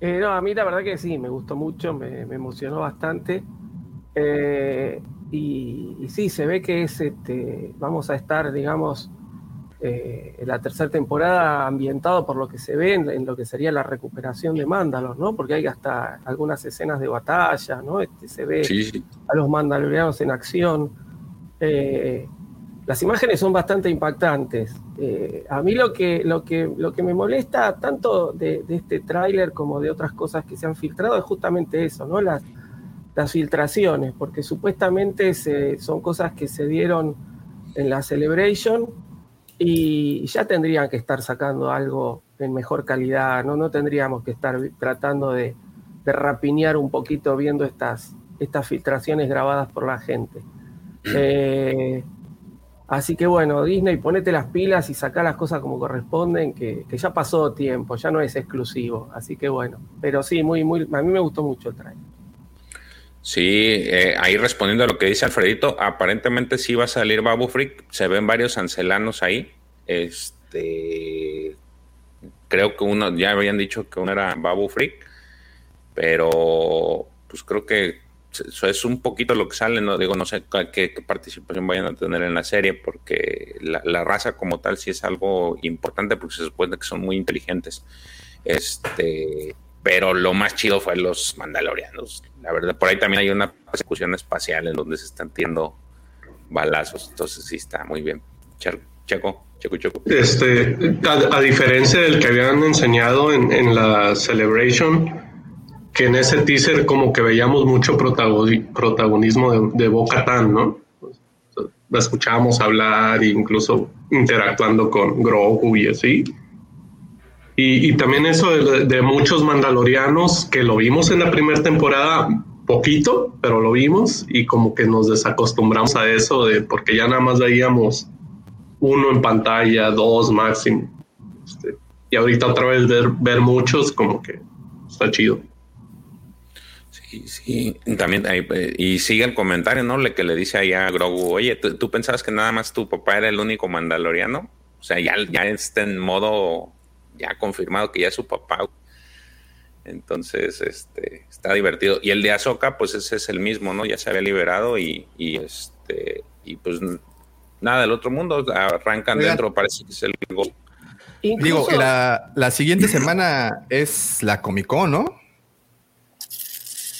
Eh, no, a mí la verdad que sí, me gustó mucho, me, me emocionó bastante. Eh, y, y sí, se ve que es este, vamos a estar, digamos, eh, la tercera temporada ambientado por lo que se ve en, en lo que sería la recuperación de Mándalos, ¿no? Porque hay hasta algunas escenas de batalla, ¿no? Este, se ve sí. a los mandalorianos en acción. Eh, las imágenes son bastante impactantes. Eh, a mí lo que, lo, que, lo que me molesta tanto de, de este tráiler como de otras cosas que se han filtrado es justamente eso, ¿no? Las, las filtraciones, porque supuestamente se- son cosas que se dieron en la Celebration y ya tendrían que estar sacando algo en mejor calidad, no, no tendríamos que estar tratando de, de rapiñar un poquito viendo estas, estas filtraciones grabadas por la gente. Eh, así que bueno, Disney, ponete las pilas y saca las cosas como corresponden, que, que ya pasó tiempo, ya no es exclusivo. Así que bueno, pero sí, muy, muy, a mí me gustó mucho el trailer. Sí, eh, ahí respondiendo a lo que dice Alfredito, aparentemente sí va a salir Babu Freak, se ven varios ancelanos ahí. Este creo que uno, ya habían dicho que uno era Babu Freak, pero pues creo que eso es un poquito lo que sale, no digo, no sé qué, participación vayan a tener en la serie, porque la, la raza como tal sí es algo importante, porque se supone que son muy inteligentes. Este, pero lo más chido fue los mandalorianos. La verdad, por ahí también hay una persecución espacial en donde se están tirando balazos, entonces sí está muy bien. Checo, Checo, Checo. Este, a, diferencia del que habían enseñado en, en la Celebration, que en ese teaser como que veíamos mucho protagoni- protagonismo de, de Boca Tan, ¿no? La escuchábamos hablar incluso interactuando con Grogu y así. Y, y también eso de, muchos mandalorianos que lo vimos en la primera temporada, poquito, pero lo vimos y como que nos desacostumbramos a eso de porque ya nada más veíamos uno en pantalla, dos máximo. Este, y ahorita otra vez ver, ver muchos como que está chido. Sí, sí, también, eh, y sigue el comentario, ¿no? Le que le dice ahí a Grogu, oye, ¿tú, tú pensabas que nada más tu papá era el único mandaloriano? O sea, ya, ya está en modo, ya confirmado que ya es su papá. Entonces, este, está divertido. Y el de Ahsoka, pues ese es el mismo, ¿no? Ya se había liberado y, y este, y pues nada del otro mundo, arrancan Oigan. dentro, parece que es el. Digo, la, la siguiente semana es la Comic Con, ¿no?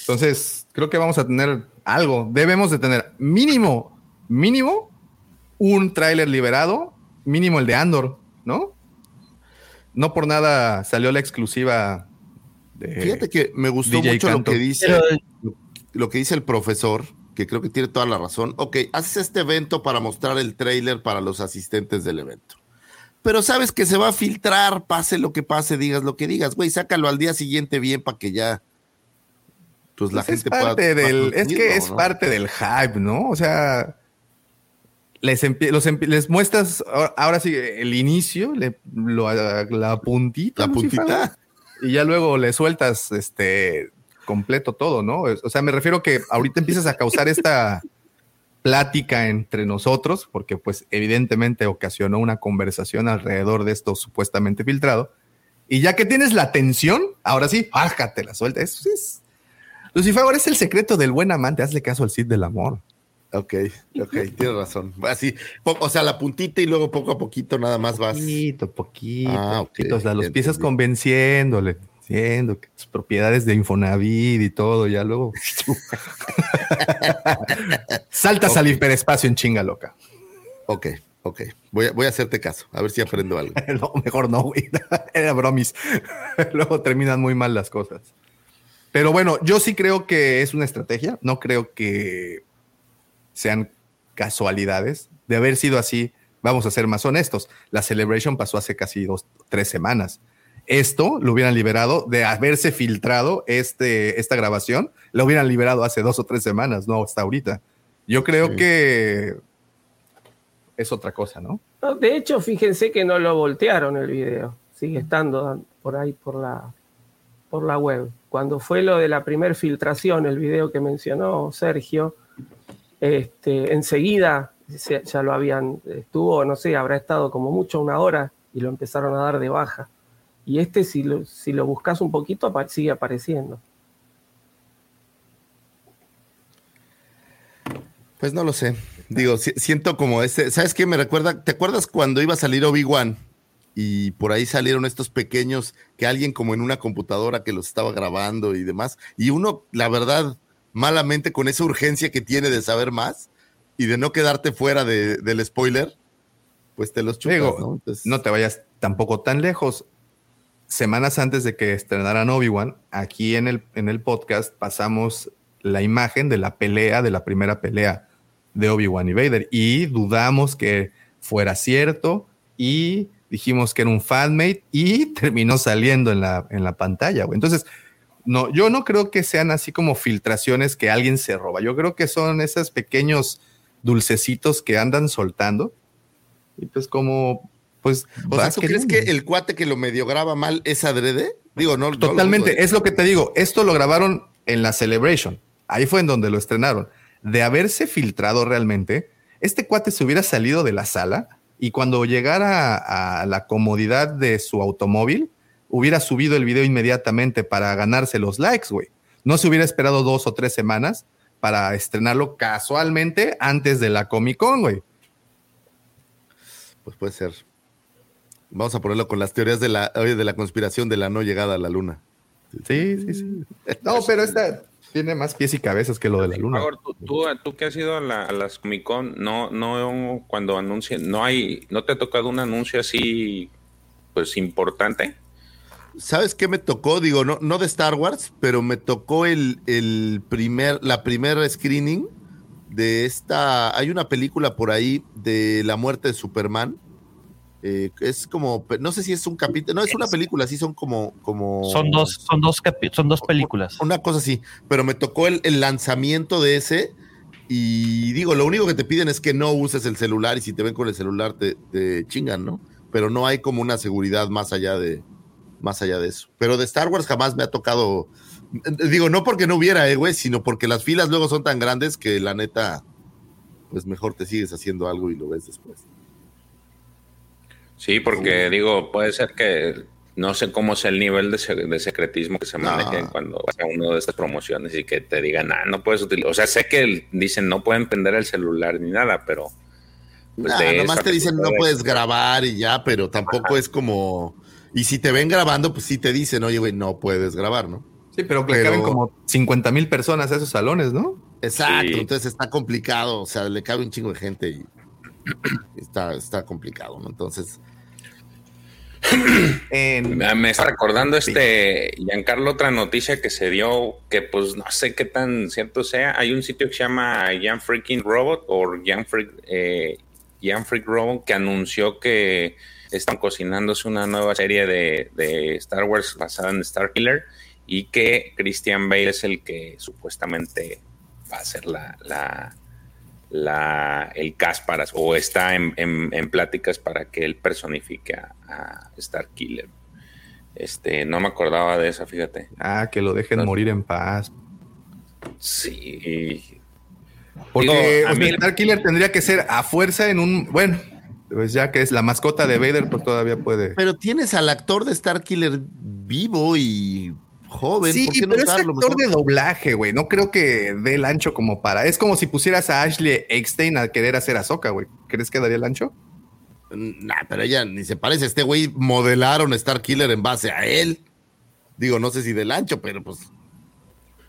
Entonces, creo que vamos a tener algo. Debemos de tener mínimo, mínimo, un tráiler liberado, mínimo el de Andor, ¿no? No por nada salió la exclusiva de Fíjate que me gustó DJ mucho Canto. lo que dice Pero- lo que dice el profesor, que creo que tiene toda la razón. Ok, haces este evento para mostrar el trailer para los asistentes del evento. Pero sabes que se va a filtrar, pase lo que pase, digas lo que digas, güey, sácalo al día siguiente bien para que ya pues la Pues gente es parte pueda del, es que es ¿no? parte del hype, ¿no? O sea, les, los les muestras ahora, ahora sí el inicio, le- lo- la puntita, La puntita. y ya luego le sueltas este completo todo, ¿no? O sea, me refiero que ahorita empiezas a causar esta plática entre nosotros, porque pues evidentemente ocasionó una conversación alrededor de esto supuestamente filtrado. Y ya que tienes la atención, ahora sí, bájate la suelta. Eso es. Lucifer es el secreto del buen amante. Hazle caso al Cid del amor. Ok, ok, tienes razón. Así, o sea, la puntita y luego poco a poquito nada más vas. Poquito, poquito. Ah, poquito. O sea, los entendí. convenciéndole, diciendo que tus propiedades de Infonavit y todo, ya luego. Saltas al hiperespacio en chinga loca. Ok, ok. Voy a, voy a hacerte caso, a ver si aprendo algo. no, mejor no, güey. Era bromis. Luego terminan muy mal las cosas. Pero bueno, yo sí creo que es una estrategia. No creo que sean casualidades. De haber sido así, vamos a ser más honestos. La Celebration pasó hace casi dos, tres semanas. Esto lo hubieran liberado de haberse filtrado este, esta grabación, lo hubieran liberado hace dos o tres semanas, no hasta ahorita. Yo creo Sí. que es otra cosa, ¿no? No, de hecho, fíjense que no lo voltearon el video. Sigue estando por ahí por la, por la web. Cuando fue lo de la primer filtración, el video que mencionó Sergio, este, enseguida se- ya lo habían, estuvo, no sé, habrá estado como mucho una hora y lo empezaron a dar de baja. Y este, si lo, si lo buscas un poquito, sigue apareciendo. Pues no lo sé. Digo, si- siento como ese. ¿Sabes qué me recuerda? ¿Te acuerdas cuando iba a salir Obi-Wan? Y por ahí salieron estos pequeños que alguien como en una computadora que los estaba grabando y demás. Y uno, la verdad, malamente con esa urgencia que tiene de saber más y de no quedarte fuera de- del spoiler, pues te los chupas, Digo, ¿no? Entonces, no te vayas tampoco tan lejos. Semanas antes de que estrenaran Obi-Wan, aquí en el, en el podcast pasamos la imagen de la pelea, de la primera pelea de Obi-Wan y Vader. Y dudamos que fuera cierto y dijimos que era un fanmate y terminó saliendo en la, en la pantalla. güey. Entonces, no, yo no creo que sean así como filtraciones que alguien se roba. Yo creo que son esos pequeños dulcecitos que andan soltando. Y pues como, pues... o sea, ¿tú crees que el cuate que lo medio graba mal es adrede? Digo, no. no lo Totalmente, dudo. es lo que te digo. Esto lo grabaron en la Celebration. Ahí fue en donde lo estrenaron. De haberse filtrado realmente, este cuate se hubiera salido de la sala y cuando llegara a, a la comodidad de su automóvil, hubiera subido el video inmediatamente para ganarse los likes, güey. No se hubiera esperado dos o tres semanas para estrenarlo casualmente antes de la Comic Con, güey. Pues puede ser. Vamos a ponerlo con las teorías de la, de la conspiración de la no llegada a la luna. Sí, sí, sí. No, pero esta tiene más pies y cabezas que lo de la luna. Igor, tú, tú, tú que has ido a, la- a las Comic Con, no, no, cuando anuncian, no hay, no te ha tocado un anuncio así, pues importante. ¿Sabes qué me tocó? Digo, no, no de Star Wars, pero me tocó el, el primer, la primera screening de esta. Hay una película por ahí de la muerte de Superman. eh, es como, no sé si es un capítulo, no es una película, sí son como, como Son dos, son dos, son dos películas. una cosa así, pero me tocó el, el lanzamiento de ese y digo, lo único que te piden es que no uses el celular y si te ven con el celular te, te chingan, ¿no? Pero no hay como una seguridad más allá de más allá de eso. Pero de Star Wars jamás me ha tocado, digo, no porque no hubiera, eh, güey, sino porque las filas luego son tan grandes que la neta, pues mejor te sigues haciendo algo y lo ves después. Sí, porque digo, puede ser que no sé cómo es el nivel de, se- de secretismo que se maneja No. cuando vas a uno de estas promociones y que te digan, ah, no puedes utilizar. O sea, sé que dicen no pueden prender el celular ni nada, pero. pues, Nah, nomás te dicen no puedes grabar y ya, pero tampoco es como. Y si te ven grabando, pues sí te dicen, oye, güey, no puedes grabar, ¿no? Sí, pero Pero- caben como 50 mil personas a esos salones, ¿no? Exacto, Sí. entonces está complicado, o sea, le cabe un chingo de gente y está, está complicado, ¿no? Entonces, en- Me me está recordando este Giancarlo otra noticia que se dio que pues no sé qué tan cierto sea. Hay un sitio que se llama Jan Freaking Robot o Jan Freak, eh, Jan Freak Robot que anunció que están cocinándose una nueva serie de, de Star Wars basada en Star Killer y que Christian Bale es el que supuestamente va a ser la, la, la- el cast para, o está en, en- en pláticas para que él personifique a, a Star Killer. Este, no me acordaba de esa, fíjate. Ah, que lo dejen morir en paz. Sí. Porque Digo, a o sea, mí- Star Killer tendría que ser a fuerza en un. Bueno, pues ya que es la mascota de Vader, pues todavía puede. Pero tienes al actor de Star Killer vivo y joven. Sí, ¿por qué no pero es usarlo actor mejor? de doblaje, güey. No creo que dé el ancho como para. Es como si pusieras a Ashley Eckstein a querer hacer Ahsoka, güey. ¿Crees que daría el ancho? Nah, pero ella ni se parece. Este güey modelaron Star Killer en base a él. Digo, no sé si del ancho, pero pues.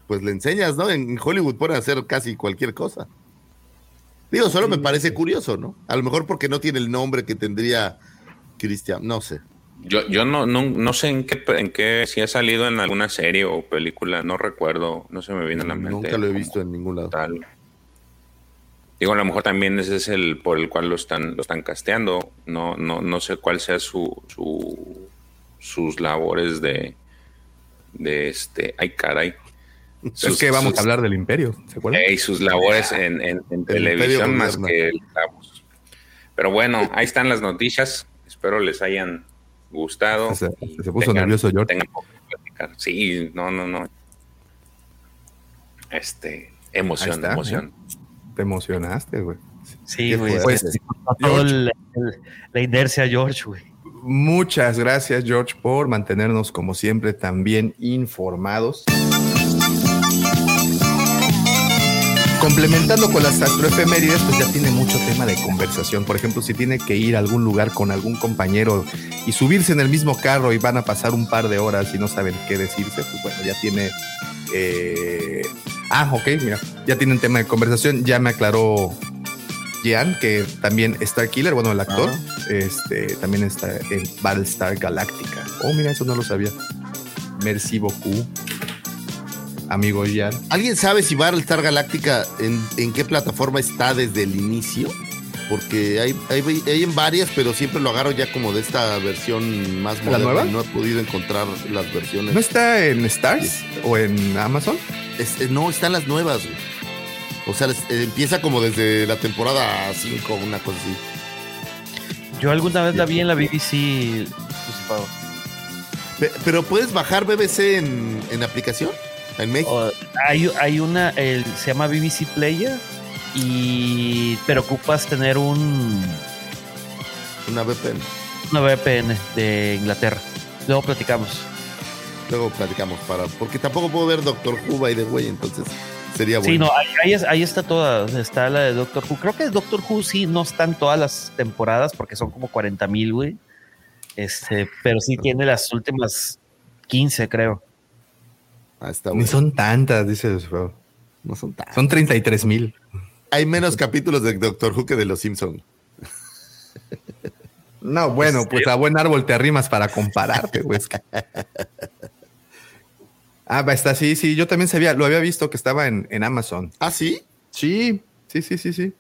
Pues le enseñas, ¿no? En Hollywood pueden hacer casi cualquier cosa. Digo, solo me parece curioso, ¿no? A lo mejor porque no tiene el nombre que tendría Christian, no sé. Yo, yo no, no, no sé en qué, en qué, si ha salido en alguna serie o película, no recuerdo, no se me viene a la mente. Nunca lo he visto en ningún lado. Tal. Digo, a lo mejor también ese es el por el cual lo están, lo están casteando. No, no, no sé cuál sea su, su sus labores de, de este, ay caray. Es que vamos a hablar del imperio, ¿se acuerdan? Y sus labores en, en- en televisión más que clavos. Pero bueno, ahí están las noticias. Espero les hayan gustado. Se, puso tengan- nervioso George. Sí, no, no, no. Este, emoción, está, emoción. Te emocionaste, güey. Sí, güey. el- el- la inercia, George, güey. Muchas gracias, George, por mantenernos, como siempre, también informados. Complementando con las astroefemérides, pues ya tiene mucho tema de conversación. Por ejemplo, si tiene que ir a algún lugar con algún compañero y subirse en el mismo carro y van a pasar un par de horas y no saben qué decirse, pues bueno, ya tiene. eh, Ah, ok, mira, ya tiene un tema de conversación. Ya me aclaró Jean, que también Star Killer, bueno, el actor, este, también está en Battlestar Galactica. Oh, mira, eso no lo sabía. Merci beaucoup, amigo Jean. ¿Alguien sabe si Battlestar Galáctica en, en qué plataforma está desde el inicio? Porque hay, hay, hay en varias, pero siempre lo agarro ya como de esta versión más ¿La moderna. nueva? y No he podido encontrar las versiones. ¿No está en Stars o en Amazon? Es- eh, no, están las nuevas. güey. O sea, les- eh, empieza como desde la temporada 5, una cosa así. Yo alguna vez la vi en la BBC. pues, Pero puedes bajar BBC en, en aplicación, en México. O- hay, hay una, el- se llama BBC Player, y pero ocupas tener un Una VPN. una VPN de Inglaterra. Luego platicamos. Luego platicamos para. Porque tampoco puedo ver Doctor Who by the way, entonces sería bueno. Sí, no, ahí, ahí es- ahí está toda. Está la de Doctor Who. Creo que Doctor Who sí no están todas las temporadas porque son como 40 mil, güey. Este, pero sí tiene las últimas 15, creo. Ah, está Ni bueno. son tantas, dice feo. No son tan. Son 33 mil. Hay menos capítulos de Doctor Who que de Los Simpsons. No, bueno, pues a buen árbol te arrimas para compararte, güey. Ah, está, sí, sí, yo también sabía, lo había visto que estaba en, en Amazon. ¿Ah, sí? Sí, sí, sí, sí, sí.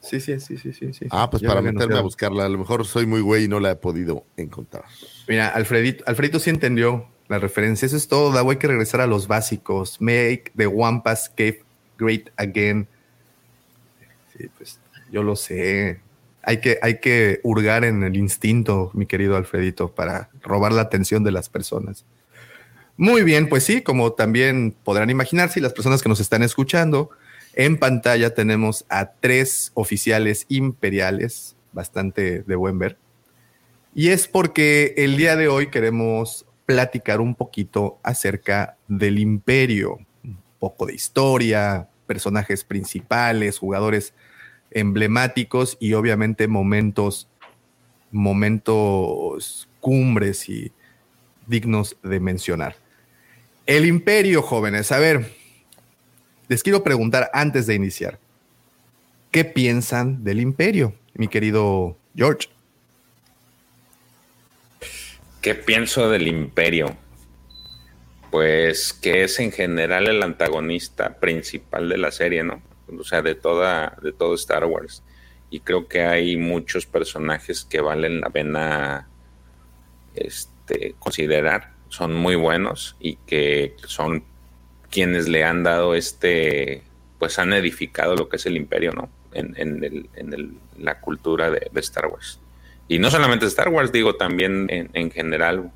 Sí, sí, sí, sí, sí, sí. Ah, pues Ya para meterme a buscarla. A lo mejor soy muy güey y no la he podido encontrar. Mira, Alfredito, Alfredito sí entendió la referencia. Eso es todo, Davo. Hay que regresar a los básicos. Make the Wampas Cave great again. Sí, pues yo lo sé. Hay que, hay que hurgar en el instinto, mi querido Alfredito, para robar la atención de las personas. Muy bien, pues sí, como también podrán imaginarse, las personas que nos están escuchando, en pantalla tenemos a tres oficiales imperiales, bastante de buen ver. Y es porque el día de hoy queremos platicar un poquito acerca del imperio, un poco de historia, personajes principales, jugadores emblemáticos y obviamente momentos, momentos cumbres y dignos de mencionar. El imperio, jóvenes, a ver, les quiero preguntar antes de iniciar, ¿qué piensan del imperio, mi querido George? ¿Qué pienso del imperio? Pues que es en general el antagonista principal de la serie, ¿no? O sea, de toda, de todo Star Wars. Y creo que hay muchos personajes que valen la pena este, considerar. Son muy buenos y que son quienes le han dado este, pues han edificado lo que es el imperio, ¿no? En, el, en el, la cultura de, Star Wars. Y no solamente Star Wars, digo, también en, en general.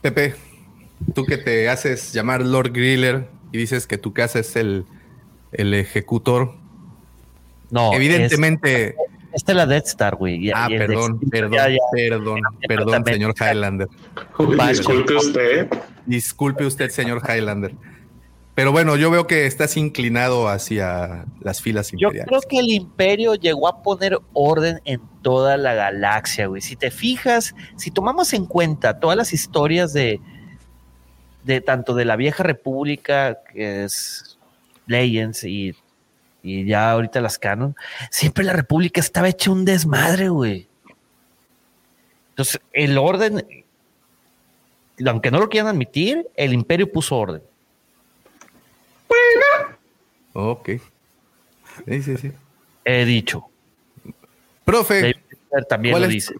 Pepe, tú que te haces llamar Lord Griller y dices que tu casa es el, el ejecutor. No, evidentemente. Es, esta es la Death Star, güey. Ah, perdón, perdón, ya, ya, perdón, ya, perdón, señor Highlander. Disculpe usted. Disculpe usted, señor Highlander. Pero bueno, yo veo que estás inclinado hacia las filas imperiales. Yo creo que el imperio llegó a poner orden en toda la galaxia, güey. Si te fijas, si tomamos en cuenta todas las historias de, de tanto de la vieja república, que es Legends, y, y ya ahorita las canon, siempre la república estaba hecha un desmadre, güey. Entonces, el orden, aunque no lo quieran admitir, el imperio puso orden. Bueno. Ok. Sí, sí, sí. He dicho. Profe. También lo dice.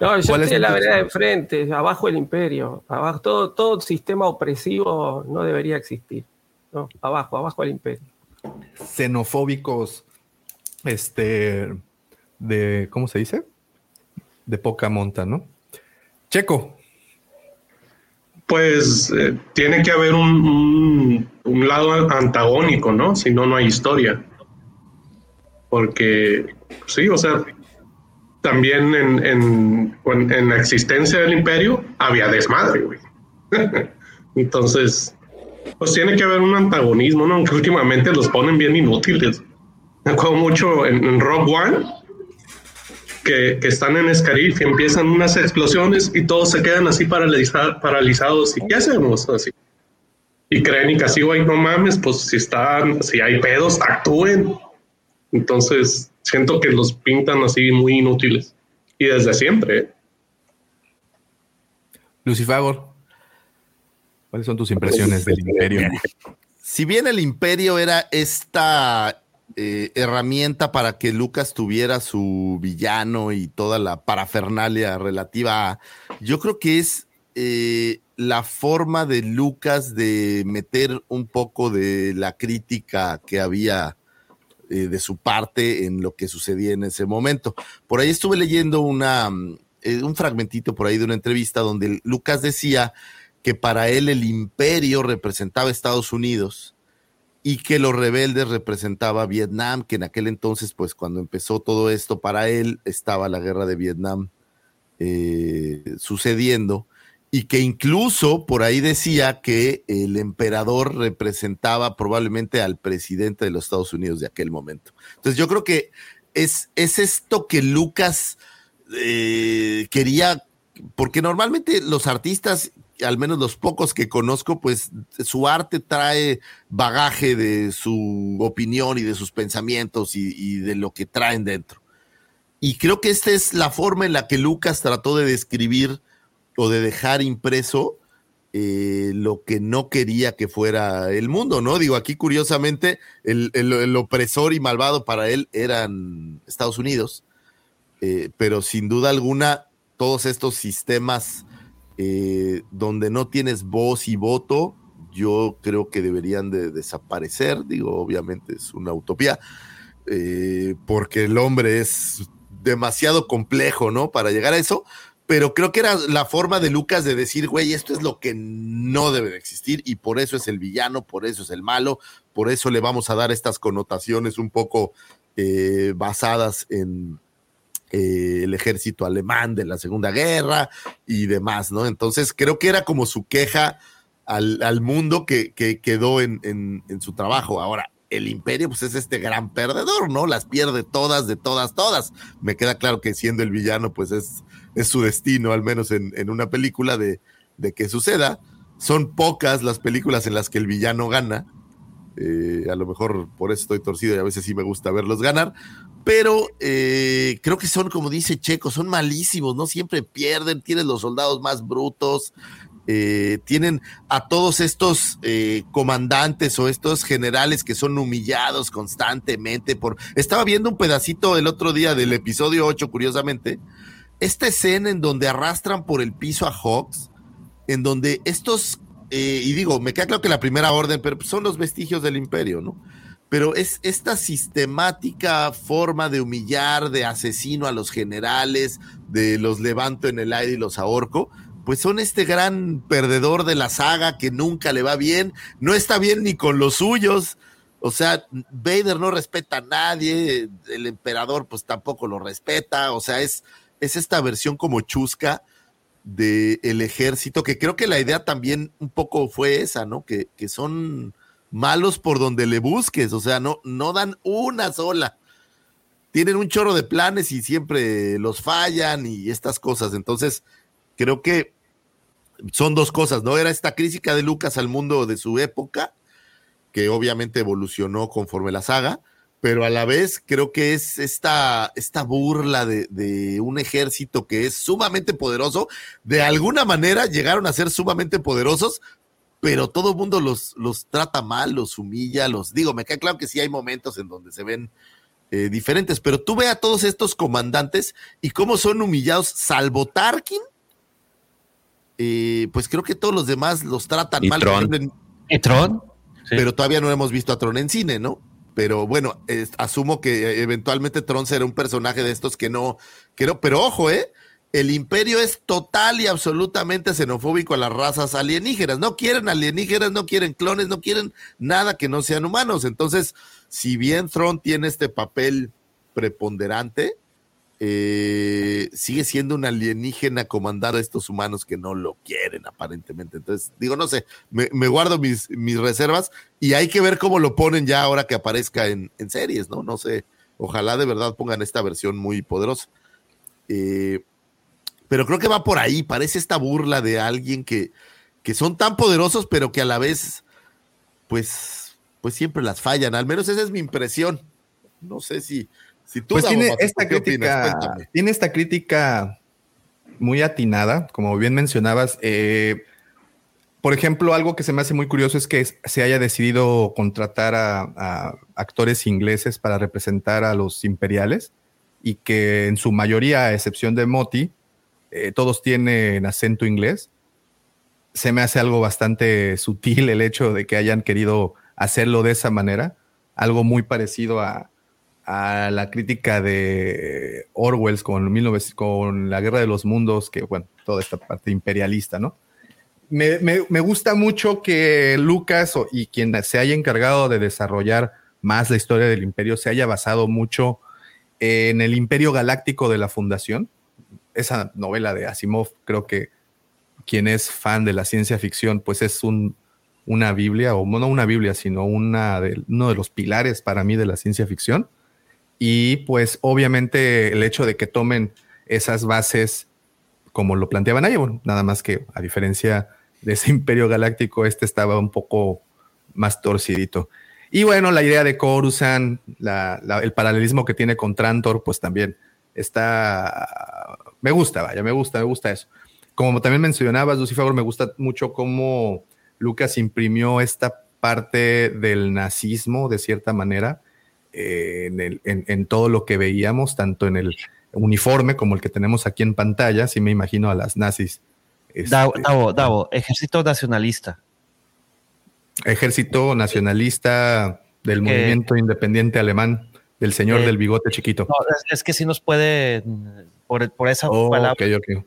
No, yo estoy en la vereda de enfrente, abajo el imperio. Abajo, todo, todo sistema opresivo no debería existir. No, abajo, abajo el imperio. Xenofóbicos, este, de, ¿cómo se dice? De poca monta, ¿no? Checo, pues eh, tiene que haber un, un, lado antagónico, ¿no? Si no, no hay historia. Porque, sí, o sea, también en, en, en la existencia del imperio había desmadre, güey. Entonces, pues tiene que haber un antagonismo, ¿no? Aunque últimamente los ponen bien inútiles. Me acuerdo mucho en, en Rogue One que, que, están en Escarif y empiezan unas explosiones y todos se quedan así paraliza, paralizados. ¿Y qué hacemos? Así. Y creen y casi, güey, no mames, pues si están, si hay pedos, actúen. Entonces, siento que los pintan así muy inútiles. Y desde siempre. ¿eh? Lucifagor, ¿cuáles son tus impresiones del imperio? Si bien el imperio era esta eh, herramienta para que Lucas tuviera su villano y toda la parafernalia relativa a. Yo creo que es eh, la forma de Lucas de meter un poco de la crítica que había eh, de su parte en lo que sucedía en ese momento. Por ahí estuve leyendo una, un fragmentito por ahí de una entrevista donde Lucas decía que para él el imperio representaba Estados Unidos y que los rebeldes representaba Vietnam, que en aquel entonces, pues cuando empezó todo esto para él, estaba la guerra de Vietnam eh, sucediendo, y que incluso por ahí decía que el emperador representaba probablemente al presidente de los Estados Unidos de aquel momento. Entonces yo creo que es, es esto que Lucas eh, quería, porque normalmente los artistas al menos los pocos que conozco, pues su arte trae bagaje de su opinión y de sus pensamientos y, de lo que traen dentro. Y creo que esta es la forma en la que Lucas trató de describir o de dejar impreso eh, lo que no quería que fuera el mundo, ¿no? Digo, aquí curiosamente el opresor y malvado para él eran Estados Unidos, eh, pero sin duda alguna todos estos sistemas eh, donde no tienes voz y voto, yo creo que deberían de desaparecer. Digo, obviamente es una utopía, eh, porque el hombre es demasiado complejo, ¿no? Para llegar a eso. Pero creo que era la forma de Lucas de decir, güey, esto es lo que no debe de existir y por eso es el villano, por eso es el malo, por eso le vamos a dar estas connotaciones un poco eh, basadas en, eh, el ejército alemán de la Segunda Guerra y demás, ¿no? Entonces creo que era como su queja al, al mundo que, que quedó en, en, su trabajo. Ahora, el imperio pues es este gran perdedor, ¿no? Las pierde todas, de todas, todas. Me queda claro que siendo el villano pues es, es su destino, al menos en, en una película de, de que suceda. Son pocas las películas en las que el villano gana. Eh, a lo mejor por eso estoy torcido y a veces sí me gusta verlos ganar, pero eh, creo que son, como dice Checo, son malísimos, ¿no? Siempre pierden, tienen los soldados más brutos, eh, tienen a todos estos eh, comandantes o estos generales que son humillados constantemente por... Estaba viendo un pedacito el otro día del episodio 8, curiosamente, esta escena en donde arrastran por el piso a Hawks, en donde estos, y digo, me queda claro que la primera orden, pero son los vestigios del imperio, ¿no? Pero es esta sistemática forma de humillar, de asesino a los generales, de los levanto en el aire y los ahorco, pues son este gran perdedor de la saga que nunca le va bien, no está bien ni con los suyos, o sea, Vader no respeta a nadie, el emperador pues tampoco lo respeta, o sea, es, es esta versión como chusca del el ejército, que creo que la idea también un poco fue esa, ¿no? Que, que son malos por donde le busques, o sea, no, no dan una sola. Tienen un chorro de planes y siempre los fallan y estas cosas. Entonces, creo que son dos cosas, ¿no? Era esta crítica de Lucas al mundo de su época, que obviamente evolucionó conforme la saga, pero a la vez creo que es esta, esta burla de, de, un ejército que es sumamente poderoso. De alguna manera llegaron a ser sumamente poderosos, pero todo el mundo los, los trata mal, los humilla, los digo, me queda claro que sí hay momentos en donde se ven eh, diferentes, pero tú ve a todos estos comandantes y cómo son humillados, salvo Tarkin, eh, pues creo que todos los demás los tratan mal. Tron? ¿Y Tron? Pero todavía no hemos visto a Tron en cine, ¿no? Pero bueno, asumo que eventualmente Tron será un personaje de estos que no, que no, pero ojo, ¿eh? El imperio es total y absolutamente xenofóbico a las razas alienígenas. No quieren alienígenas, no quieren clones, no quieren nada que no sean humanos. Entonces, si bien Throne tiene este papel preponderante, eh, sigue siendo un alienígena comandar a estos humanos que no lo quieren aparentemente. Entonces, digo, no sé, me, guardo mis, mis, reservas y hay que ver cómo lo ponen ya ahora que aparezca en, en series, ¿no? No sé, ojalá de verdad pongan esta versión muy poderosa. Eh, pero creo que va por ahí, parece esta burla de alguien que, que son tan poderosos, pero que a la vez, pues, pues siempre las fallan, al menos esa es mi impresión. No sé si, si tú... Pues tiene esta crítica, tiene esta crítica muy atinada, como bien mencionabas. Eh, por ejemplo, algo que se me hace muy curioso es que se haya decidido contratar a, a, actores ingleses para representar a los imperiales y que en su mayoría, a excepción de Moti, eh, todos tienen acento inglés. Se me hace algo bastante sutil el hecho de que hayan querido hacerlo de esa manera, algo muy parecido a, la crítica de Orwell con, con la Guerra de los Mundos, que bueno, toda esta parte imperialista, ¿no? Me, gusta mucho que Lucas y quien se haya encargado de desarrollar más la historia del imperio se haya basado mucho en el imperio galáctico de la fundación, esa novela de Asimov, creo que quien es fan de la ciencia ficción, pues es un, una Biblia, o no una Biblia, sino una de, uno de los pilares para mí de la ciencia ficción. Y pues obviamente el hecho de que tomen esas bases como lo planteaban ahí, bueno, nada más que a diferencia de ese imperio galáctico, este estaba un poco más torcidito. Y bueno, la idea de Coruscant, el paralelismo que tiene con Trantor, pues también está me gusta, vaya, me gusta, me gusta eso. Como también mencionabas, Lucy Favor, me gusta mucho cómo Lucas imprimió esta parte del nazismo, de cierta manera, eh, en, todo lo que veíamos, tanto en el uniforme como el que tenemos aquí en pantalla, si me imagino a las nazis. Este, Davo, Davo, ejército nacionalista. Ejército nacionalista del movimiento independiente alemán, del señor eh, del bigote chiquito. es, que sí nos puede por, esa oh, palabra. Ok, ok.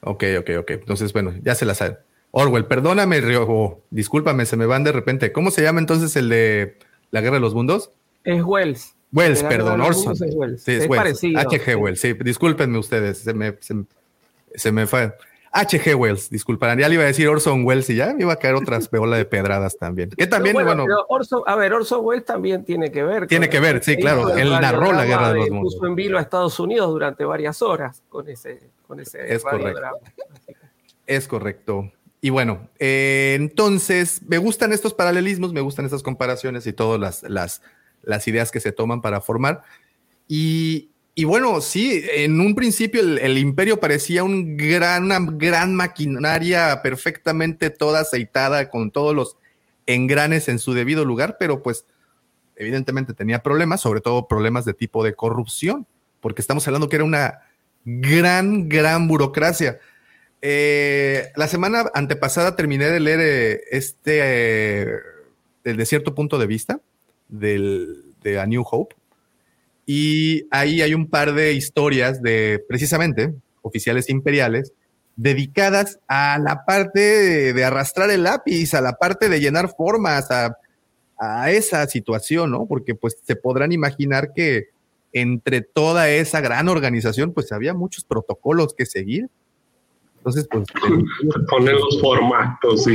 Ok, ok, ok. Entonces, bueno, ya se la sabe. Orwell, perdóname, Rio, discúlpame, se me van de repente. ¿Cómo se llama entonces el de la Guerra de los Mundos? Es Wells. Wells, perdón, Orson. Es Wells. Sí, es, Parecido. H.G. Wells, sí, discúlpenme ustedes, se me, se, me fue. H.G. Wells, disculparán. Ya le iba a decir Orson Wells y ya me iba a caer otras peola de pedradas también. Que también, bueno. a ver, Orson Wells también tiene que ver. Tiene que ver, sí, claro. Él narró la guerra de los mundos. Puso en vilo a Estados Unidos durante varias horas con ese, con ese es correcto. Es correcto. Y bueno, eh, entonces me gustan estos paralelismos, me gustan estas comparaciones y todas las, las, las ideas que se toman para formar. Y, y bueno, sí, en un principio el, el, imperio parecía un gran, una gran maquinaria perfectamente toda aceitada con todos los engranes en su debido lugar, pero pues evidentemente tenía problemas, sobre todo problemas de tipo de corrupción, porque estamos hablando que era una gran, gran burocracia. Eh, la semana antepasada terminé de leer eh, este, eh, de cierto punto de vista, del, de A New Hope, y ahí hay un par de historias de precisamente oficiales imperiales dedicadas a la parte de, de arrastrar el lápiz, a la parte de llenar formas, a, a, esa situación, ¿no? Porque pues se podrán imaginar que entre toda esa gran organización pues había muchos protocolos que seguir. Entonces, pues... Poner los formatos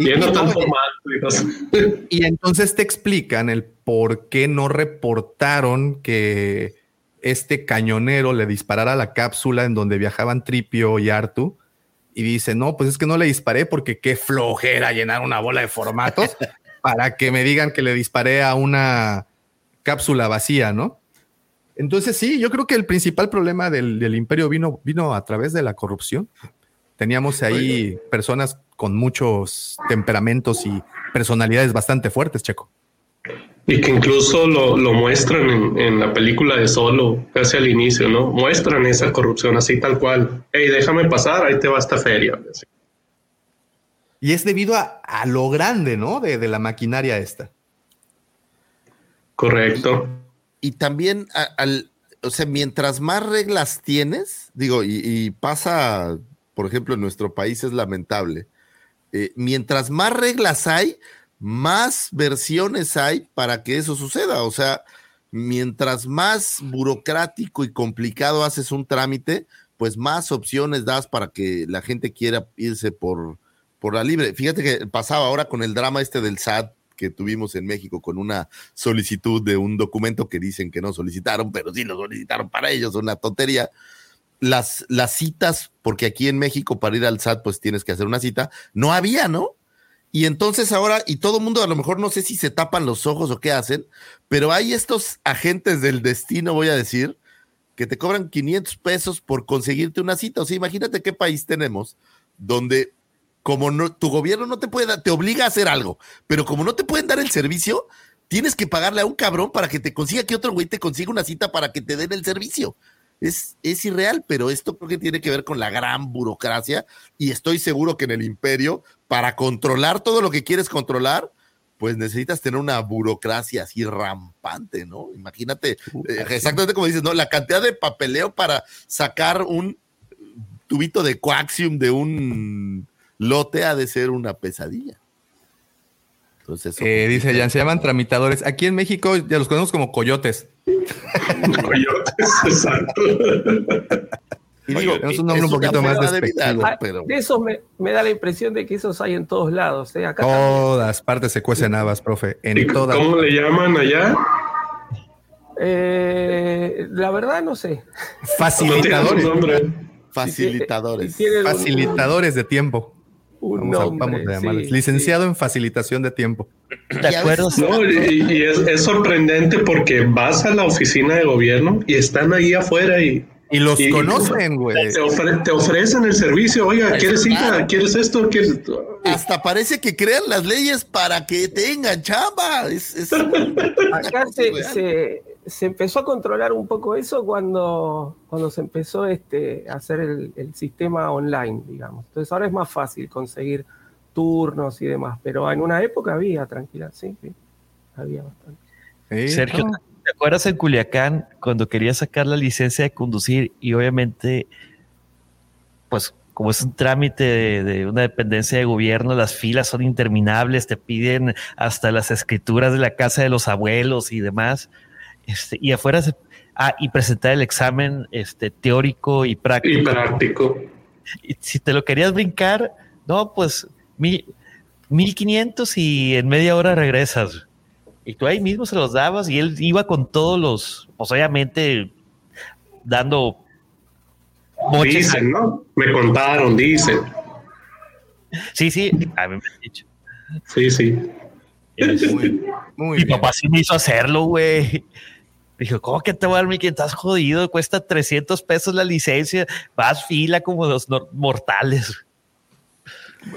y... Entonces te explican el por qué no reportaron que este cañonero le disparara la cápsula en donde viajaban Tripio y Artu. Y dice, no, pues es que no le disparé porque qué flojera llenar una bola de formatos para que me digan que le disparé a una cápsula vacía, ¿no? Entonces sí, yo creo que el principal problema del, del imperio vino, vino a través de la corrupción. Teníamos ahí personas con muchos temperamentos y personalidades bastante fuertes, Checo. Y que incluso lo, lo muestran en, en, la película de Solo, casi al inicio, ¿no? Muestran esa corrupción así tal cual. Hey, déjame pasar, ahí te va esta feria. Y es debido a, a lo grande, ¿no? De, de, la maquinaria esta. Correcto. Y, y también a, al, o sea, mientras más reglas tienes, digo, y, y pasa por ejemplo, en nuestro país es lamentable. Eh, mientras más reglas hay, más versiones hay para que eso suceda. O sea, mientras más burocrático y complicado haces un trámite, pues más opciones das para que la gente quiera irse por, por la libre. Fíjate que pasaba ahora con el drama este del SAT que tuvimos en México con una solicitud de un documento que dicen que no solicitaron, pero sí lo solicitaron para ellos, una tontería las, las citas, porque aquí en México para ir al SAT pues tienes que hacer una cita, no había, ¿no? Y entonces ahora, y todo el mundo a lo mejor no sé si se tapan los ojos o qué hacen, pero hay estos agentes del destino, voy a decir, que te cobran 500 pesos por conseguirte una cita. O sea, imagínate qué país tenemos donde como no, tu gobierno no te puede dar, te obliga a hacer algo, pero como no te pueden dar el servicio, tienes que pagarle a un cabrón para que te consiga que otro güey te consiga una cita para que te den el servicio es, es irreal, pero esto creo que tiene que ver con la gran burocracia y estoy seguro que en el imperio, para controlar todo lo que quieres controlar, pues necesitas tener una burocracia así rampante, ¿no? Imagínate, eh, exactamente como dices, ¿no? La cantidad de papeleo para sacar un tubito de coaxium de un lote ha de ser una pesadilla. Eh, dice Jan, se llaman tramitadores. Aquí en México ya los conocemos como coyotes. coyotes, exacto. Y digo, es un nombre un poquito más despectivo. De, pero... de eso me, me, da la impresión de que esos hay en todos lados. ¿eh? Acá todas también. partes se cuecen habas, profe. En todas. ¿Cómo le llaman allá? Eh, la verdad no sé. Facilitadores. No Facilitadores. Facilitadores de tiempo. Un vamos, nombre, a, vamos a llamarles. Sí, Licenciado sí. en facilitación de tiempo. ¿De acuerdo? No, y, y es, es, sorprendente porque vas a la oficina de gobierno y están ahí afuera y. Y los y, conocen, güey. Te, ofre, te, ofrecen el servicio. Oiga, ¿quieres cita? ¿Quieres esto? ¿Quieres esto? Hasta parece que crean las leyes para que tengan chamba. Es, es... Acá se, se, se, empezó a controlar un poco eso cuando, cuando se empezó este, a hacer el, el, sistema online, digamos. Entonces ahora es más fácil conseguir turnos y demás, pero en una época había, tranquila, sí, sí había bastante. Sí, Sergio, no. ¿te acuerdas en Culiacán cuando quería sacar la licencia de conducir y obviamente, pues como es un trámite de, de, una dependencia de gobierno, las filas son interminables, te piden hasta las escrituras de la casa de los abuelos y demás. Este, y afuera se, ah, y presentar el examen este, teórico y práctico. Y práctico. Y si te lo querías brincar, no, pues mil, 1500 y en media hora regresas. Y tú ahí mismo se los dabas y él iba con todos los, pues obviamente dando Dicen, ¿no? Me contaron, dicen. Sí, sí, a mí me han dicho. Sí, sí. Muy, muy Mi papá sí me hizo hacerlo, güey. Dijo, ¿cómo que te voy a dar 1500? Estás jodido, cuesta 300 pesos la licencia, vas fila como los mortales.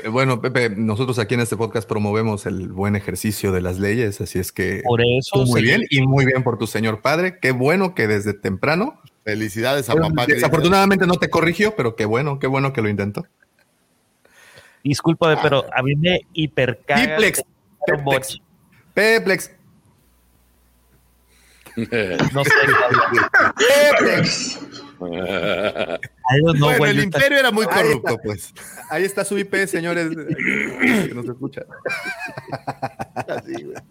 Bueno, Pepe, nosotros aquí en este podcast promovemos el buen ejercicio de las leyes, así es que por eso muy bien y muy bien por tu señor padre. Qué bueno que desde temprano. Felicidades a papá. Desafortunadamente no te corrigió, pero qué bueno, qué bueno que lo intentó. Discúlpame, pero a mí me hipercaga. Peplex. Peplex. Peplex. No sé. Bueno, el imperio era muy corrupto, pues. Ahí está su IP, señores. que no se escucha.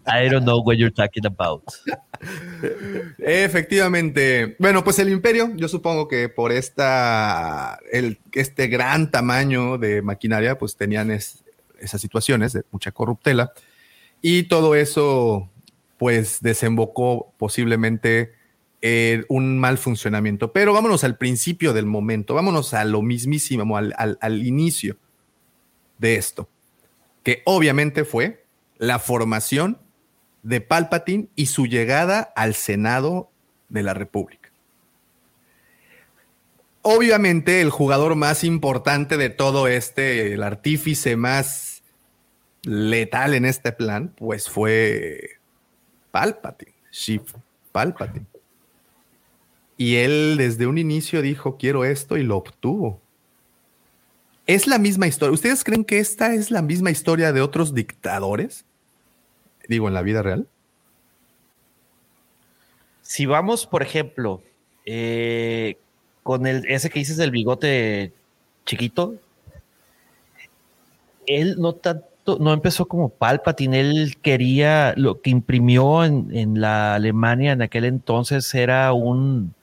I don't know what you're talking about. Efectivamente. Bueno, pues el imperio, yo supongo que por esta, el, este gran tamaño de maquinaria, pues tenían esas situaciones de mucha corruptela. Y todo eso, pues desembocó posiblemente un mal funcionamiento. Pero vámonos al principio del momento, vámonos a lo mismísimo, al, al inicio de esto, que obviamente fue la formación de Palpatine y su llegada al Senado de la República. Obviamente el jugador más importante de todo este, el artífice más letal en este plan, pues fue Palpatine, Chief Palpatine. Y él desde un inicio dijo, quiero esto y lo obtuvo. Es la misma historia. ¿Ustedes creen que esta es la misma historia de otros dictadores? Digo, en la vida real. Si vamos, por ejemplo, eh, con el, ese que dices del bigote chiquito, él no tanto, no empezó como Palpatine, él quería, lo que imprimió en la Alemania en aquel entonces era un,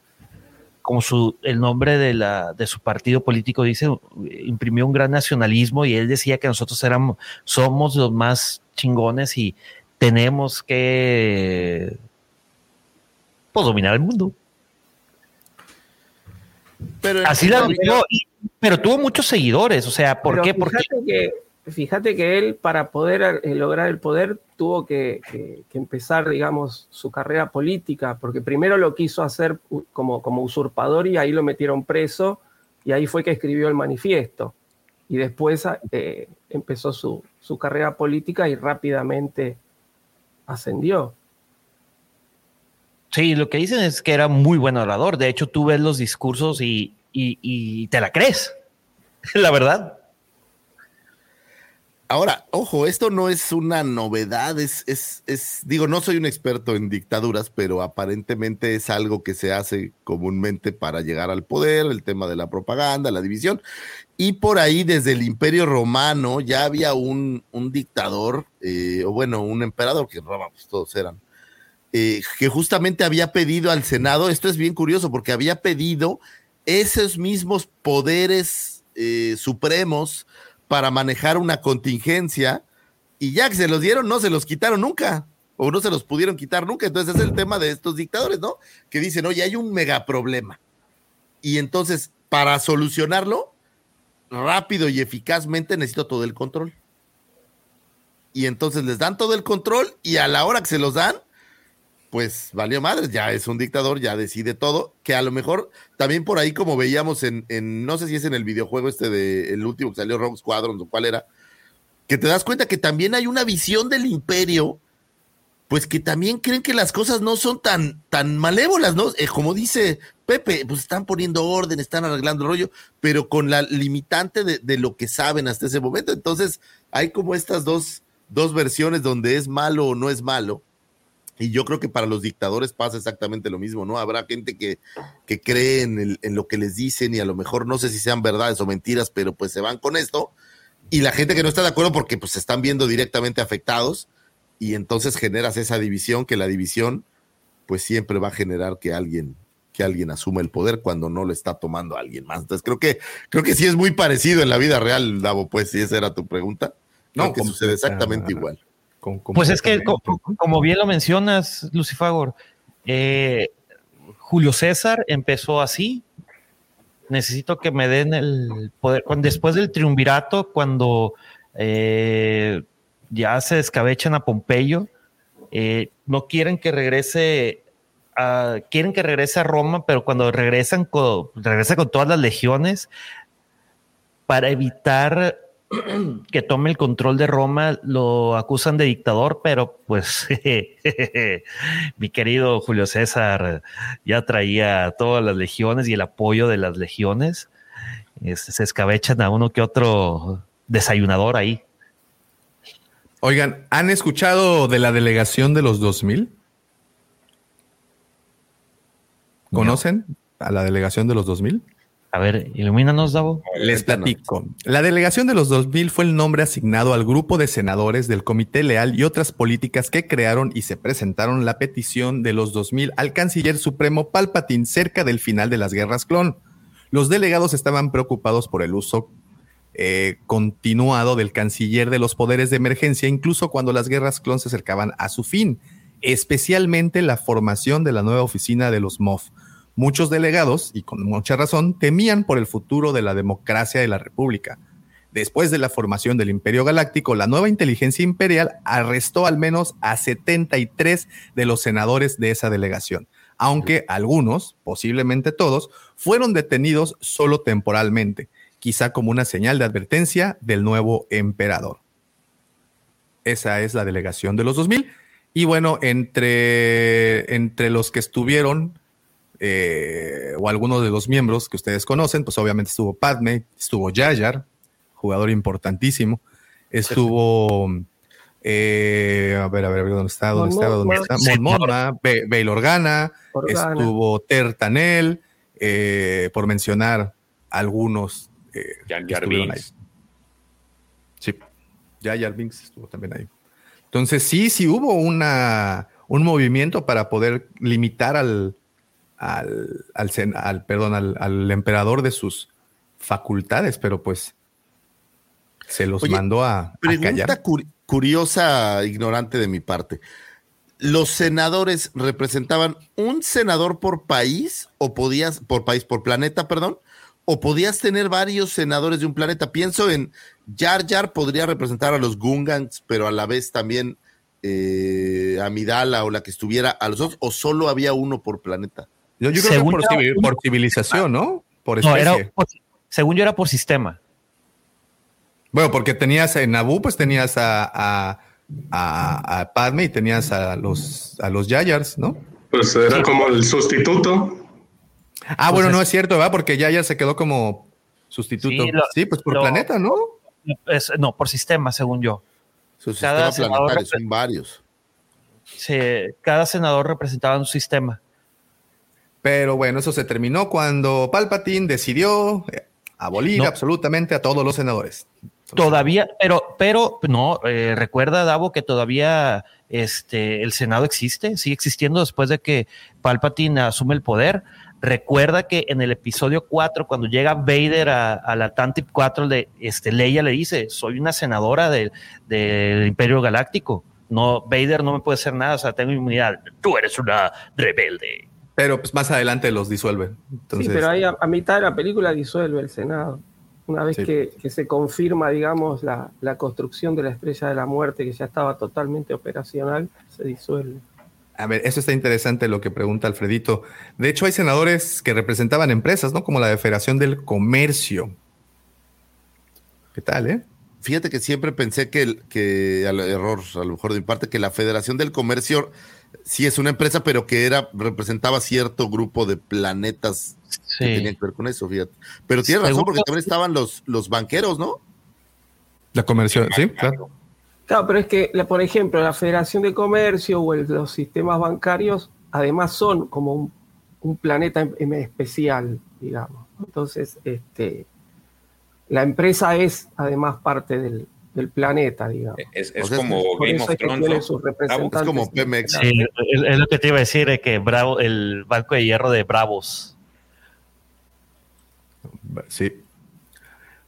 como su, el nombre de, la, de su partido político dice, imprimió un gran nacionalismo y él decía que nosotros éramos, somos los más chingones y tenemos que pues, dominar el mundo. Pero Así la pero tuvo muchos seguidores, o sea, ¿por qué? Porque que fíjate que él para poder eh, lograr el poder tuvo que, empezar, digamos, su carrera política, porque primero lo quiso hacer como, usurpador y ahí lo metieron preso y ahí fue que escribió el manifiesto. Y después eh, empezó su, carrera política y rápidamente ascendió. Sí, lo que dicen es que era muy buen orador. De hecho, tú ves los discursos y te la crees, la verdad. Ahora, ojo, esto no es una novedad, es, es, es, digo, no soy un experto en dictaduras, pero aparentemente es algo que se hace comúnmente para llegar al poder, el tema de la propaganda, la división. Y por ahí, desde el Imperio Romano, ya había un, un dictador, eh, o bueno, un emperador, que Roma, pues todos eran, eh, que justamente había pedido al Senado, esto es bien curioso, porque había pedido esos mismos poderes eh, supremos para manejar una contingencia y ya que se los dieron, no se los quitaron nunca o no se los pudieron quitar nunca. Entonces es el tema de estos dictadores, ¿no? Que dicen, oye, hay un mega problema. Y entonces, para solucionarlo, rápido y eficazmente necesito todo el control. Y entonces les dan todo el control y a la hora que se los dan, pues valió madre, ya es un dictador, ya decide todo, que a lo mejor también por ahí como veíamos en, no sé si es en el videojuego este de el último que salió Rogue Squadron o cuál era, que te das cuenta que también hay una visión del imperio, pues que también creen que las cosas no son tan, tan malévolas, ¿no? Eh, como dice Pepe, pues están poniendo orden, están arreglando el rollo, pero con la limitante de, de lo que saben hasta ese momento. Entonces, hay como estas dos, dos versiones donde es malo o no es malo y yo creo que para los dictadores pasa exactamente lo mismo, ¿no? Habrá gente que, que cree en, lo que les dicen y a lo mejor no sé si sean verdades o mentiras, pero pues se van con esto. Y la gente que no está de acuerdo porque pues se están viendo directamente afectados y entonces generas esa división, que la división pues siempre va a generar que alguien que alguien asuma el poder cuando no lo está tomando alguien más. Entonces creo que creo que sí es muy parecido en la vida real, Davo, pues si esa era tu pregunta. No, que sucede exactamente igual pues es que, como, bien lo mencionas, Lucifagor, eh, Julio César empezó así. Necesito que me den el poder. Después del triunvirato, cuando eh, ya se descabechan a Pompeyo, eh, no quieren que regrese ah, quieren que regrese a Roma, pero cuando regresan con, regresa con todas las legiones para evitar que tome el control de Roma, lo acusan de dictador, pero pues mi querido Julio César ya traía todas las legiones y el apoyo de las legiones. Este, se escabechan a uno que otro desayunador ahí. Oigan, ¿han escuchado de la delegación de los 2000? ¿Conocen a la delegación de los 2000? A ver, ilumínanos, Davo. Les platico. La delegación de los 2000 fue el nombre asignado al grupo de senadores del Comité Leal y otras políticas que crearon y se presentaron la petición de los 2000 al canciller supremo Palpatine cerca del final de las guerras clon. Los delegados estaban preocupados por el uso eh, continuado del canciller de los poderes de emergencia, incluso cuando las guerras clon se acercaban a su fin, especialmente la formación de la nueva oficina de los MOF Muchos delegados, y con mucha razón, temían por el futuro de la democracia de la República. Después de la formación del Imperio Galáctico, la nueva inteligencia imperial arrestó al menos a 73 de los senadores de esa delegación, aunque algunos, posiblemente todos, fueron detenidos solo temporalmente, quizá como una señal de advertencia del nuevo emperador. Esa es la delegación de los 2000. Y bueno, entre, entre los que estuvieron eh, o algunos de los miembros que ustedes conocen, pues obviamente estuvo Padme, estuvo Yayar, jugador importantísimo, estuvo, eh, a ver, a ver, ¿dónde está? ¿Dónde estaba? ¿Dónde está? Mon Bail Organa, estuvo Tertanel, eh, por mencionar algunos. Eh, Jar Binks. Sí, Jar Binks estuvo también ahí. Entonces sí, sí hubo una, un movimiento para poder limitar al, al, al, perdón, al, emperador de sus facultades, pero pues se los mandó a, pregunta curiosa, ignorante de mi parte. ¿Los senadores representaban un senador por país o podías, por país, por planeta, perdón? ¿O podías tener varios senadores de un planeta? Pienso en Jar Jar podría representar a los Gungans, pero a la vez también eh, a Midala o la que estuviera a los otros, o solo había uno por planeta. Yo, creo que por, civilización, ¿no? Por especie. según yo era por sistema. Bueno, porque tenías en Naboo, pues tenías a, a, Padme y tenías a los, a los Yayars, ¿no? Pues era como el sustituto. Ah, bueno, pues no es cierto, ¿verdad? Porque Yayar se quedó como sustituto. Sí, pues por planeta, ¿no? no, por sistema, según yo. Sus cada sistemas son varios. Sí, cada senador representaba un sistema. Pero bueno, eso se terminó cuando Palpatine decidió eh, abolir absolutamente a todos los senadores. todavía, pero, pero no, eh, recuerda, Davo, que todavía este, el Senado existe, sigue existiendo después de que Palpatine asume el poder. Recuerda que en el episodio 4, cuando llega Vader a, la Tantip 4, de, este, Leia le dice, soy una senadora del, del Imperio Galáctico. No, Vader no me puede hacer nada, o sea, tengo inmunidad. Tú eres una rebelde. Pero pues más adelante los disuelven. sí, pero ahí a, mitad de la película disuelve el Senado. Una vez que, se confirma, digamos, la, construcción de la estrella de la muerte, que ya estaba totalmente operacional, se disuelve. A ver, eso está interesante lo que pregunta Alfredito. De hecho, hay senadores que representaban empresas, ¿no? Como la de Federación del Comercio. ¿Qué tal, eh? Fíjate que siempre pensé que, que al error, a lo mejor de mi parte, que la Federación del Comercio sí es una empresa, pero que era, representaba cierto grupo de planetas que tenían que ver con eso, fíjate. Pero tienes razón, porque también estaban los, los banqueros, ¿no? La comercio, sí, claro. Claro, pero es que, por ejemplo, la Federación de Comercio o los sistemas bancarios, además son como un, planeta especial, digamos. Entonces, este, la empresa es además parte del, del planeta, digamos. Es, como Game of Thrones. Es como Pemex. Sí, es, lo que te iba a decir, es que Bravo, el Banco de Hierro de Bravos. Sí.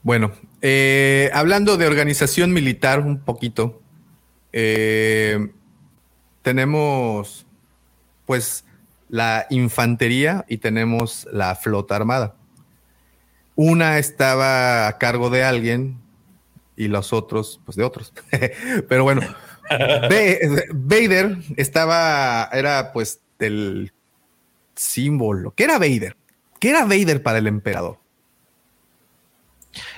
Bueno, eh, hablando de organización militar un poquito, eh, tenemos pues la infantería y tenemos la flota armada. Una estaba a cargo de alguien y los otros, pues de otros. Pero bueno, Vader estaba, era pues del símbolo. ¿Qué era Vader? ¿Qué era Vader para el emperador?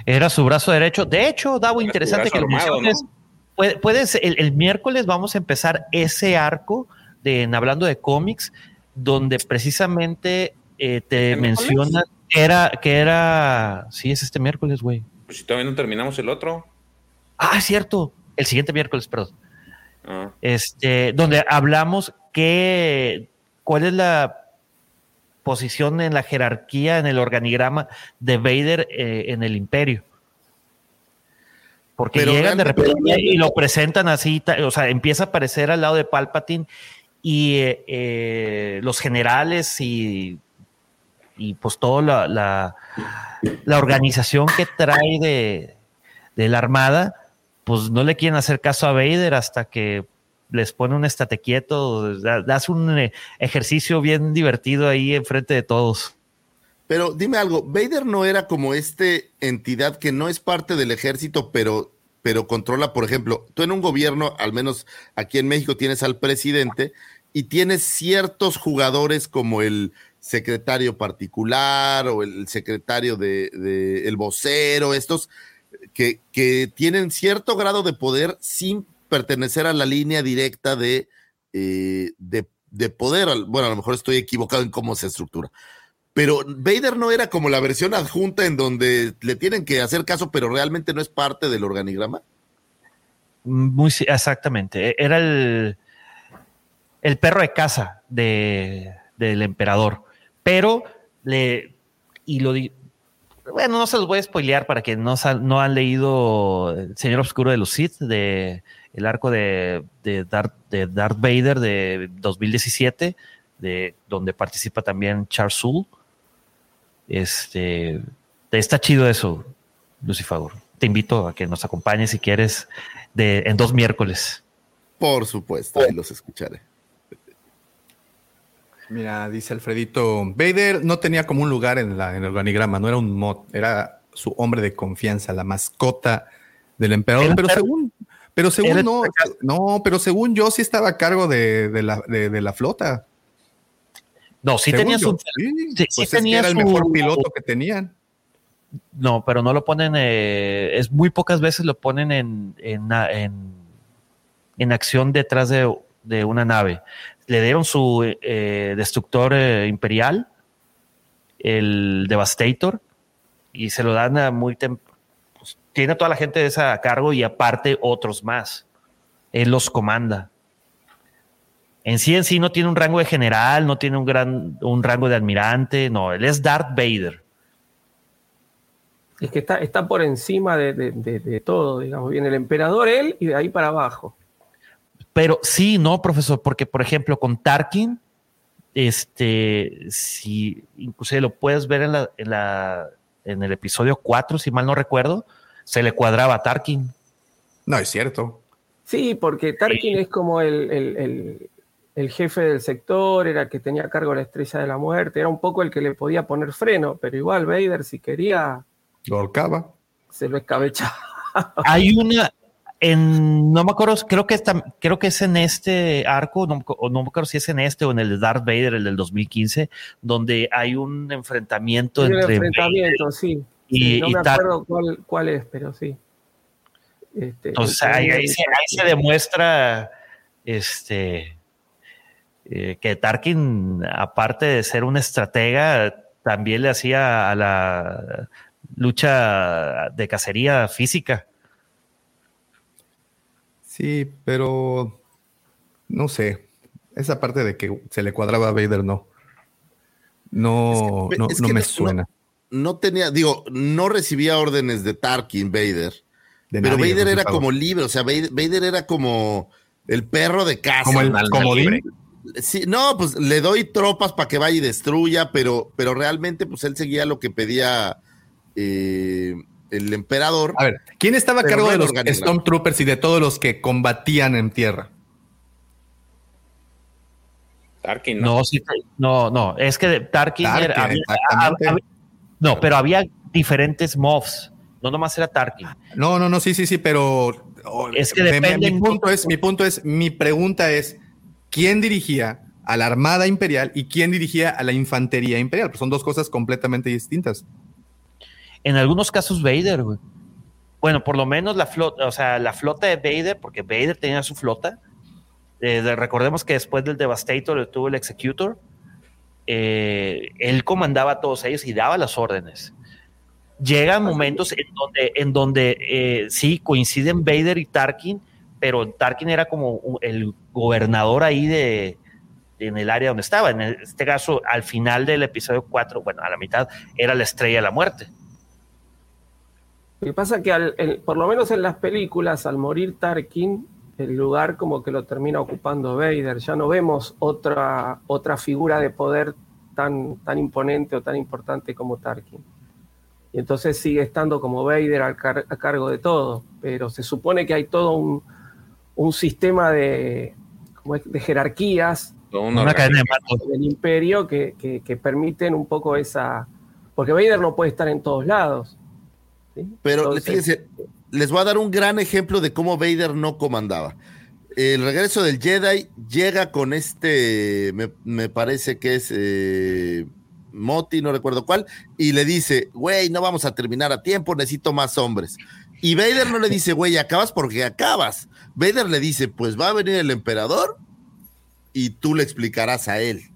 Era su brazo derecho. De hecho, Davo, interesante que lo menciones. Puedes, el, miércoles vamos a empezar ese arco de en hablando de cómics, donde precisamente eh, te menciona que era, que era. Sí, es este miércoles, güey. Pues si todavía no terminamos el otro. Ah, es cierto. El siguiente miércoles, perdón. Ah. Este, donde hablamos que cuál es la posición en la jerarquía, en el organigrama de Vader eh, en el imperio. Porque llegan de repente y lo presentan así, o sea, empieza a aparecer al lado de Palpatine y eh, eh, los generales y, y pues toda la, la, organización que trae de, de, la Armada, pues no le quieren hacer caso a Vader hasta que les pone un estate quieto, das un eh, ejercicio bien divertido ahí enfrente de todos. Pero dime algo, Vader no era como este entidad que no es parte del ejército, pero, pero controla, por ejemplo, tú en un gobierno, al menos aquí en México, tienes al presidente y tienes ciertos jugadores como el secretario particular o el secretario de, el vocero, estos que, tienen cierto grado de poder sin pertenecer a la línea directa de, eh, de, poder. Bueno, a lo mejor estoy equivocado en cómo se estructura. Pero Vader no era como la versión adjunta en donde le tienen que hacer caso, pero realmente no es parte del organigrama. Muy exactamente. E, era el, el perro de casa de, del emperador. Pero le. Y lo bueno, no se los voy a spoilear para que no, no han leído El Señor Oscuro de los de el arco de, de, Darth, de Darth Vader de 2017, de, donde participa también Charles Soule. Este, está chido eso, Lucifer. Te invito a que nos acompañes si quieres de, en dos miércoles. Por supuesto, ahí los escucharé. Mira, dice Alfredito, Vader no tenía como un lugar en, la, en el organigrama, no era un mod, era su hombre de confianza, la mascota del emperador, pero según pero según no, no, pero según yo sí estaba a cargo de, la, flota. No, sí tenía su. Sí, pues tenía era el mejor piloto que tenían. No, pero no lo ponen. Eh, es muy pocas veces lo ponen en, en, acción detrás de, una nave. Le dieron su eh, destructor eh, imperial, el Devastator, y se lo dan a muy temprano tiene toda la gente de esa a cargo y aparte otros más. Él los comanda. En sí en sí no tiene un rango de general, no tiene un gran un rango de almirante, no, él es Darth Vader. Es que está, está por encima de, todo, digamos, viene el emperador él y de ahí para abajo. Pero sí, no, profesor, porque por ejemplo con Tarkin, este, si inclusive lo puedes ver en la, en la en el episodio 4, si mal no recuerdo, se le cuadraba a Tarkin. No, es cierto. Sí, porque Tarkin es como el, jefe del sector, era el que tenía a cargo la estrella de la muerte, era un poco el que le podía poner freno, pero igual Vader si quería... Lo ahorcaba. Se lo escabechaba. Hay una, en, no me acuerdo, creo que, está, creo que es en este arco, no, no, me acuerdo si es en este o en el de Darth Vader, el del 2015, donde hay un enfrentamiento entre. Un enfrentamiento, sí y, no me acuerdo cuál, es, pero sí. Este, Entonces ahí, se, demuestra este, eh, que Tarkin, aparte de ser un estratega, también le hacía a la lucha de cacería física. Sí, pero no sé. Esa parte de que se le cuadraba a Vader no. No, no, me suena no tenía, digo, no recibía órdenes de Tarkin, Vader. pero Vader era como libre, o sea, Vader, era como el perro de casa. Como el comodín. Sí, no, pues le doy tropas para que vaya y destruya, pero, pero realmente, pues él seguía lo que pedía eh, el emperador. A ver, ¿quién estaba a cargo de los Stormtroopers y de todos los que combatían en tierra? Tarkin, ¿no? No, no, es que Tarkin, era, no, pero había diferentes mobs. No nomás era Tarkin. No, no, no, sí, sí, sí, pero es que depende. Mi, punto es, mi punto es, mi pregunta es, ¿quién dirigía a la Armada Imperial y quién dirigía a la Infantería Imperial. Pues son dos cosas completamente distintas. En algunos casos Vader, güey. Bueno, por lo menos la flota, o sea, la flota de Vader, porque Vader tenía su flota. Eh, de- recordemos que después del Devastator tuvo el Executor. eh, él comandaba a todos ellos y daba las órdenes. Llegan momentos en donde, en donde eh, sí coinciden Vader y Tarkin, pero Tarkin era como el gobernador ahí de, en el área donde estaba. En este caso, al final del episodio 4, bueno, a la mitad, era la estrella de la muerte. Lo que pasa es que al- el- por lo menos en las películas, al morir Tarkin, el lugar como que lo termina ocupando Vader. Ya no vemos otra, otra figura de poder tan, tan imponente o tan importante como Tarkin. Y entonces sigue estando como Vader car- a cargo de todo. Pero se supone que hay todo un, un sistema de, como es, de jerarquías Una orden. cadena de mando. del imperio que, que- que permiten un poco esa... Porque Vader no puede estar en todos lados. ¿Sí? Pero Entonces, fíjense, les voy a dar un gran ejemplo de cómo Vader no comandaba. El regreso del Jedi llega con este, me, me parece que es eh, Moti, no recuerdo cuál, y le dice, güey, no vamos a terminar a tiempo, necesito más hombres. Y Vader no le dice, güey, acabas porque acabas. Vader le dice, pues va a venir el emperador y tú le explicarás a él.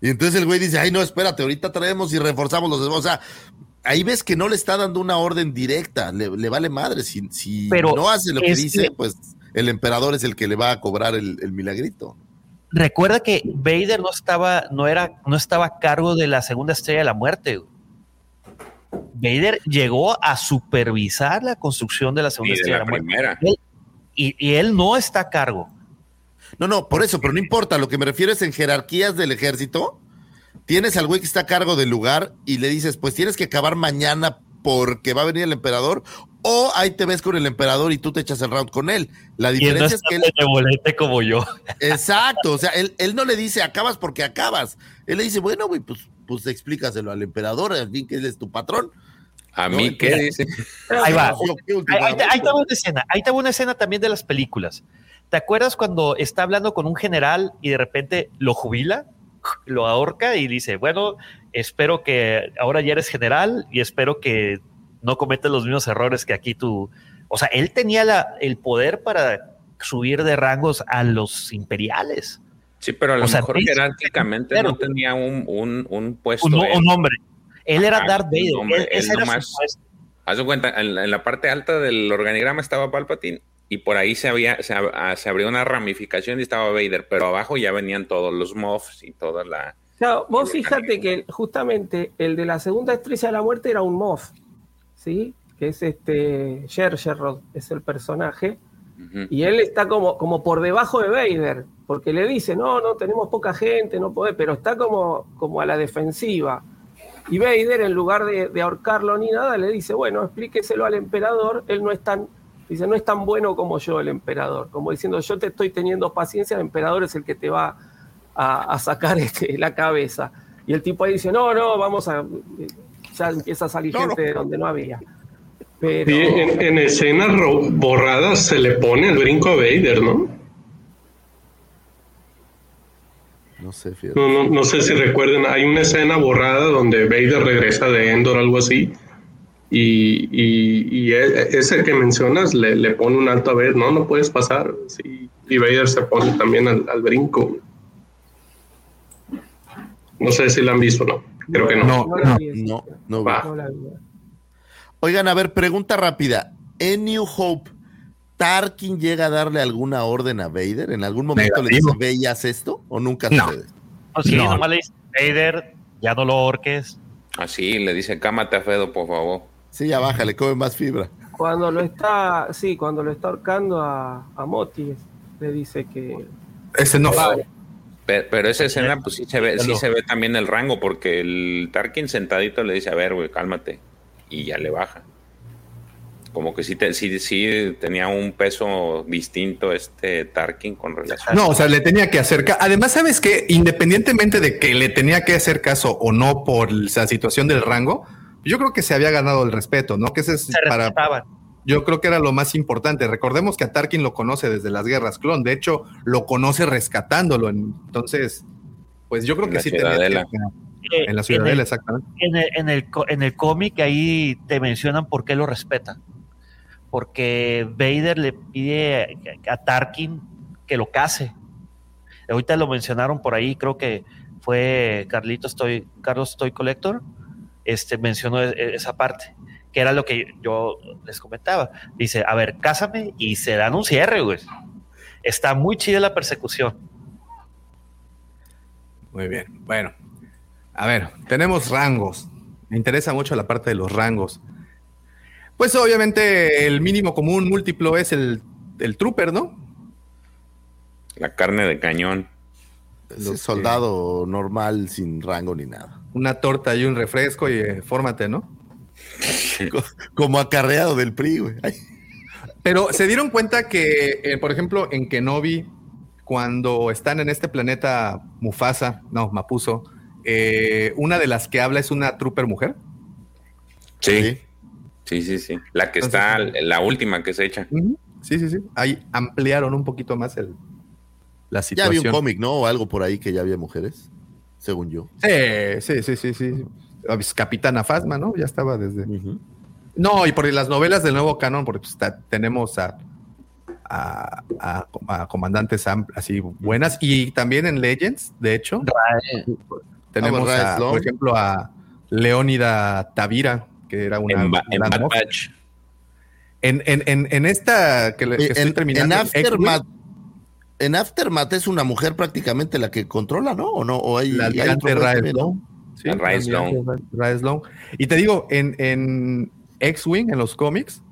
Y entonces el güey dice, ay, no, espérate, ahorita traemos y reforzamos los demás. O sea, ahí ves que no le está dando una orden directa, le, le vale madre. Si, si Pero no hace lo que dice, que- pues el emperador es el que le va a cobrar el, el milagrito. Recuerda que Vader no estaba, no era, no estaba a cargo de la segunda estrella de la muerte. Vader llegó a supervisar la construcción de la segunda estrella de la la muerte. primera. Él- y, y él no está a cargo. No, no, por eso, pero no importa. Lo que me refiero es en jerarquías del ejército. Tienes al güey que está a cargo del lugar y le dices, pues tienes que acabar mañana porque va a venir el emperador. O ahí te ves con el emperador y tú te echas el round con él. La Y él no diferencia es que él, benevolente como yo. Exacto, o sea, él, él no le dice acabas porque acabas. Él le dice, bueno, güey, pues, pues explícaselo al emperador, al fin que él es tu patrón. A No, mí, ¿qué mira. dice? Ahí va. Ahí, ahí una escena. Ahí te va una escena también de las películas. ¿Te acuerdas cuando está hablando con un general y de repente lo jubila, lo ahorca y dice, bueno, espero que ahora ya eres general y espero que no cometas los mismos errores que aquí tú. O sea, él tenía la- el poder para subir de rangos a los imperiales. Sí, pero a lo O sea, mejor jerárquicamente no tenía un, un, un puesto. Un, él. un hombre. Él era Ajá, Darth Vader. Él- él era nomás-. Haz de cuenta, en en la parte alta del organigrama estaba Palpatine y por ahí se, había, se, ah, se abrió una ramificación y estaba Vader, pero abajo ya venían todos los Moffs y toda la... Claro, vos fíjate que justamente el de la segunda estrella de la muerte era un Moff, ¿sí? Que es este Jar Jar Rod, es el personaje. Y él está como, como por debajo de Vader, porque le dice, no, no, tenemos poca gente, no puede, pero está como, como a la defensiva. Y Vader, en lugar de, de ahorcarlo ni nada, le dice, bueno, explíqueselo al emperador, él no es tan, dice, no es tan bueno como yo el emperador, como diciendo, yo te estoy teniendo paciencia, el emperador es el que te va a, a sacar este, la cabeza. Y el tipo ahí dice, no, no, vamos a... Ya empieza a salir No, gente no. de donde no había. Pero... Sí, en, en escenas borradas se le pone el brinco a Vader, ¿no? No sé. No, no, no sé si recuerden, hay una escena borrada donde Vader regresa de Endor algo así. Y, y, y e- ese que mencionas le, le pone un alto a Vader, no, no puedes pasar. Sí. Y Vader se pone también al, al brinco. No sé si la han visto o no. Creo que no. No, no no. No, no. Oigan, a ver, pregunta rápida. En New Hope, ¿Tarkin llega a darle alguna orden a Vader? ¿En algún momento Negativo. le dice, ve y haz esto? ¿O nunca No. sucede? No, sí, No. nomás le dice, Vader, ya no lo orques. Así le dice, cámate a Fedo, por favor. Sí, ya baja, le come más fibra. Cuando lo está, sí, cuando lo está ahorcando a, a Moti, le dice que Ese no. Vale. Pero, pero esa escena, pues sí se ve, sí se ve también el rango, porque el Tarkin sentadito le dice, a ver, güey, cálmate. Y ya le baja. Como que sí, te- sí, sí tenía un peso distinto este Tarkin con relación. No, o sea, le tenía que hacer caso. Además, ¿sabes que Independientemente de que le tenía que hacer caso o no por la situación del rango, yo creo que se había ganado el respeto, ¿no? Que ese es Se para, respetaban. yo creo que era lo más importante. Recordemos que a Tarkin lo conoce desde las guerras clon. De hecho, lo conoce rescatándolo. Entonces, pues yo creo En que la sí Ciudadela. tenía- Eh, En la en ciudadela, el- exactamente. En el, en el, en cómic ahí te mencionan por qué lo respetan. Porque Vader le pide a Tarkin que lo case. Ahorita lo mencionaron por ahí, creo que fue Carlitos Toy, Carlos Toy Collector, este, mencionó e- esa parte, que era lo que yo les comentaba. Dice, a ver, cásame y se dan un cierre, güey. Está muy chida la persecución. Muy bien. Bueno, a ver, tenemos rangos. Me interesa mucho la parte de los rangos. Pues obviamente el mínimo común múltiplo es el, el trooper, ¿no? La carne de cañón. Ese soldado normal sin rango ni nada. Una torta y un refresco y eh, fórmate, ¿no? Como acarreado del PRI, güey. Pero se dieron cuenta que, eh, por ejemplo, en Kenobi, cuando están en este planeta Mufasa, no, Mapuso, eh, una de las que habla es una trooper mujer. Sí. Sí, sí, sí. La que está, la última que se echa. Sí, sí, sí. Ahí ampliaron un poquito más el, la Ya situación. había un cómic, ¿no? O algo por ahí que ya había mujeres, según yo. Sí, sí, sí, sí, sí. Capitana Fasma, ¿no? Ya estaba desde. No, y por las novelas del nuevo canon, porque pues, ta- tenemos a, a, a- a comandantes así buenas. Y también en Legends, de hecho, tenemos, Ah, por ejemplo, a Leónida Tavira, que era una. En, en Bad. Batch. En, en, en, en esta que, le- que estoy terminando. en Aftermath, en Aftermath es una mujer prácticamente la que controla, ¿no? ¿O no? ¿O hay, la hay almirante otro güey Rae también, ¿no? Sloane. Sí, Rae Sloane. Y te digo, en, en X-Wing, en los cómics,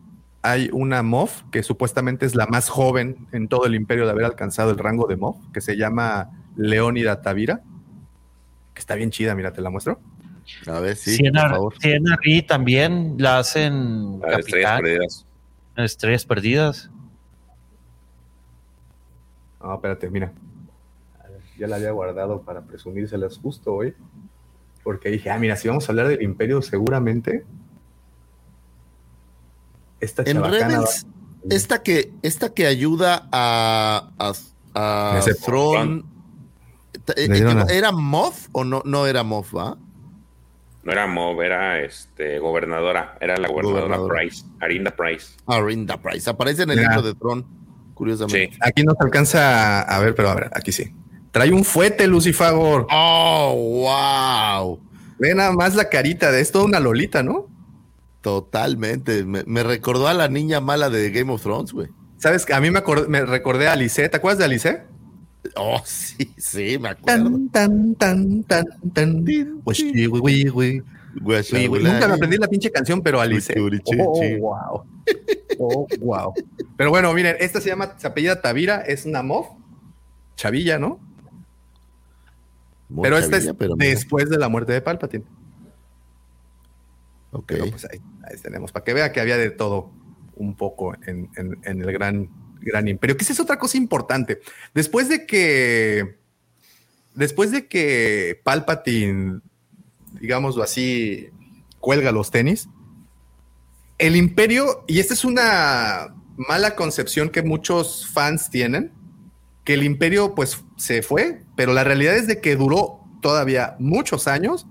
hay una MOF que supuestamente es la más joven en todo el imperio de haber alcanzado el rango de MOF, que se llama Leónida Tavira, que está bien chida, mira, te la muestro. A ver, sí, Siena, por favor. Siena también la hacen La de Estrellas capitán Perdidas. Estrellas Perdidas. No, espérate, mira. Ya la había guardado para presumírselas justo hoy. Porque dije, ah, mira, si vamos a hablar del imperio, seguramente. Esta En Rebels, esta que, esta que ayuda a, a, a Thrawn, eh, ¿era Moff o no, no era Moff, va? No era Mob, era este, gobernadora. Era la gobernadora Gobernadora. Price. Arinda Price. Arinda Price. Aparece en el libro de Tron, curiosamente. Sí. Aquí no se alcanza a ver, pero a ver, aquí sí. Trae un fuete, Lucifagor. ¡Oh, wow! Ve nada más la carita de esto, una lolita, ¿no? Totalmente. Me, me recordó a la niña mala de Game of Thrones, güey. Sabes a mí me, acor- me recordé a Alice. ¿Te acuerdas de Alice? Oh, sí, sí, me acuerdo. Tan, tan, tan, tan, tan. Pues, Nunca me aprendí la pinche canción, pero Alice. Oh, wow. Oh, wow. Pero bueno, miren, esta se llama, se apellida Tavira, es una mof. Chavilla, ¿no? Muy pero esta es pero mira. después de la muerte de Palpatine. Ok. Pero pues ahí, ahí tenemos, para que vea que había de todo un poco en, en- en el gran, gran imperio. Que esa es otra cosa importante. Después de que, después de que Palpatine, digámoslo así, cuelga los tenis, el imperio, y esta es una mala concepción que muchos fans tienen, que el imperio pues se fue, pero la realidad es de que duró todavía muchos años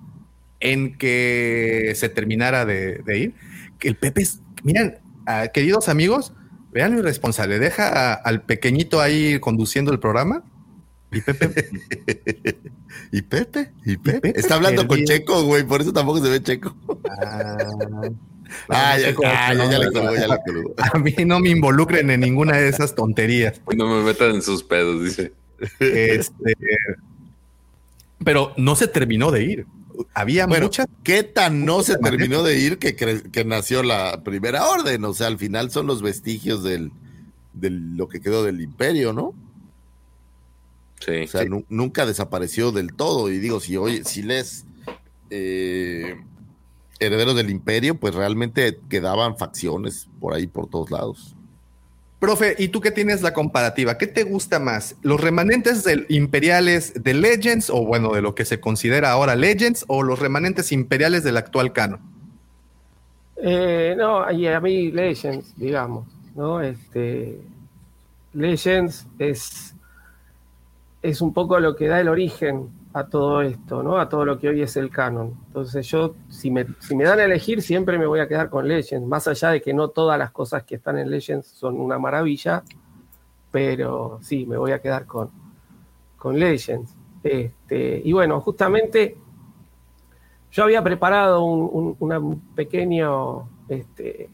en que se terminara de, ir. Que el Pepe es, miren, ah, queridos amigos, vean lo irresponsable, deja al pequeñito ahí conduciendo el programa y Pepe ¿Y Pepe? ¿Y Pepe? Pepe Está hablando con. Checo, güey, por eso tampoco se ve Checo. Ah, ya, ah, ya, ya le colgó, ya le colgó. A mí no me involucren en ninguna de esas tonterías. No me metan en sus pedos, dice. Este, pero no se terminó de ir. Había Bueno, muchas. ¿qué tan no se terminó de ir que, que nació la primera orden? O sea, al final son los vestigios del, de lo que quedó del imperio, ¿no? Sí. O sea, nu- nunca desapareció del todo. Y digo, si oye, si les eh, herederos del imperio, pues realmente quedaban facciones por ahí por todos lados. Profe, ¿y tú qué tienes la comparativa? ¿Qué te gusta más? ¿Los remanentes del imperiales de Legends, o bueno, de lo que se considera ahora Legends, o los remanentes imperiales del actual canon? Eh, no, y a mí Legends, digamos, ¿no? Este, Legends es, es un poco lo que da el origen a todo esto, ¿no? A todo lo que hoy es el canon. Entonces yo, si me, si me dan a elegir, siempre me voy a quedar con Legends, más allá de que no todas las cosas que están en Legends son una maravilla, pero sí, me voy a quedar con, con Legends. Este, y bueno, justamente yo había preparado un, un- pequeño este,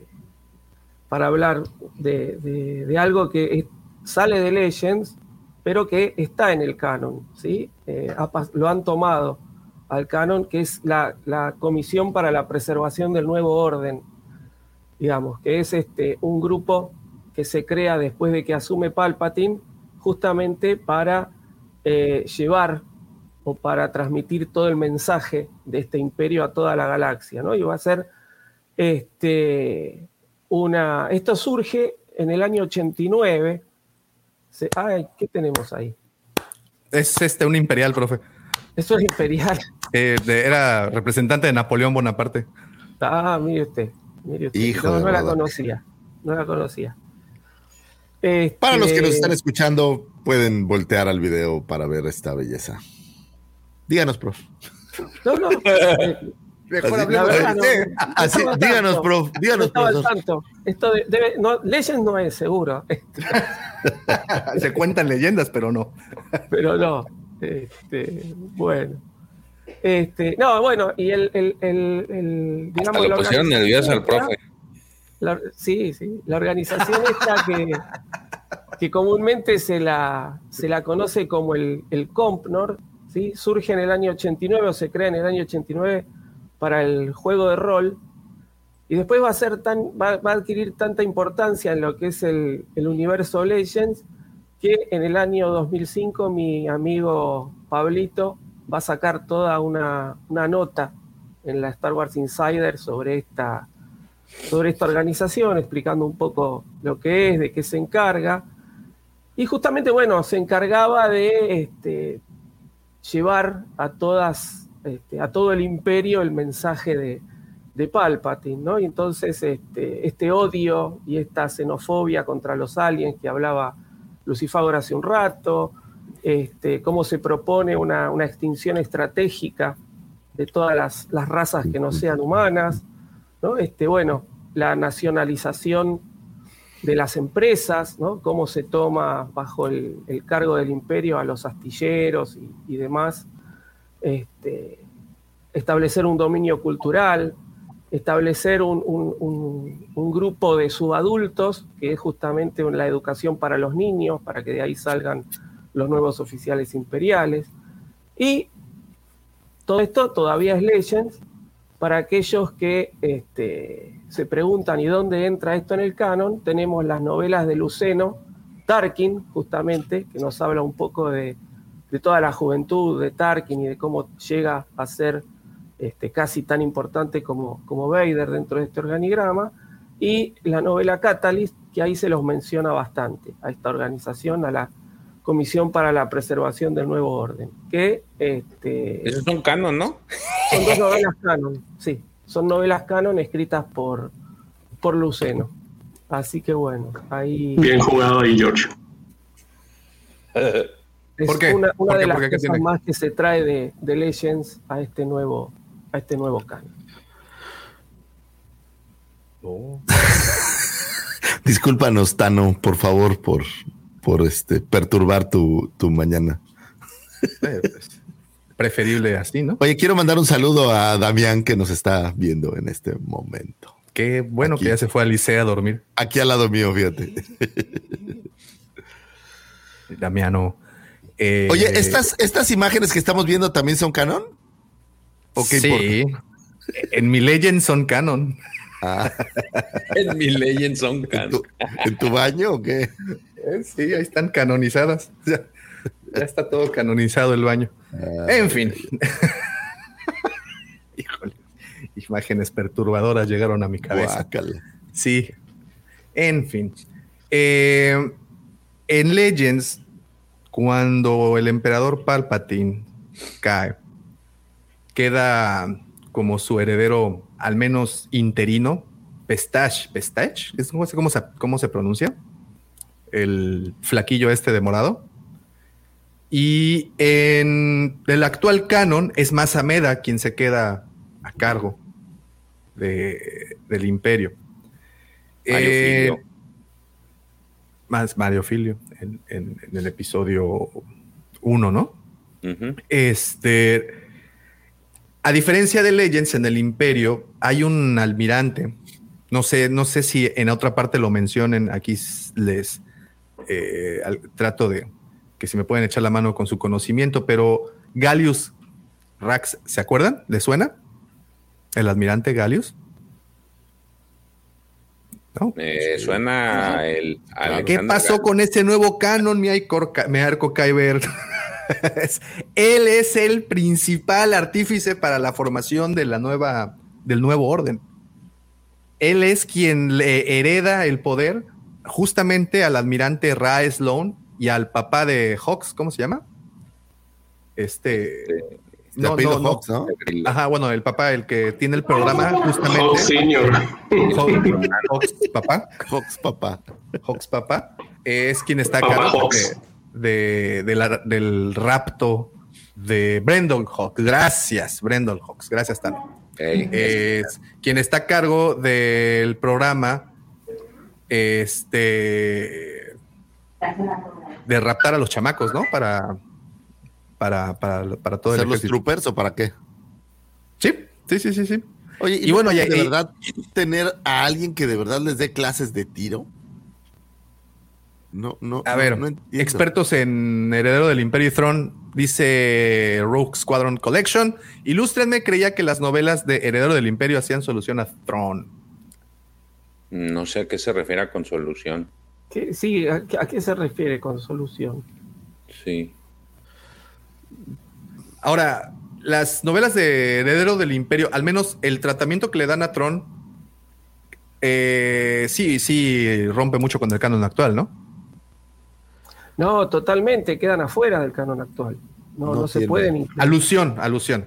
para hablar de, de- algo que sale de Legends, pero que está en el canon, ¿sí? Eh, lo han tomado al canon, que es la, la Comisión para la Preservación del Nuevo Orden, digamos, que es este, un grupo que se crea después de que asume Palpatine, justamente para eh, llevar o para transmitir todo el mensaje de este imperio a toda la galaxia, ¿no? Y va a ser este, una. Esto surge en el año 89. Se- ay, ¿qué tenemos ahí? Es este un imperial, profe. Eso es imperial. Eh, de- era representante de Napoleón Bonaparte. Ah, mire usted. Mire usted. Hijo no, la conocía. No la conocía. Para los que nos Este, están escuchando, pueden voltear al video para ver esta belleza. Díganos, prof. No, no. Mejor Así- hablemos la de usted. no Así, díganos, tanto. prof, díganos, No tanto. Esto de- debe, no, Legends no es seguro, Se cuentan leyendas, pero no. pero no. Este, bueno. Este, no, bueno, y el, el, el, el- digamos, Hasta la lo pusieron nervioso al profe. la- sí, sí. La organización esta que, que comúnmente se la, se la conoce como el, el COMPNOR, ¿sí? surge en el año 89 o se crea en el año 89 para el juego de rol y después va a, ser tan, va, a adquirir tanta importancia en lo que es el, el universo Legends que en el año 2005 mi amigo Pablito va a sacar toda una, una nota en la Star Wars Insider sobre esta, sobre esta organización, explicando un poco lo que es, de qué se encarga. Y justamente, bueno, se encargaba de este, llevar a todas, este, a todo el imperio el mensaje de, de Palpatine, ¿no? Y entonces este, este odio y esta xenofobia contra los aliens que hablaba Lucifagor hace un rato, este, cómo se propone una, una extinción estratégica de todas las, las razas que no sean humanas, ¿no? Este, bueno, la nacionalización de las empresas, ¿no? cómo se toma bajo el, el cargo del imperio a los astilleros y, y demás, este, establecer un dominio cultural, establecer un, un- grupo de subadultos, que es justamente la educación para los niños, para que de ahí salgan los nuevos oficiales imperiales. Y todo esto todavía es Legends, para aquellos que este, se preguntan ¿y dónde entra esto en el canon? Tenemos las novelas de Luceno, Tarkin, justamente, que nos habla un poco de, de toda la juventud de Tarkin y de cómo llega a ser este, casi tan importante como, como Vader dentro de este organigrama, y la novela Catalyst, que ahí se los menciona bastante, a esta organización, a la Comisión para la Preservación del Nuevo Orden, que este, Esos son canon, ¿no? son dos novelas canon, sí. Son novelas canon escritas por, por Luceno. Así que bueno, ahí Bien jugado ahí, George. es ¿Por qué? una, una ¿Por de qué? las ¿Por qué? ¿Qué cosas tiene? más que se trae de, de Legends a este nuevo, a este nuevo canon. Discúlpanos, Tano, por favor, por, por este, perturbar tu, tu mañana. Eh, pues, preferible así, ¿no? Oye, quiero mandar un saludo a Damián que nos está viendo en este momento. Qué bueno Aquí. que ya se fue a Licea a dormir. Aquí al lado mío, fíjate. Damiano. Eh, Oye, ¿estas, ¿estas imágenes que estamos viendo también son canon? ¿O qué sí. En mi Legend son canon. Ah, En mi Legend son ¿en, canon. tu, en tu baño o qué? Eh, Sí, ahí están canonizadas. Ya, ya está todo canonizado el baño. Ah, En fin. Híjole. Imágenes perturbadoras llegaron a mi cabeza. guácala. Sí. En fin. Eh, en Legends, cuando el emperador Palpatine cae, queda como su heredero, al menos interino, Pestache, Pestache, es- no sé cómo se, cómo se pronuncia, el flaquillo este de morado. Y en el actual canon es Masameda quien se queda a cargo de- del imperio. Eh. Más Mario Filio en, en- en el episodio 1, ¿no? Este, a diferencia de Legends, en el Imperio hay un almirante. No sé, no sé si en otra parte lo mencionen. Aquí les eh, trato de que si me pueden echar la mano con su conocimiento, pero Gallius Rax, ¿se acuerdan? ¿Le suena? El almirante Gallius. ¿No? Eh, suena el. ¿Qué pasó con ese nuevo canon, mi, Arco Kyber? Él es el principal artífice para la formación de la nueva, del nuevo orden. Él es quien le hereda el poder justamente al almirante Ra Sloan y al papá de Hawks, ¿cómo se llama? Este. De apellido Hawks, ¿no? Ajá, bueno, el papá, el que tiene el programa, justamente. Hawks Senior. Hawks, Hawks papá. Hawks papá. Hawks papá. Es quien está a cargo de, de- de la- del rapto de Brendon Hawks. Gracias, Brendon Hawks. Gracias, Tano. Es quien está a cargo del programa este de raptar a los chamacos, ¿no? Para para, para, para todo el ¿Hacer los ejército. troopers o para qué? Sí, sí, sí, sí, sí. Oye, Y bueno, ya- de y- verdad tener a alguien que de verdad les dé clases de tiro. No, no. A no- ver, no expertos en Heredero del Imperio y Throne, dice Rogue Squadron Collection. Ilústrenme, creía que las novelas de Heredero del Imperio hacían solución a Throne. No sé a qué se refiere con solución. ¿Qué- sí, ¿a, qué- a qué se refiere con solución? Sí. Ahora, las novelas de Heredero del Imperio, al menos el tratamiento que le dan a Tron, eh, sí, sí, rompe mucho con el canon actual, ¿no? No, totalmente, quedan afuera del canon actual. No, No no, se pueden incluir. Alusión, alusión.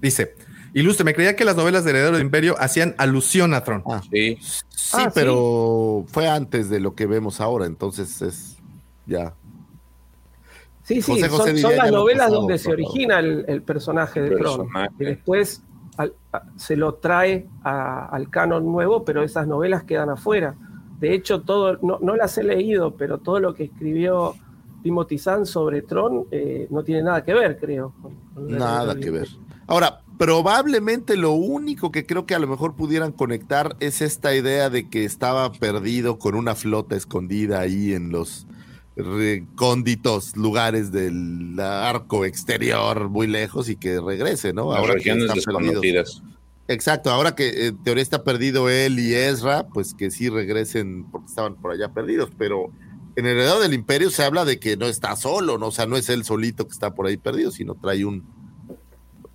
Dice, ilustre, me creía que las novelas de Heredero del Imperio hacían alusión a Tron. Sí. Sí, Ah, sí. pero fue antes de lo que vemos ahora, entonces es ya. Sí, sí, José José son, las novelas pasado, donde se origina el, el personaje de Tron. Y después al- a- se lo trae a- al canon nuevo, pero esas novelas quedan afuera. De hecho, todo, no, no las he leído, pero todo lo que escribió Timothy Zahn sobre Tron eh, no tiene nada que ver, creo. con- con el Nada que ver. Ahora, probablemente lo único que creo que a lo mejor pudieran conectar es esta idea de que estaba perdido con una flota escondida ahí en los recónditos lugares del arco exterior muy lejos y que regrese, ¿no? Las Ahora que regiones están perdidos. Exacto, ahora que eh, en teoría está perdido él y Ezra, pues que sí regresen porque estaban por allá perdidos, pero en el Heredero del Imperio se habla de que no está solo, ¿no? O sea, no es él solito que está por ahí perdido, sino trae un,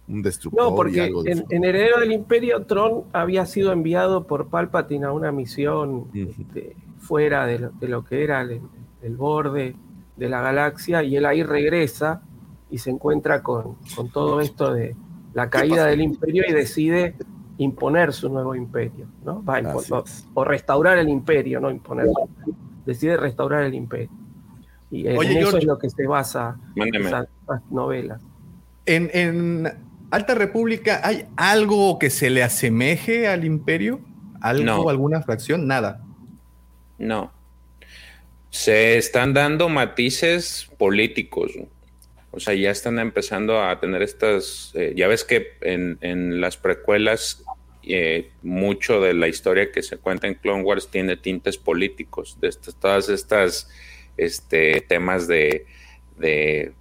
un destructor No, y porque algo de en, en Heredero del Imperio, Tron había sido enviado por Palpatine a una misión este, fuera de lo, de lo que era el, el borde de la galaxia, y él ahí regresa y se encuentra con, con todo esto de la caída del imperio y decide imponer su nuevo imperio, ¿no? Va a o, es. o restaurar el imperio, no imponer. Decide restaurar el imperio. Y en Oye, eso George. es lo que se basa Mándeme. esas, esas novelas. En, en Alta República, ¿hay algo que se le asemeje al Imperio? ¿Algo, No. alguna fracción? Nada. No. Se están dando matices políticos. O sea, ya están empezando a tener estas. eh, ya ves que en, en las precuelas, eh, mucho de la historia que se cuenta en Clone Wars tiene tintes políticos. De estas, todas estas este, temas de, de,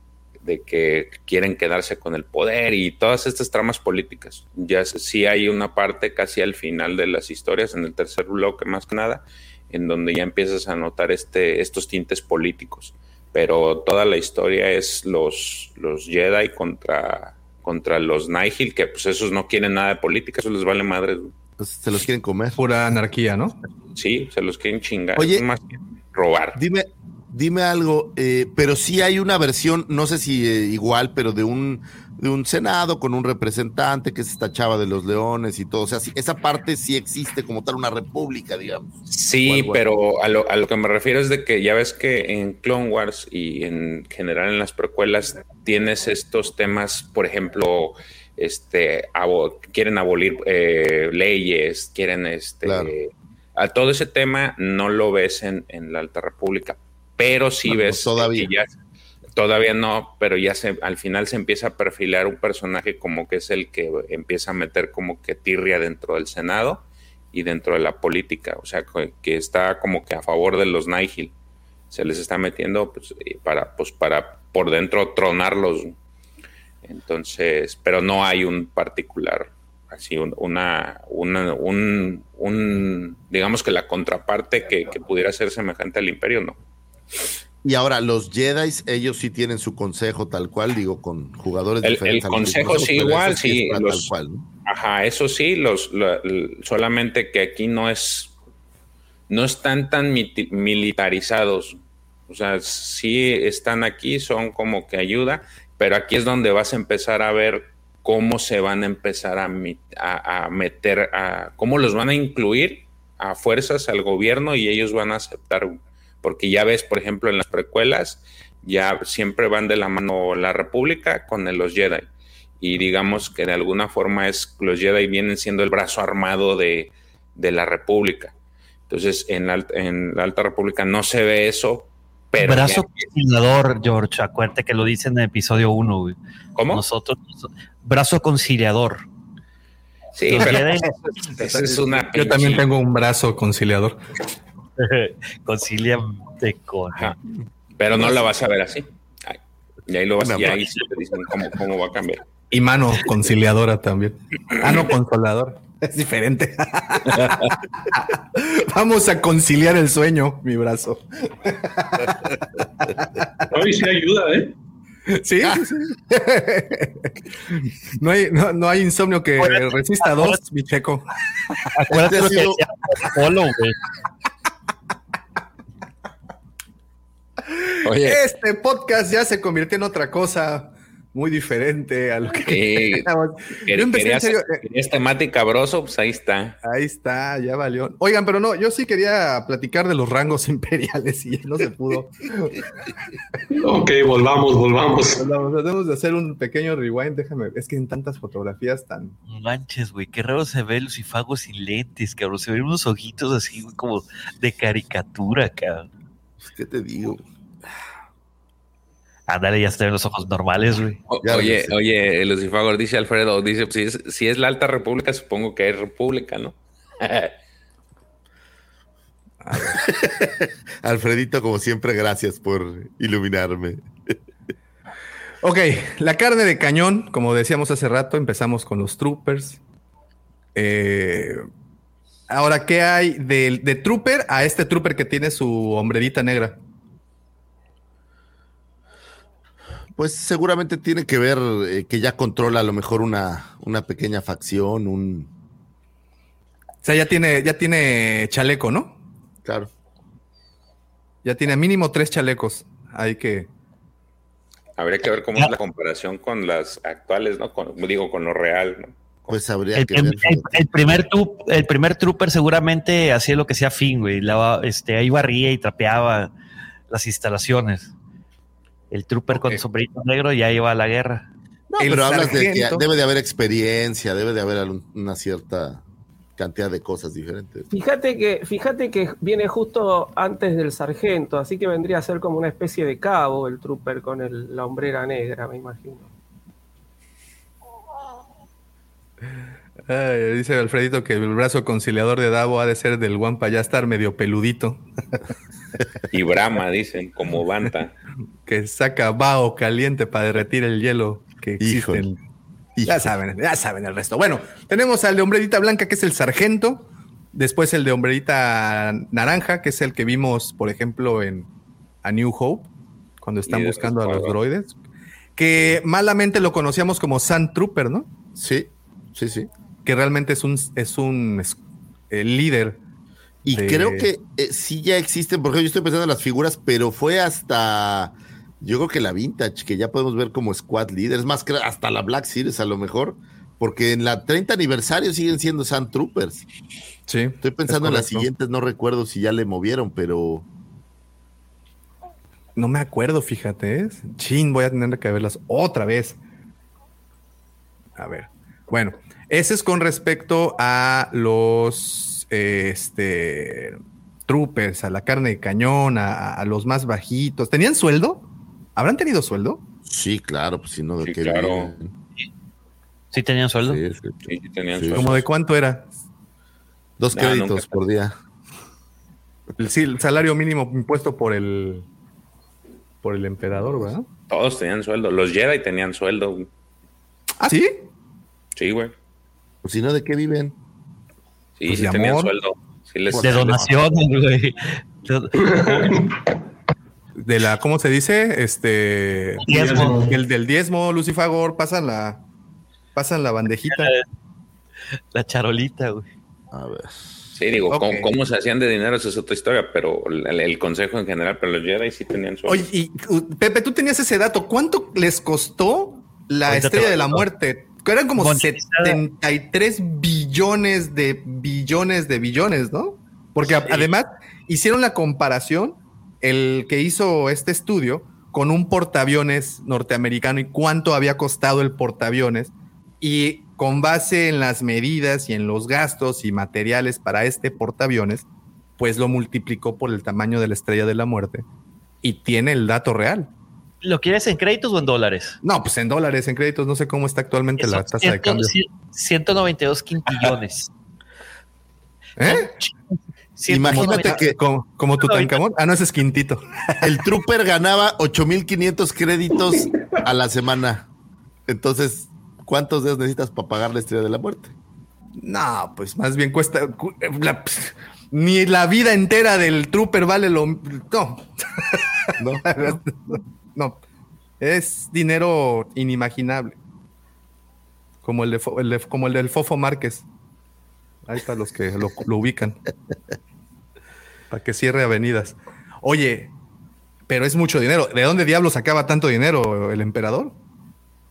de que quieren quedarse con el poder y todas estas tramas políticas. Ya sí hay una parte casi al final de las historias, en el tercer bloque más que nada, en donde ya empiezas a notar este, estos tintes políticos. Pero toda la historia es los, los Jedi contra, contra los Nihil, que pues esos no quieren nada de política, eso les vale madre. Pues se los quieren comer. Pura anarquía, ¿no? Sí, se los quieren chingar. Oye. es más que robar. Dime, dime algo, eh, pero sí hay una versión, no sé si eh, igual, pero de un, de un senado con un representante que es esta chava de los leones y todo. O sea, esa parte sí existe como tal, una república, digamos. Sí, pero a lo, a lo que me refiero es de que ya ves que en Clone Wars y en general en las precuelas tienes estos temas, por ejemplo, este, abo- quieren abolir eh, leyes, quieren este, Claro. a todo ese tema no lo ves en, en la Alta República, pero sí ves pues todavía. que ya- todavía no, pero ya se, al final se empieza a perfilar un personaje como que es el que empieza a meter como que tirria dentro del Senado y dentro de la política, o sea, que, está como que a favor de los Nihil. Se les está metiendo pues, para, pues, para por dentro tronarlos. Entonces, pero no hay un particular, así, un- una, una- un, un- digamos que la contraparte que, que pudiera ser semejante al imperio, no. Y ahora, los Jedi, ellos sí tienen su consejo tal cual, digo, con jugadores El, el diferentes. al consejo sí igual, sí. los- tal cual, ¿no? Ajá, eso sí, los, solamente que aquí no es, no están tan militarizados. O sea, sí están aquí, son como que ayuda, pero aquí es donde vas a empezar a ver cómo se van a empezar a, a- a meter, a, cómo los van a incluir a fuerzas al gobierno y ellos van a aceptar, porque ya ves, por ejemplo, en las precuelas, ya siempre van de la mano la República con los Jedi y digamos que de alguna forma es los Jedi vienen siendo el brazo armado de, de la República. Entonces, en la, en la Alta República no se ve eso, pero Brazo conciliador, George. Acuérdate que lo dice en el episodio 1, güey. ¿Cómo? Nosotros, brazo conciliador. sí, Los pero Jedi esa es una Yo también tengo un brazo conciliador. concilian de con. Ajá. pero no la vas a ver así. Ay, Y ahí lo vas y ahí sí te dicen cómo, cómo va a cambiar. Y mano conciliadora también. Ah, no, consolador. Es diferente. Vamos a conciliar el sueño, mi brazo. Hoy sí ayuda, ¿eh? Sí, sí, sí. No hay, no, no hay insomnio que resista dos, mi checo. Acuérdate lo que sido- decía Polo, güey. Oye, Este podcast ya se convirtió en otra cosa muy diferente a lo que Yo empecé en querías, serio, eh, querías temática broso, pues ahí está. Ahí está, ya valió. Oigan, pero no, yo sí quería platicar de los rangos imperiales y ya no se pudo. Ok, volvamos, volvamos. Vamos, Debemos de hacer un pequeño rewind, déjame, es que en tantas fotografías tan... No manches, güey, qué raro se ve Lucifago sin lentes, cabrón. Se ven unos ojitos así, como de caricatura, cabrón. ¿Qué te digo? Ándale, ya se ven los ojos normales, güey. Oye, sé. oye, Lucifagor dice Alfredo, dice, pues, si es, si es la Alta República, supongo que es República, ¿no? Alfredito, como siempre, gracias por iluminarme. Ok, la carne de cañón, como decíamos hace rato, empezamos con los troopers. Eh, ahora, ¿qué hay de, de trooper a este trooper que tiene su hombrerita negra? Pues seguramente tiene que ver eh, que ya controla a lo mejor una, una pequeña facción, un... O sea, ya tiene, ya tiene chaleco, ¿no? Claro. Ya tiene mínimo tres chalecos. Hay que... Habría que ver cómo es la comparación con las actuales, ¿no? Con, digo, con lo real, ¿no? Pues habría El, que ver. el- el primer tu- el primer trooper seguramente hacía lo que hacía Finn, güey. La- este, ahí barría y trapeaba las instalaciones. El trooper con Ok. sombrerito negro ya iba a la guerra. No, pero hablas de que debe de haber experiencia, debe de haber una cierta cantidad de cosas diferentes. Fíjate que, fíjate que viene justo antes del sargento, así que vendría a ser como una especie de cabo el trooper con el- la hombrera negra, me imagino. Ay, dice Alfredito que el brazo conciliador de Davo ha de ser del Wampa ya estar medio peludito. Y Brahma, dicen, como Banta. Que saca vaho caliente para derretir el hielo que existe. Híjole. Ya saben, ya saben el resto. Bueno, tenemos al de hombrerita blanca, que es el sargento. Después el de hombrerita naranja, que es el que vimos, por ejemplo, en A New Hope, cuando están buscando a los droides. Que malamente lo conocíamos como Sand Trooper, ¿no? Sí, sí, sí. Que realmente es un, es un el líder Y de- creo que eh, sí ya existen, porque yo estoy pensando en las figuras, pero fue hasta, yo creo que la Vintage, que ya podemos ver como Squad Leader, es más, hasta la Black Series a lo mejor, porque en la 30 aniversario siguen siendo Sand Troopers. Sí. Estoy pensando en las siguientes, no recuerdo si ya le movieron, pero No me acuerdo, fíjate. ¿eh? Chin, voy a tener que verlas otra vez. A ver. Bueno, ese es con respecto a los eh, este, troopers, a la carne de cañón, a, a los más bajitos. ¿Tenían sueldo? ¿Habrán tenido sueldo? sí, claro, pues si no, de Sí, qué claro. ¿Sí tenían sueldo? Sí, sí. Sí, sí tenían Sí. sueldo. ¿Como de cuánto era? Dos créditos por día. El, sí, el salario mínimo impuesto por el por el emperador, ¿verdad? Todos tenían sueldo. Los Jedi tenían sueldo. güey. ¿Ah, sí? Sí, güey. Pues si no, ¿de qué viven? Sí, Pues sí de tenían amor. sueldo. Sí les, De donaciones, güey. De la, ¿cómo se dice? Este Diezmo. el del diezmo, Lucifagor, pasan la pasan la bandejita. La charolita, güey. A ver. Sí, digo. ¿cómo, cómo se hacían de dinero? Esa es otra historia, pero el, el consejo en general, pero los Jedi sí tenían sueldo. Oye, y Pepe, tú tenías ese dato. ¿Cuánto les costó la Ahorita estrella de la muerte? Eran como Monetizada. 73 billones de billones de billones, ¿no? Porque Sí. además hicieron la comparación, el que hizo este estudio, con un portaaviones norteamericano y cuánto había costado el portaaviones. Y con base en las medidas y en los gastos y materiales para este portaaviones, pues lo multiplicó por el tamaño de la estrella de la muerte y tiene el dato real. ¿Lo quieres en créditos o en dólares? No, pues en dólares, en créditos, no sé cómo está actualmente la tasa de cambio. cien- 192 quintillones. ¿Eh? Imagínate que Como, como Tutankamón. Ah, no, ese es Quintito. el Trooper ganaba 8500 créditos a la semana. Entonces, ¿cuántos días necesitas para pagar la estrella de la muerte? No, pues más bien cuesta. cu- la- ni la vida entera del Trooper vale lo. No. ¿No? no. Es dinero inimaginable. Como el, de, Fo- el de- como el del Fofo Márquez. Ahí están los que lo, lo ubican. Para que cierre avenidas. Oye, pero es mucho dinero. ¿De dónde diablos sacaba tanto dinero el emperador?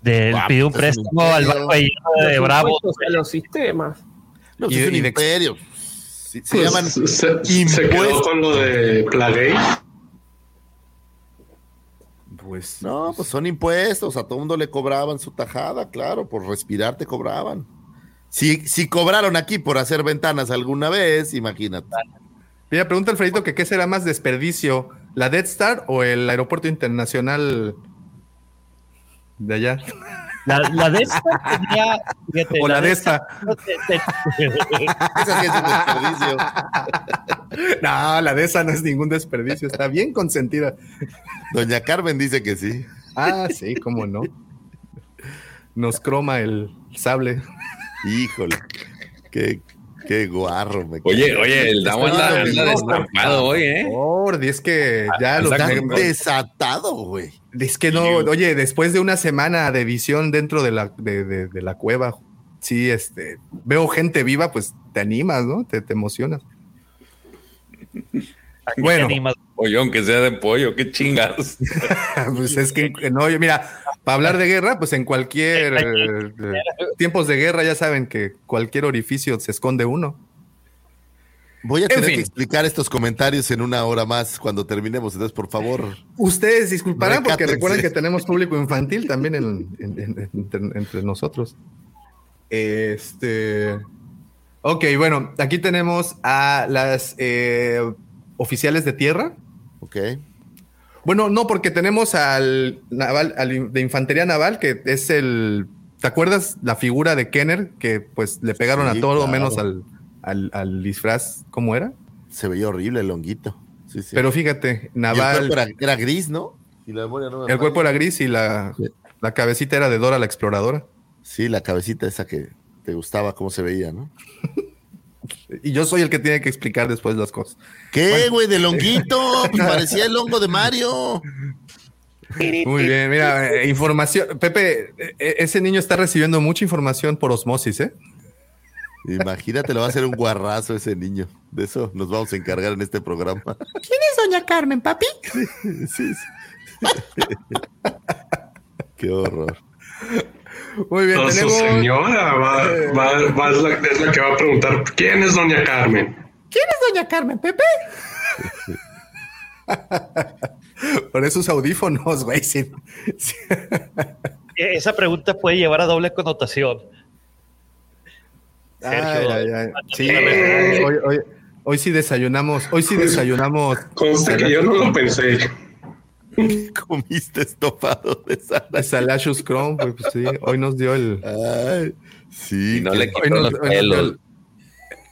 Del Ah, pidió un pues préstamo al imperio. banco de de Los Bravo. a los sistemas. No, pues Y- es un y de- imperio. Sí, se Pues, llaman se, se quedó con lo de Plagueis. Pues. No, pues son impuestos. A todo mundo le cobraban su tajada, claro. Por respirar te cobraban. Si, si cobraron aquí por hacer ventanas alguna vez, imagínate. Mira, pregunta Alfredito que qué será más desperdicio, la Death Star o el aeropuerto internacional de allá. La, la de esta tenía. fíjate, O la de de esta. Esa sí es un desperdicio. No, la de esa no es ningún desperdicio, está bien consentida. Doña Carmen dice que sí. Ah, sí, cómo no. Nos croma el sable. Híjole. Qué, qué guarro. Me Oye, cae. oye, el Damo anda, destampado hoy, ¿eh? Por, es que ya Está con- desatado, güey. Es que no, oye, después de una semana de visión dentro de la, de, de- de la cueva, sí, este, veo gente viva, pues te animas, ¿no? Te, te emocionas. Bueno. Oye, aunque sea de pollo, qué chingados. pues es que, no, oye, mira, para hablar de guerra, pues en cualquier eh, tiempos de guerra ya saben que cualquier orificio se esconde uno. Voy a En tener fin. que explicar estos comentarios en una hora más cuando terminemos. Entonces, por favor, Ustedes disculparán porque recuerden que tenemos público infantil también en- en- en- entre, entre nosotros. Este. Ok, bueno, aquí tenemos a las eh, oficiales de tierra. ok. Bueno, no, porque tenemos al naval, al de infantería naval, que es el. ¿Te acuerdas la figura de Kenner? Que pues le pegaron Sí, a todo claro. menos al, al, al disfraz, ¿cómo era? Se veía horrible el honguito. Sí, sí. Pero fíjate, Y el naval. cuerpo era, era gris, ¿no? Y la memoria no El cuerpo era gris y la, la cabecita era de Dora la exploradora. Sí, la cabecita esa que te gustaba cómo se veía, ¿no? Y yo soy el que tiene que explicar después las cosas. ¿Qué, güey? Del honguito. Pues parecía el hongo de Mario. Muy bien, mira, eh, información. Pepe, eh, eh, ese niño está recibiendo mucha información por osmosis, ¿eh? Imagínate, lo va a hacer un guarrazo ese niño. De eso nos vamos a encargar en este programa. ¿Quién es doña Carmen, papi? Sí, sí. Qué horror. Muy bien, Entonces, tenemos. su señora va, va- va- es, la, es la que va a preguntar quién es doña Carmen. ¿Quién es doña Carmen, Pepe? Por esos audífonos, güey. sí. Sí. E- Esa pregunta puede llevar a doble connotación. Ay, Sergio. ay, ay. Sí, hoy, hoy- hoy sí desayunamos. Hoy sí desayunamos. Conste que yo no lo pensé. Comiste estofado de sal. Salachus Chrome, pues, pues sí. Hoy nos dio el. Ay, sí. Y no le quitó nos, los nos pelos. el-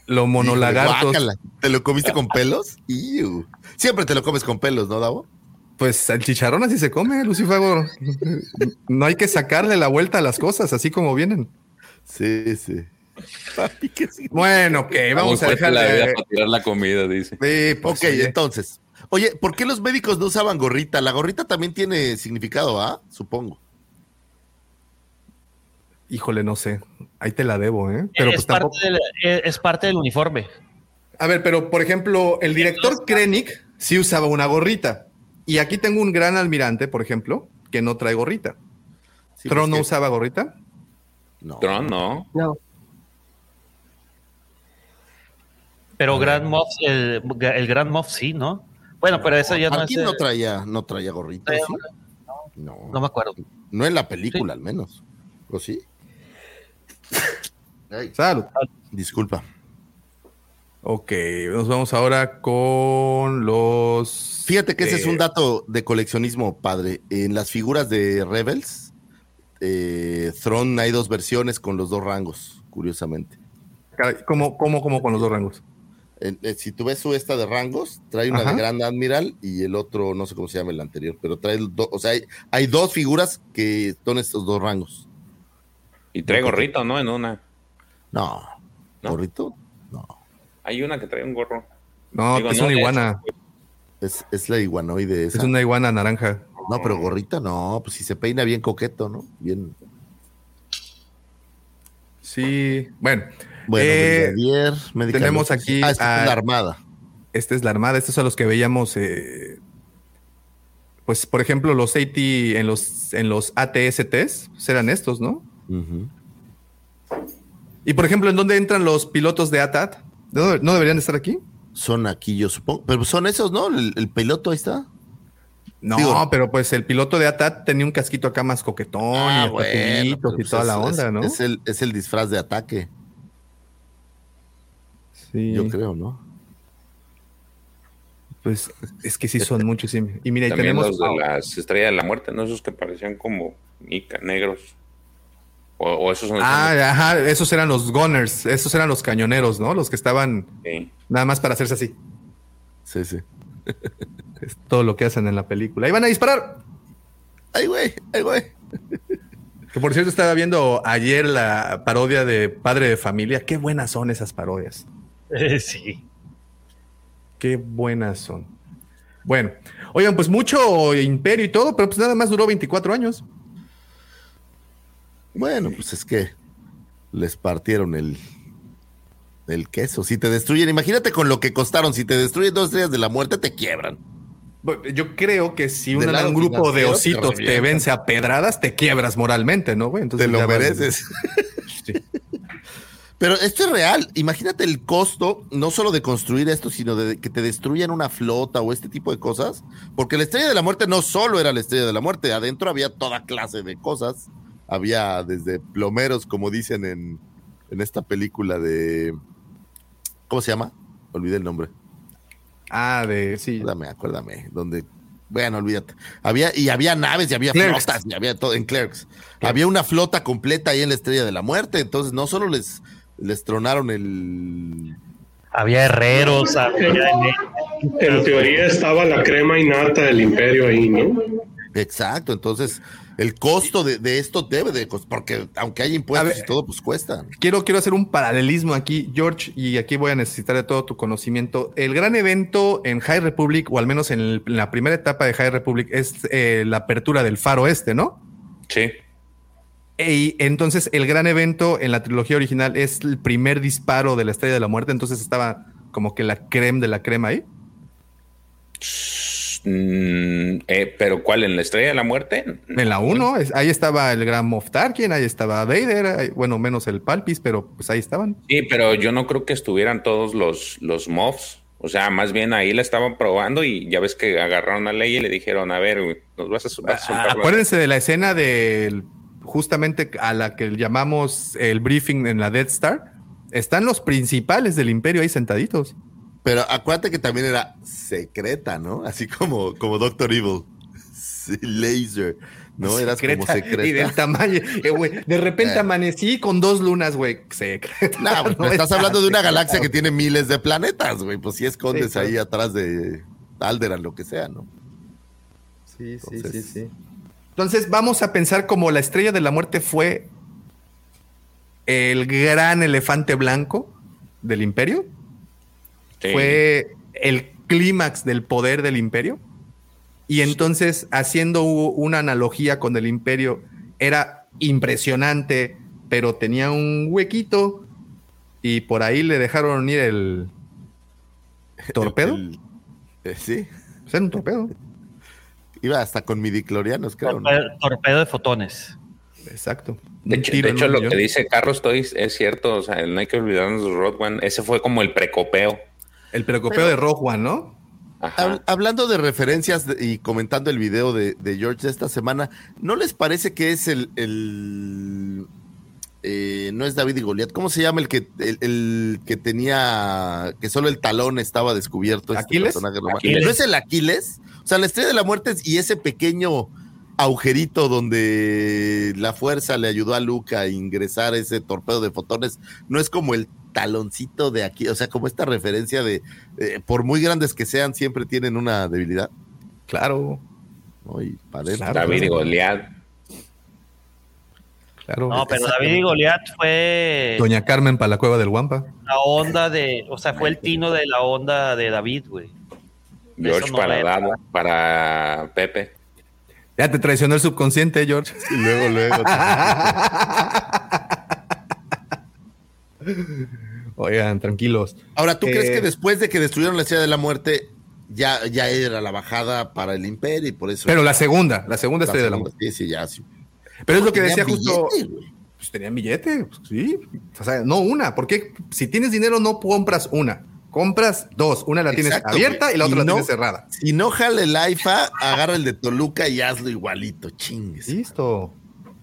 lo monolagartos. Guácala. ¿Te lo comiste con pelos? Iu. Siempre te lo comes con pelos, ¿no, Davo? Pues el chicharrón así se come, Lucifago. No hay que sacarle la vuelta a las cosas, así como vienen. Sí, sí. Papi, ¿qué sí? Bueno, ok, vamos a dejar la vida de. para tirar la comida, dice. Sí, pues, Ok, entonces. Oye, ¿por qué los médicos no usaban gorrita? La gorrita también tiene significado, ¿ah? Supongo. Híjole, no sé. Ahí te la debo, ¿eh? Pero es, pues parte tampoco. del, es- parte del uniforme. A ver, pero por ejemplo, el director Krennic sí usaba una gorrita. Y aquí tengo un gran almirante, por ejemplo, que no trae gorrita. Sí, ¿Tron pues no que- usaba gorrita? No. Tron, no. No. Pero Grand Moff, el, el Grand Moff sí, ¿no? Bueno, pero eso ya no es. Aquí eh, no traía, no traía gorrita, ¿sí? No. No me acuerdo. No en la película, al menos. ¿O sí? Ay, Salud. disculpa. Ok, nos vamos ahora con los. Fíjate que ese es un dato de coleccionismo, padre. En las figuras de Rebels, eh, Throne hay dos versiones con los dos rangos, curiosamente. caray, ¿Cómo, cómo, cómo con los dos rangos? Eh, si tú ves su esta de rangos, trae una Ajá. de Grand Admiral y el otro, no sé cómo se llama el anterior, pero trae dos, o sea, hay, hay dos figuras que son estos dos rangos. Y trae gorrito, ¿no? En una. No, ¿No? gorrito, no. Hay una que trae un gorro. No, Digo, es no una iguana. Es, es la iguanoide esa. Es una iguana naranja. No, pero gorrita no, pues si se peina bien coqueto, ¿no? Bien. Sí, bueno. Bueno, Eh, Brigadier, tenemos aquí Ah, esta es a- la armada. Esta es la armada. Estos son los que veíamos. eh, pues, por ejemplo, los AT en los, en los ATSTs pues, eran estos, ¿no? Y por ejemplo, ¿en dónde entran los pilotos de ATAT? ¿No, no deberían de estar aquí? Son aquí, yo supongo. Pero son esos, ¿no? El, el piloto ahí está. No, Digo- pero pues el piloto de ATAT tenía un casquito acá más coquetón y hasta tubitos pero y pues toda es- la onda, es- ¿no? Es el, es el disfraz de ataque, sí, yo creo, ¿no? pues es que sí son muchos. sí. Y mira, También tenemos. los de las estrellas de la muerte, ¿no? Esos que parecían como mica, negros. O, o esos son Ah, ajá, esos eran los gunners, esos eran los cañoneros, ¿no? Los que estaban Sí. nada más para hacerse así. Sí, sí. Es todo lo que hacen en la película. ¡Ahí van a disparar! Ay, güey, ay, güey. Que por cierto, estaba viendo ayer la parodia de Padre de Familia. Qué buenas son esas parodias. Sí. Qué buenas son. Bueno, oigan, pues mucho imperio y todo, pero pues nada más duró 24 años. Bueno, pues es que les partieron el, el queso. Si te destruyen, imagínate con lo que costaron. Si te destruyen dos estrellas de la muerte, te quiebran. Yo creo que si un grupo de te ositos te, vence a pedradas, te quiebras moralmente, ¿no? güey? Entonces Te lo vas- mereces. Pero esto es real. Imagínate el costo, no solo de construir esto, sino de que te destruyan una flota o este tipo de cosas. Porque la estrella de la muerte no solo era la estrella de la muerte, adentro había toda clase de cosas. Había desde plomeros, como dicen en, en esta película de. ¿Cómo se llama? Olvidé el nombre. Ah, de sí. Acuérdame, acuérdame. Donde. Bueno, olvídate. Había, y había naves, y había Clerks. flotas, y había todo en Clerks. Había una flota completa ahí en la Estrella de la Muerte. Entonces, no solo les, les tronaron el. Había herreros, había En teoría estaba la crema innata del imperio ahí, ¿no? Exacto. Entonces, el costo de, de esto debe de costar. Porque aunque haya impuestos ver. y todo, pues cuesta. Quiero, quiero hacer un paralelismo aquí, George, y aquí voy a necesitar de todo tu conocimiento. El gran evento en High Republic, o al menos en, el- en la primera etapa de High Republic, es eh, la apertura del faro este, ¿no? Sí. Y entonces el gran evento en la trilogía original es el primer disparo de la Estrella de la Muerte, entonces estaba como que la crema de la crema ahí. Mm, eh, pero ¿cuál? ¿En la Estrella de la Muerte? En la 1, ahí estaba el gran Moff Tarkin, ahí estaba Vader, ahí- bueno, menos el Palpis, pero pues ahí estaban. Sí, pero yo no creo que estuvieran todos los, los mobs. O sea, más bien ahí la estaban probando y ya ves que agarraron a Leia y le dijeron, a ver, nos vas a, vas a soltar la- Acuérdense de la escena del justamente a la que llamamos el briefing en la Death Star. Están los principales del imperio ahí sentaditos. Pero acuérdate que también era secreta, ¿no? Así como, como Doctor Evil. Laser. No, eras como secreta. Y del tamaño. eh, de repente Eh. amanecí con dos lunas, güey. Secreta. No, estás es hablando de una secreta, galaxia que tiene miles de planetas, güey. Pues si escondes Sí, ahí atrás de Alderan, lo que sea, ¿no? Sí, sí, sí, sí. Entonces vamos a pensar como la estrella de la muerte fue el gran elefante blanco del imperio. Sí. Fue el clímax del poder del imperio. Y entonces, haciendo una analogía con el imperio, era impresionante, pero tenía un huequito y por ahí le dejaron ir el torpedo. El- eh, sí, Pues era un torpedo. Iba hasta con midiclorianos, creo, ¿no? Torpedo, torpedo de fotones. Exacto. De hecho, de lo millón. que dice Carlos Toys es cierto. O sea, no hay que olvidarnos de Road One. Ese fue como el precopeo. El precopeo de Rogue One, ¿no? Ajá. Hablando de referencias de- y comentando el video de, de George de esta semana, ¿no les parece que es el, el, eh, no es David y Goliat? ¿Cómo se llama el que el, el que tenía que solo el talón estaba descubierto? este ¿Aquiles? personaje romano? Aquiles. ¿No es el Aquiles? O sea, la estrella de la muerte y ese pequeño agujerito donde la fuerza le ayudó a Luca a ingresar ese torpedo de fotones, no es como el taloncito de aquí, o sea, como esta referencia de, eh, por muy grandes que sean, siempre tienen una debilidad. Claro. David y Goliat. claro. No, pero David y Goliat fue Doña Carmen para la cueva del Guampa. la onda de, o sea, fue el tino de la onda de David, güey. George no para. Dada, para Pepe. Ya te traicionó el subconsciente, George. Y luego, luego. Oigan, tranquilos. Ahora, ¿tú Eh, crees que después de que destruyeron la estrella de la muerte, ya, ya era la bajada para el imperio y por eso. Pero la segunda, la segunda la estrella de la muerte. Sí, sí, ya. Sí. Pero es lo que decía justo. Pues tenían billete, pues, sí. O sea, no una, porque si tienes dinero no compras una, compras dos. Una la tienes Exacto, abierta y la otra Y la no- tienes cerrada. Si no jale el AIFA, agarra el de Toluca y hazlo igualito, chingues. Listo.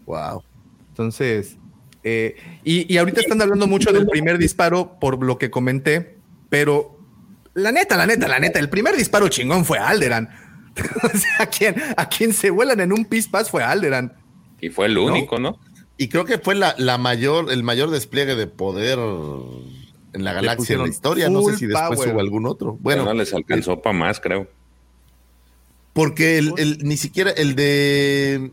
Wow. Entonces, eh, y, y ahorita están hablando mucho del primer disparo por lo que comenté, pero la neta, la neta, la neta, el primer disparo chingón fue Alderan. o sea, a quien, a quien se vuelan en un pispas fue Alderan. Y fue el único, ¿no? Y creo que fue la, la mayor, el mayor despliegue de poder en la galaxia, en la historia. No sé si después power. hubo algún otro. Bueno, Bueno, no les alcanzó para más, creo. porque el, el- ni siquiera el de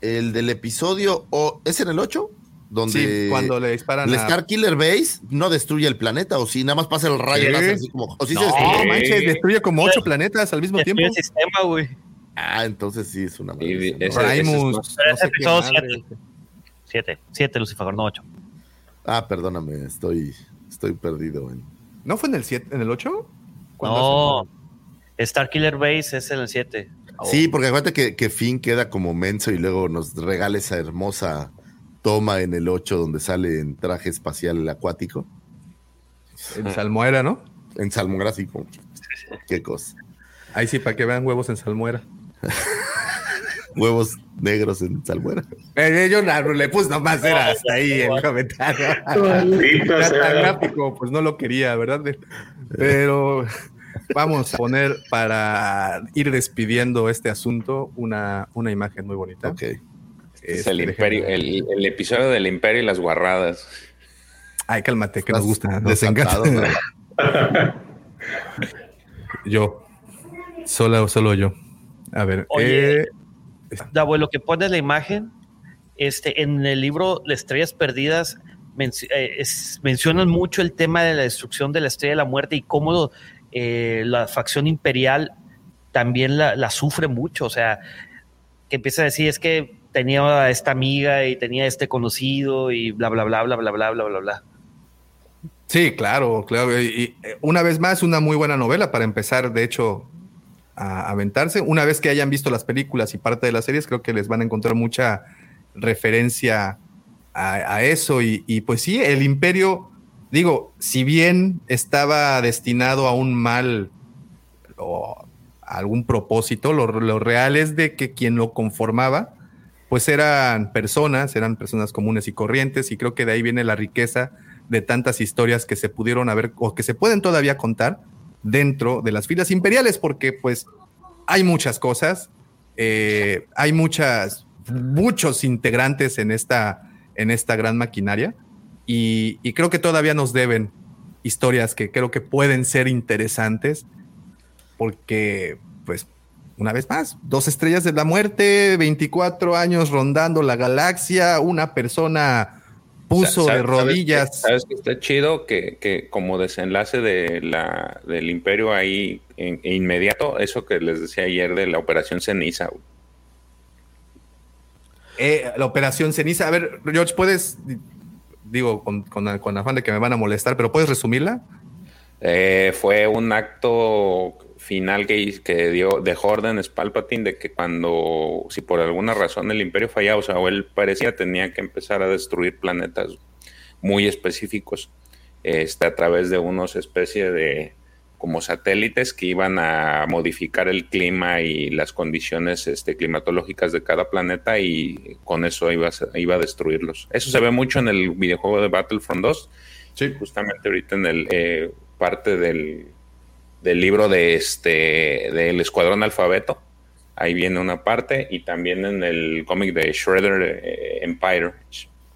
el del episodio o es en el 8 donde Sí, cuando le disparan el a- Star Killer Base no destruye el planeta o si nada más pasa el rayo ¿Qué? láser así como o si se No, destruye. No manches, destruye como ocho planetas al mismo Destruye tiempo. el sistema, güey. Ah, entonces sí es una ¿no? ese- Primus, ese Pero no sé episodio madre. siete. Siete, siete, Lucifer, no ocho. Ah, perdóname, estoy estoy perdido en ¿No fue en el 7, en el 8? No, Star Killer Base es en el 7. Sí, porque acuérdate que, que Finn queda como menso y luego nos regala esa hermosa toma en el 8 donde sale en traje espacial acuático, En Salmuera, ¿no? en salmográfico. Qué cosa. Ahí sí, para que vean huevos en Salmuera. Huevos negros en salmuera. Eh, yo no, le puse nomás, era hasta ahí el comentario. Ya tan gráfico, pues no lo quería, ¿verdad? Pero vamos a poner para ir despidiendo este asunto una, una imagen muy bonita. Ok. es Este, el, déjenme- imperio, el, el episodio del imperio y las guarradas. Ay, cálmate, que nos gusta. Nos. Yo. Solo, solo yo. A ver. Oye. eh, Davo, lo que pone la imagen, este, en el libro Las Estrellas Perdidas menci- eh, es- mencionan mucho el tema de la destrucción de la Estrella de la Muerte y cómo eh, la facción imperial también la, la sufre mucho. O sea, que empieza a decir es que tenía a esta amiga y tenía este conocido y bla, bla, bla, bla, bla, bla, bla, bla, bla. Sí, claro, claro. Y, y, eh, una vez más, una muy buena novela para empezar, de hecho, a aventarse. Una vez que hayan visto las películas y parte de las series, creo que les van a encontrar mucha referencia a, eso. Y, y, pues sí, el imperio, digo, si bien estaba destinado a un mal o a algún propósito, lo, lo real es de que quien lo conformaba, pues eran personas, eran personas comunes y corrientes, y creo que de ahí viene la riqueza de tantas historias que se pudieron haber o que se pueden todavía contar dentro de las filas imperiales, porque pues hay muchas cosas, eh, hay muchas, muchos integrantes en esta, en esta gran maquinaria, y, y, creo que todavía nos deben historias que creo que pueden ser interesantes, porque pues una vez más, dos estrellas de la muerte, 24 años rondando la galaxia, una persona puso ¿Sabes, de rodillas. ¿Sabes que está chido? Que, que, como desenlace de la, del imperio ahí en, en inmediato, eso que les decía ayer de la operación ceniza. Eh, la operación ceniza. A ver, George, puedes, digo, con, con, con afán de que me van a molestar, pero ¿puedes resumirla? Eh, fue un acto final que, que dio de órdenes Palpatine de que cuando, si por alguna razón el imperio fallaba, o sea, o él parecía tenía que empezar a destruir planetas muy específicos este, a través de unos especies de como satélites que iban a modificar el clima y las condiciones este, climatológicas de cada planeta y con eso iba a, iba a destruirlos. Eso se ve mucho en el videojuego de Battlefront 2. Sí. Justamente ahorita en el eh, parte del del libro de este del Escuadrón Alfabeto. Ahí viene una parte y también en el cómic de Shredder eh, Empire.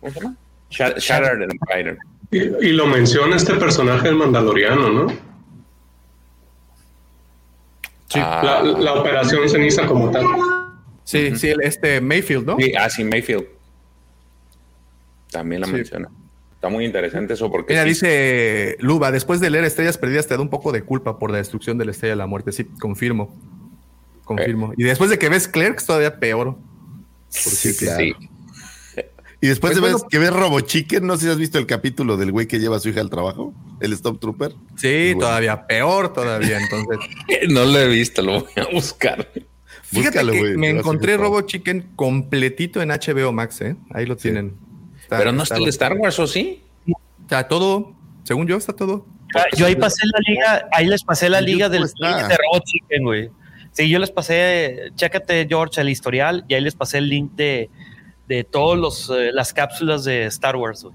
¿Cómo se llama? Sh Shattered Empire. Y, y, lo menciona este personaje del Mandaloriano, ¿no? Sí. La, la, operación ceniza como tal. Sí, uh -huh. sí, este Mayfield, ¿no? Sí, ah, sí, Mayfield. También la sí. menciona. Está muy interesante eso porque. Mira, sí. dice Luba, después de leer Estrellas Perdidas te da un poco de culpa por la destrucción de la Estrella de la Muerte. Sí, confirmo. Confirmo. Eh. Y después de que ves Clerks, todavía peor. Sí, claro. sí. Y después pues de bueno, que ves Robo Chicken, no sé si has visto el capítulo del güey que lleva a su hija al trabajo, el Stop Trooper. Sí, bueno. todavía peor todavía, entonces. no lo he visto, lo voy a buscar. Fíjate Búscalo, que wey, me encontré Robo Chicken completito en HBO Max, ¿eh? Ahí lo tienen. Sí. Está, Pero no está, está el de Star Wars, ¿o sí? Está todo, según yo, está todo. Yo ahí pasé la liga, ahí les pasé la liga del link de Robot Chicken, güey. Sí, yo les pasé, chécate, George, el historial, y ahí les pasé el link de, de todas eh, las cápsulas de Star Wars, güey.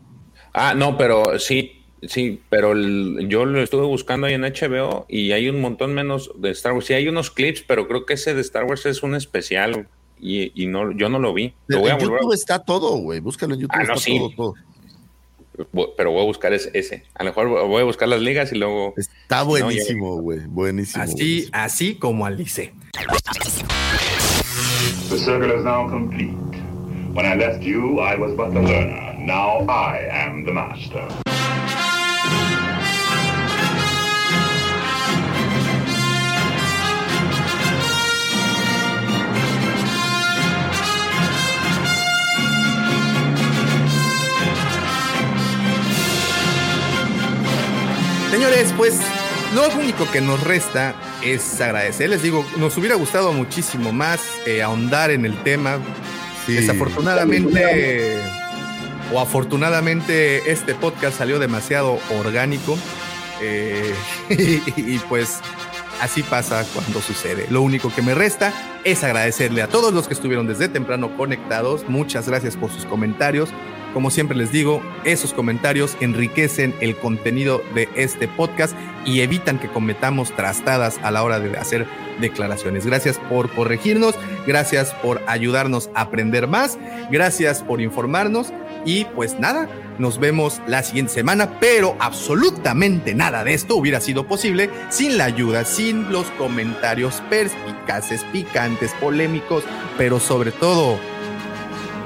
Ah, no, pero sí, sí, pero el, yo lo estuve buscando ahí en HBO y hay un montón menos de Star Wars. Sí, hay unos clips, pero creo que ese de Star Wars es un especial y, y no, yo no lo vi. Lo voy en a YouTube está todo, güey. Búscalo en YouTube. Ah, no, está sí. todo, todo. Pero voy a buscar ese, ese. A lo mejor voy a buscar las ligas y luego. Está buenísimo, güey. No, buenísimo. Así, buenísimo. así como Alice. The circle is now complete. When I left you, I was but the learner. Now I am the master. Señores, pues lo único que nos resta es agradecer. Les digo, nos hubiera gustado muchísimo más eh, ahondar en el tema. Sí. Desafortunadamente o afortunadamente este podcast salió demasiado orgánico. Eh, y, y pues así pasa cuando sucede. Lo único que me resta es agradecerle a todos los que estuvieron desde temprano conectados. Muchas gracias por sus comentarios. Como siempre les digo, esos comentarios enriquecen el contenido de este podcast y evitan que cometamos trastadas a la hora de hacer declaraciones. Gracias por corregirnos, gracias por ayudarnos a aprender más, gracias por informarnos y pues nada, nos vemos la siguiente semana, pero absolutamente nada de esto hubiera sido posible sin la ayuda, sin los comentarios perspicaces, picantes, polémicos, pero sobre todo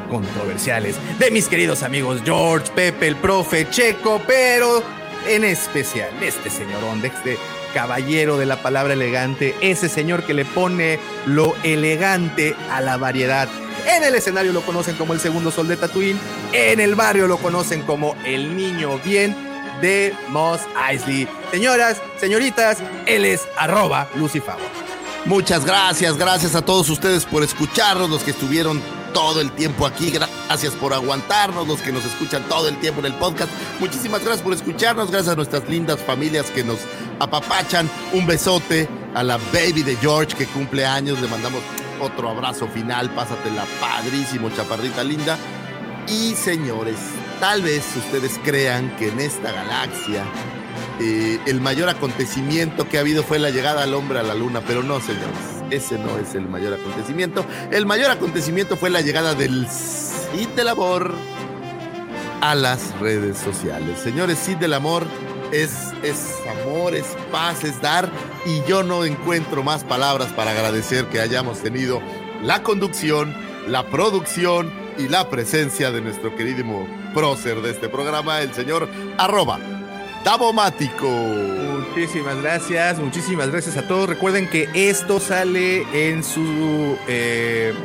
controversiales de mis queridos amigos George, Pepe, el profe, Checo, pero en especial este señorón, de este caballero de la palabra elegante, ese señor que le pone lo elegante a la variedad. En el escenario lo conocen como el segundo sol de Tatooine, en el barrio lo conocen como el niño bien. de Moss Eisley. Señoras, señoritas, él es arroba Lucifago. Muchas gracias, gracias a todos ustedes por escucharnos, los que estuvieron todo el tiempo aquí, gracias por aguantarnos, los que nos escuchan todo el tiempo en el podcast. Muchísimas gracias por escucharnos, gracias a nuestras lindas familias que nos apapachan. Un besote a la baby de George que cumple años, le mandamos otro abrazo final, pásatela padrísimo, chaparrita linda. Y señores, tal vez ustedes crean que en esta galaxia eh, el mayor acontecimiento que ha habido fue la llegada al hombre a la luna, pero no, señores, ese no es el mayor acontecimiento. El mayor acontecimiento fue la llegada del Cid del Amor a las redes sociales. Señores, Cid del Amor es, es amor, es paz, es dar, y yo no encuentro más palabras para agradecer que hayamos tenido la conducción, la producción y la presencia de nuestro queridísimo prócer de este programa, el señor arroba Davomático. Muchísimas gracias, muchísimas gracias a todos. Recuerden que esto sale en su eh,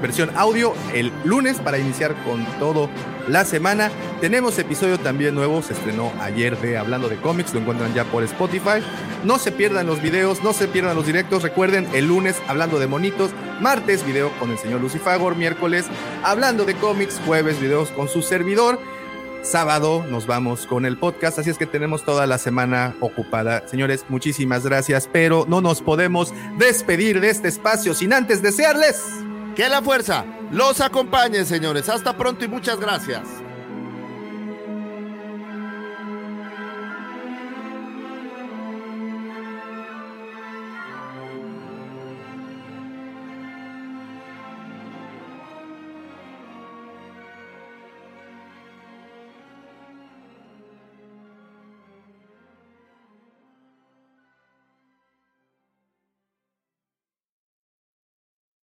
versión audio el lunes para iniciar con todo la semana. Tenemos episodio también nuevo, se estrenó ayer de Hablando de cómics, lo encuentran ya por Spotify. No se pierdan los videos, no se pierdan los directos. Recuerden, el lunes hablando de monitos, martes video con el señor Lucifagor, miércoles hablando de cómics, jueves videos con su servidor. Sábado nos vamos con el podcast, así es que tenemos toda la semana ocupada. Señores, muchísimas gracias, pero no nos podemos despedir de este espacio sin antes desearles que la fuerza los acompañe, señores. Hasta pronto y muchas gracias.